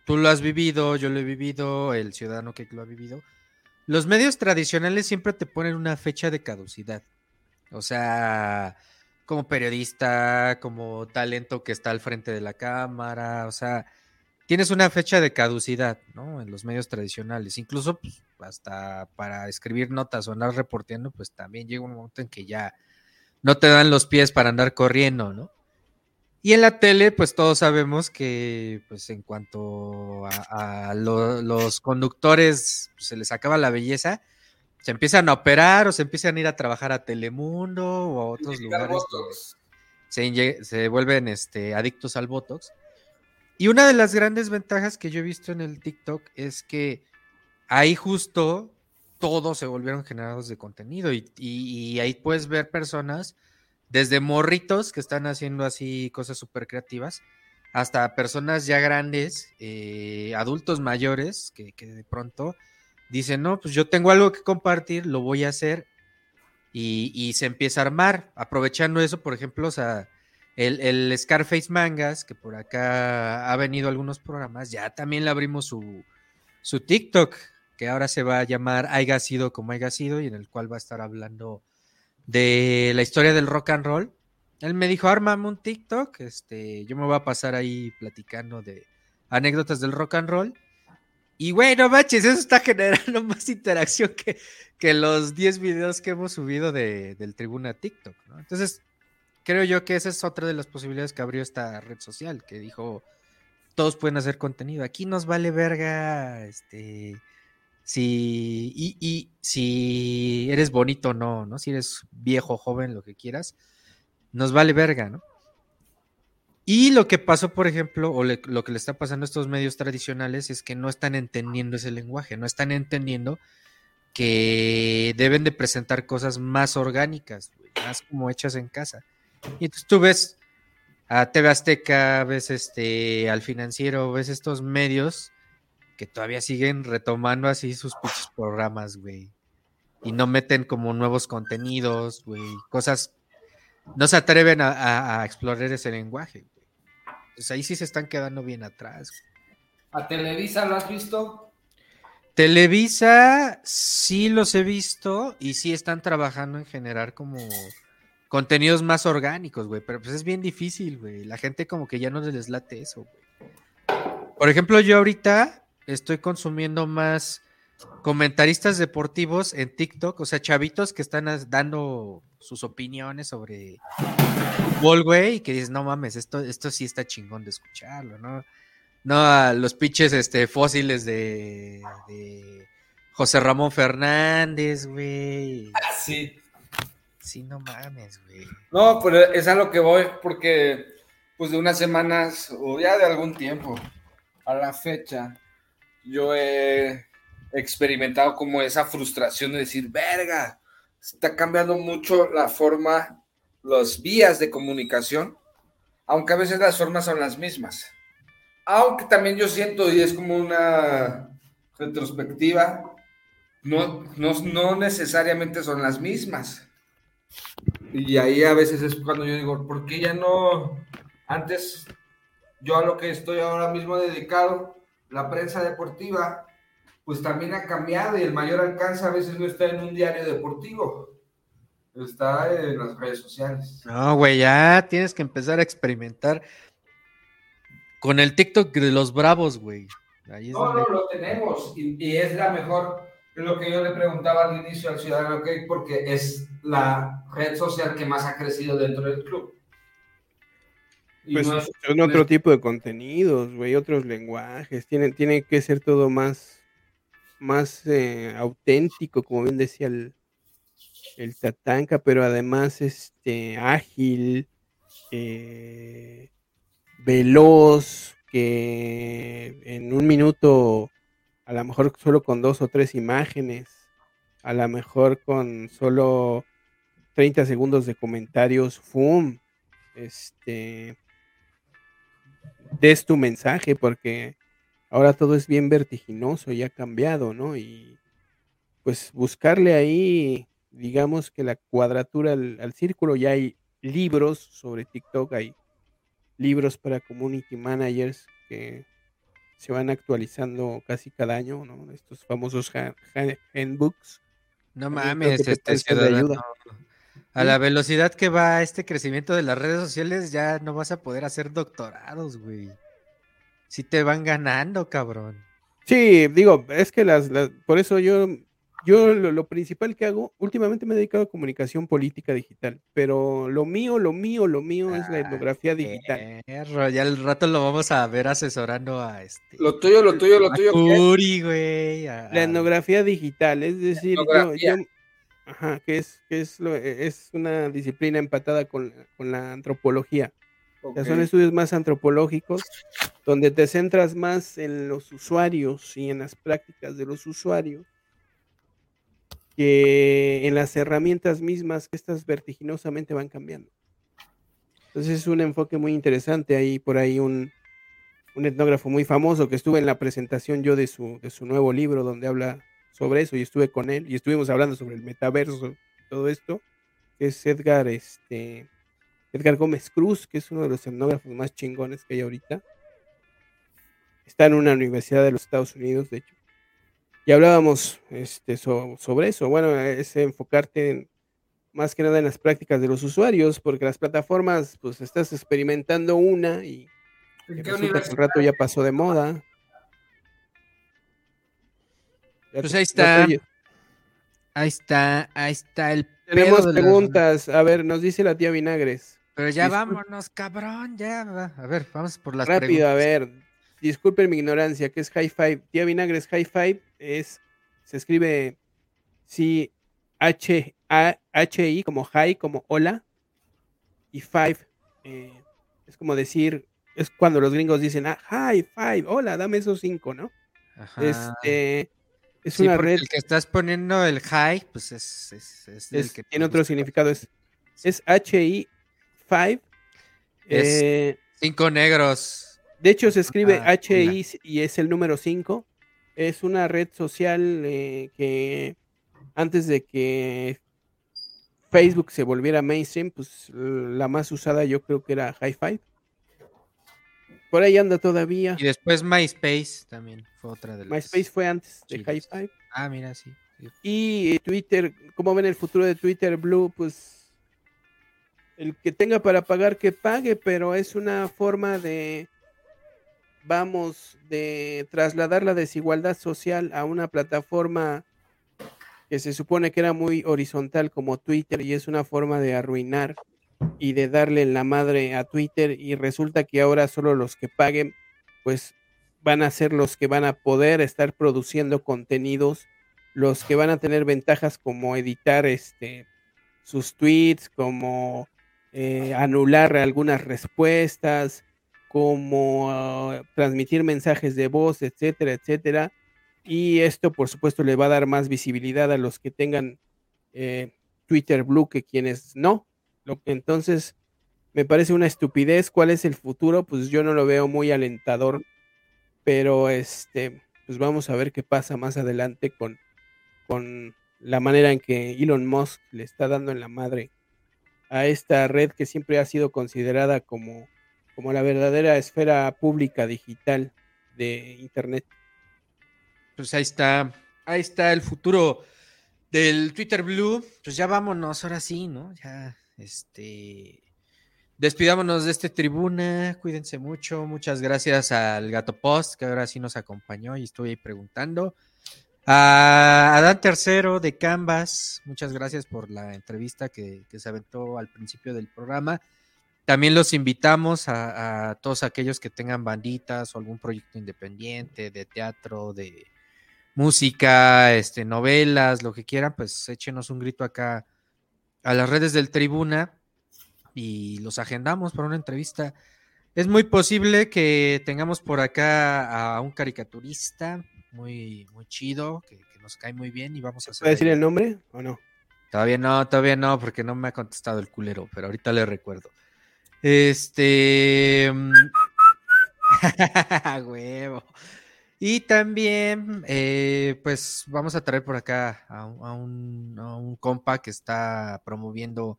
tú lo has vivido, yo lo he vivido, el ciudadano que lo ha vivido, los medios tradicionales siempre te ponen una fecha de caducidad. O sea, como periodista, como talento que está al frente de la cámara, o sea, tienes una fecha de caducidad, ¿no? En los medios tradicionales, incluso pues, hasta para escribir notas o andar reporteando, pues también llega un momento en que ya no te dan los pies para andar corriendo, ¿no? Y en la tele, pues todos sabemos que, pues en cuanto a, a lo, los conductores pues, se les acaba la belleza, se empiezan a operar o se empiezan a ir a trabajar a Telemundo o a otros lugares se, se, vuelven este, adictos al Botox. Y una de las grandes ventajas que yo he visto en el TikTok es que ahí justo todos se volvieron generados de contenido y, y, y ahí puedes ver personas desde morritos que están haciendo así cosas súper creativas hasta personas ya grandes, eh, adultos mayores que, de pronto dice, no, pues yo tengo algo que compartir, lo voy a hacer y, se empieza a armar. Aprovechando eso, por ejemplo, el, Scarface Mangas, que por acá ha venido algunos programas, ya también le abrimos su, su TikTok, que ahora se va a llamar Haiga sido como haya sido, y en el cual va a estar hablando de la historia del rock and roll. Él me dijo, ármame un TikTok, este, yo me voy a pasar ahí platicando de anécdotas del rock and roll. Y güey, no eso está generando más interacción que, que los 10 videos que hemos subido de, del Tribuna TikTok, ¿no? Entonces, creo yo que esa es otra de las posibilidades que abrió esta red social, que dijo, todos pueden hacer contenido. Aquí nos vale verga, este, si, y, y si eres bonito o no, ¿no? Si eres viejo, joven, lo que quieras, nos vale verga, ¿no? Y lo que pasó, por ejemplo, o lo que le está pasando a estos medios tradicionales es que no están entendiendo ese lenguaje, no están entendiendo que deben de presentar cosas más orgánicas, más como hechas en casa. Y entonces tú ves a TV Azteca, ves este al financiero, ves estos medios que todavía siguen retomando así sus pinches programas, güey. Y no meten como nuevos contenidos, güey, cosas no se atreven a, a- a explorar ese lenguaje. güey. Pues ahí sí se están quedando bien atrás. güey. ¿A Televisa lo has visto? Televisa sí los he visto y sí están trabajando en generar como contenidos más orgánicos, güey, pero pues es bien difícil, güey. La gente como que ya no les late eso, güey. Por ejemplo, yo ahorita estoy consumiendo más comentaristas deportivos en TikTok, o sea, chavitos que están dando sus opiniones sobre fútbol, güey, y que dices, no mames, esto, esto sí está chingón de escucharlo, ¿no? No a los pinches este, fósiles de, de José Ramón Fernández, güey. Ah, Sí. Sí, no mames, güey. No, pero es a lo que voy, porque pues de unas semanas o ya de algún tiempo a la fecha, yo he experimentado como esa frustración de decir, verga, está cambiando mucho la forma, las vías de comunicación, aunque a veces las formas son las mismas. Aunque también yo siento, y es como una retrospectiva, no, no, no necesariamente son las mismas. Y ahí a veces es cuando yo digo, ¿por qué ya no? Antes, yo a lo que estoy ahora mismo dedicado, la prensa deportiva, pues también ha cambiado y el mayor alcance a veces no está en un diario deportivo, está en las redes sociales. No, güey, ya tienes que empezar a experimentar con el TikTok de los bravos, güey. Ahí es No, donde- no, lo tenemos y, y es la mejor, es lo que yo le preguntaba al inicio al Ciudadano OK, porque es la red social que más ha crecido dentro del club. Pues es- son otro tipo de contenidos, güey, otros lenguajes. Tiene, tiene que ser todo más, más eh, auténtico, como bien decía el, el Tatanka, pero además este ágil, eh, veloz, que en un minuto, a lo mejor solo con dos o tres imágenes, a lo mejor con solo 30 segundos de comentarios, ¡fum! Este des tu mensaje porque ahora todo es bien vertiginoso y ha cambiado, ¿no? Y pues buscarle ahí, digamos que la cuadratura al, al círculo, ya hay libros sobre TikTok, hay libros para community managers que se van actualizando casi cada año, ¿no? Estos famosos ha- ha- handbooks. No mames, este ciudadano. ayuda. A la velocidad que va este crecimiento de las redes sociales, ya no vas a poder hacer doctorados, güey. Si te van ganando, cabrón. Sí, digo, es que las, las- por eso yo, yo lo, lo principal que hago, últimamente me he dedicado a comunicación política digital, pero lo mío, lo mío, lo mío es la etnografía digital. Perro, ya al rato lo vamos a ver asesorando a este. Lo tuyo, lo tuyo, lo tuyo. Curi, güey. a- La etnografía digital, es decir, yo- ajá, que es, que es, lo- es una disciplina empatada con, con la antropología. O sea, son estudios más antropológicos, donde te centras más en los usuarios y en las prácticas de los usuarios que en las herramientas mismas que estas vertiginosamente van cambiando. Entonces es un enfoque muy interesante. Hay por ahí un, un etnógrafo muy famoso que estuve en la presentación yo de su, de su nuevo libro donde habla sobre eso y estuve con él y estuvimos hablando sobre el metaverso, todo esto, que es Edgar, este, Edgar Gómez Cruz, que es uno de los etnógrafos más chingones que hay ahorita. Está en una universidad de los Estados Unidos, de hecho. Y hablábamos este, so- sobre eso. Bueno, es enfocarte en- más que nada en las prácticas de los usuarios, porque las plataformas, pues estás experimentando una y ¿En qué que un rato ya pasó de moda. Pues ahí está. Ahí está, ahí está el Tenemos pedo de las- preguntas. A ver, nos dice la tía Vinagres. Pero ya Disculpe. vámonos, cabrón, ya va. A ver, vamos por las Rápido, a ver. Disculpen mi ignorancia, ¿qué es high five? Tía Vinagres high five es, se escribe sí, H, A, H, I, como high, como hola, y five, eh, es como decir, es cuando los gringos dicen, ah, high five, hola, dame esos cinco, ¿no? Ajá. Este, es Sí, una red, el que estás poniendo el high, pues es, es, es el es- que tiene otro significado, es, es H, I, five, Es- eh, Cinco negros. De hecho, se escribe Ah, HI y es el número 5. Es una red social eh, que antes de que Facebook se volviera mainstream, pues la más usada yo creo que era High Five. Por ahí anda todavía. Y después MySpace también fue otra de las. MySpace fue antes de Five. Ah, mira, sí. sí. Y eh, Twitter, ¿cómo ven el futuro de Twitter Blue? Pues el que tenga para pagar, que pague, pero es una forma de, vamos, de trasladar la desigualdad social a una plataforma que se supone que era muy horizontal como Twitter y es una forma de arruinar y de darle la madre a Twitter y resulta que ahora solo los que paguen pues van a ser los que van a poder estar produciendo contenidos los que van a tener ventajas como editar este sus tweets, como eh, anular algunas respuestas, como ah, transmitir mensajes de voz, etcétera, etcétera. Y esto, por supuesto, le va a dar más visibilidad a los que tengan eh, Twitter Blue que quienes no. Entonces me parece una estupidez. ¿Cuál es el futuro? Pues yo no lo veo muy alentador, pero este, pues vamos a ver qué pasa más adelante con con la manera en que Elon Musk le está dando en la madre a esta red que siempre ha sido considerada como, como la verdadera esfera pública digital de Internet. Pues ahí está. Ahí está el futuro del Twitter Blue. Pues ya vámonos, ahora sí, ¿no? Ya, este. Despidámonos de este tribuna. Cuídense mucho. Muchas gracias al Gato Post, que ahora sí nos acompañó y estuve ahí preguntando. A Adán Tercero de Canvas, muchas gracias por la entrevista que, se aventó al principio del programa. También los invitamos a, a todos aquellos que tengan banditas o algún proyecto independiente de teatro, de música, este, novelas, lo que quieran, pues échenos un grito acá a las redes del Tribuna y los agendamos para una entrevista. Es muy posible que tengamos por acá a un caricaturista muy, muy chido, que, que nos cae muy bien y vamos a hacer. ¿Puede decir el nombre o no? Todavía no, todavía no, porque no me ha contestado el culero, pero ahorita le recuerdo. Este. mm, Huevo. Y también, eh, pues vamos a traer por acá a, un- a un, a un compa que está promoviendo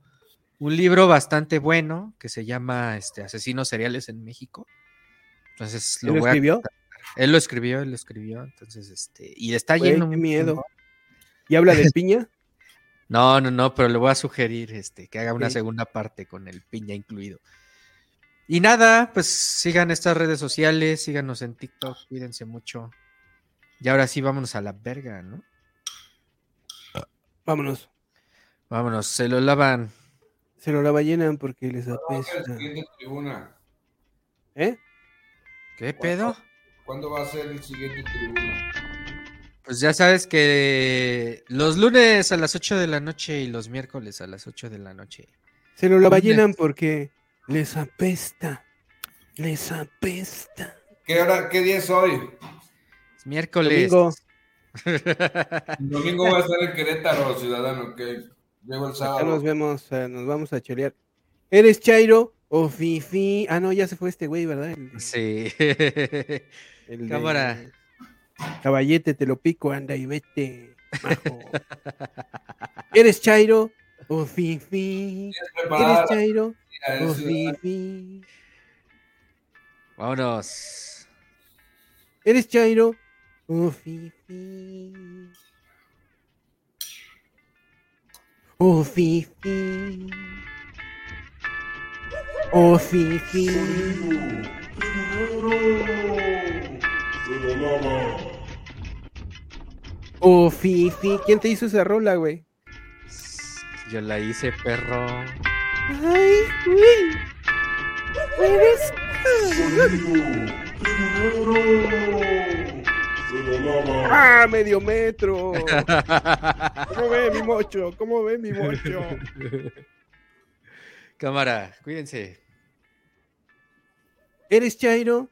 un libro bastante bueno que se llama este, Asesinos Seriales en México. Entonces ¿Él lo voy a escribió? él lo escribió, él lo escribió. Entonces, este, y está Güey, yendo qué miedo. ¿Y habla de piña? No, no, no, pero le voy a sugerir este, que haga una segunda parte con el piña incluido. Y nada, pues sigan estas redes sociales, síganos en TikTok, cuídense mucho. Y ahora sí, vámonos a la verga, ¿no? Vámonos. Vámonos, se lo lavan. Se lo la ballenan porque les ¿Cuándo va a ser el apesta. siguiente tribuna? ¿Eh? ¿Qué pedo? ¿Cuándo va a ser el siguiente tribuna? Pues ya sabes que los lunes a las 8 de la noche y los miércoles a las 8 de la noche. Se lo la Lunes. ballenan porque les apesta. Les apesta. ¿Qué, hora, ¿Qué día es hoy? Es miércoles. Domingo. El domingo va a estar en Querétaro, ciudadano, que llego el Ya sábado. nos vemos, eh, nos vamos a chorear. ¿Eres Chairo o Fifi? Ah, no, ya se fue este güey, ¿verdad? El, sí. el de- Cámara. Caballete, te lo pico, anda y vete. majo. ¿Eres Chairo o Fifi? ¿Tienes ¿Eres Chairo tía, o eh, ciudadano? Fifi? Vámonos. ¿Eres Chairo o Fifi? O Fifi. O Fifi. Tribunero, se lo lava. Oh, Fifi, ¿quién te hizo esa rola, güey? Yo la hice, perro. Ay, güey. Eres-. ¡Ah, medio metro! ¿Cómo ve mi mocho? ¿Cómo ve mi mocho? Cámara, cuídense. ¿Eres Chairo?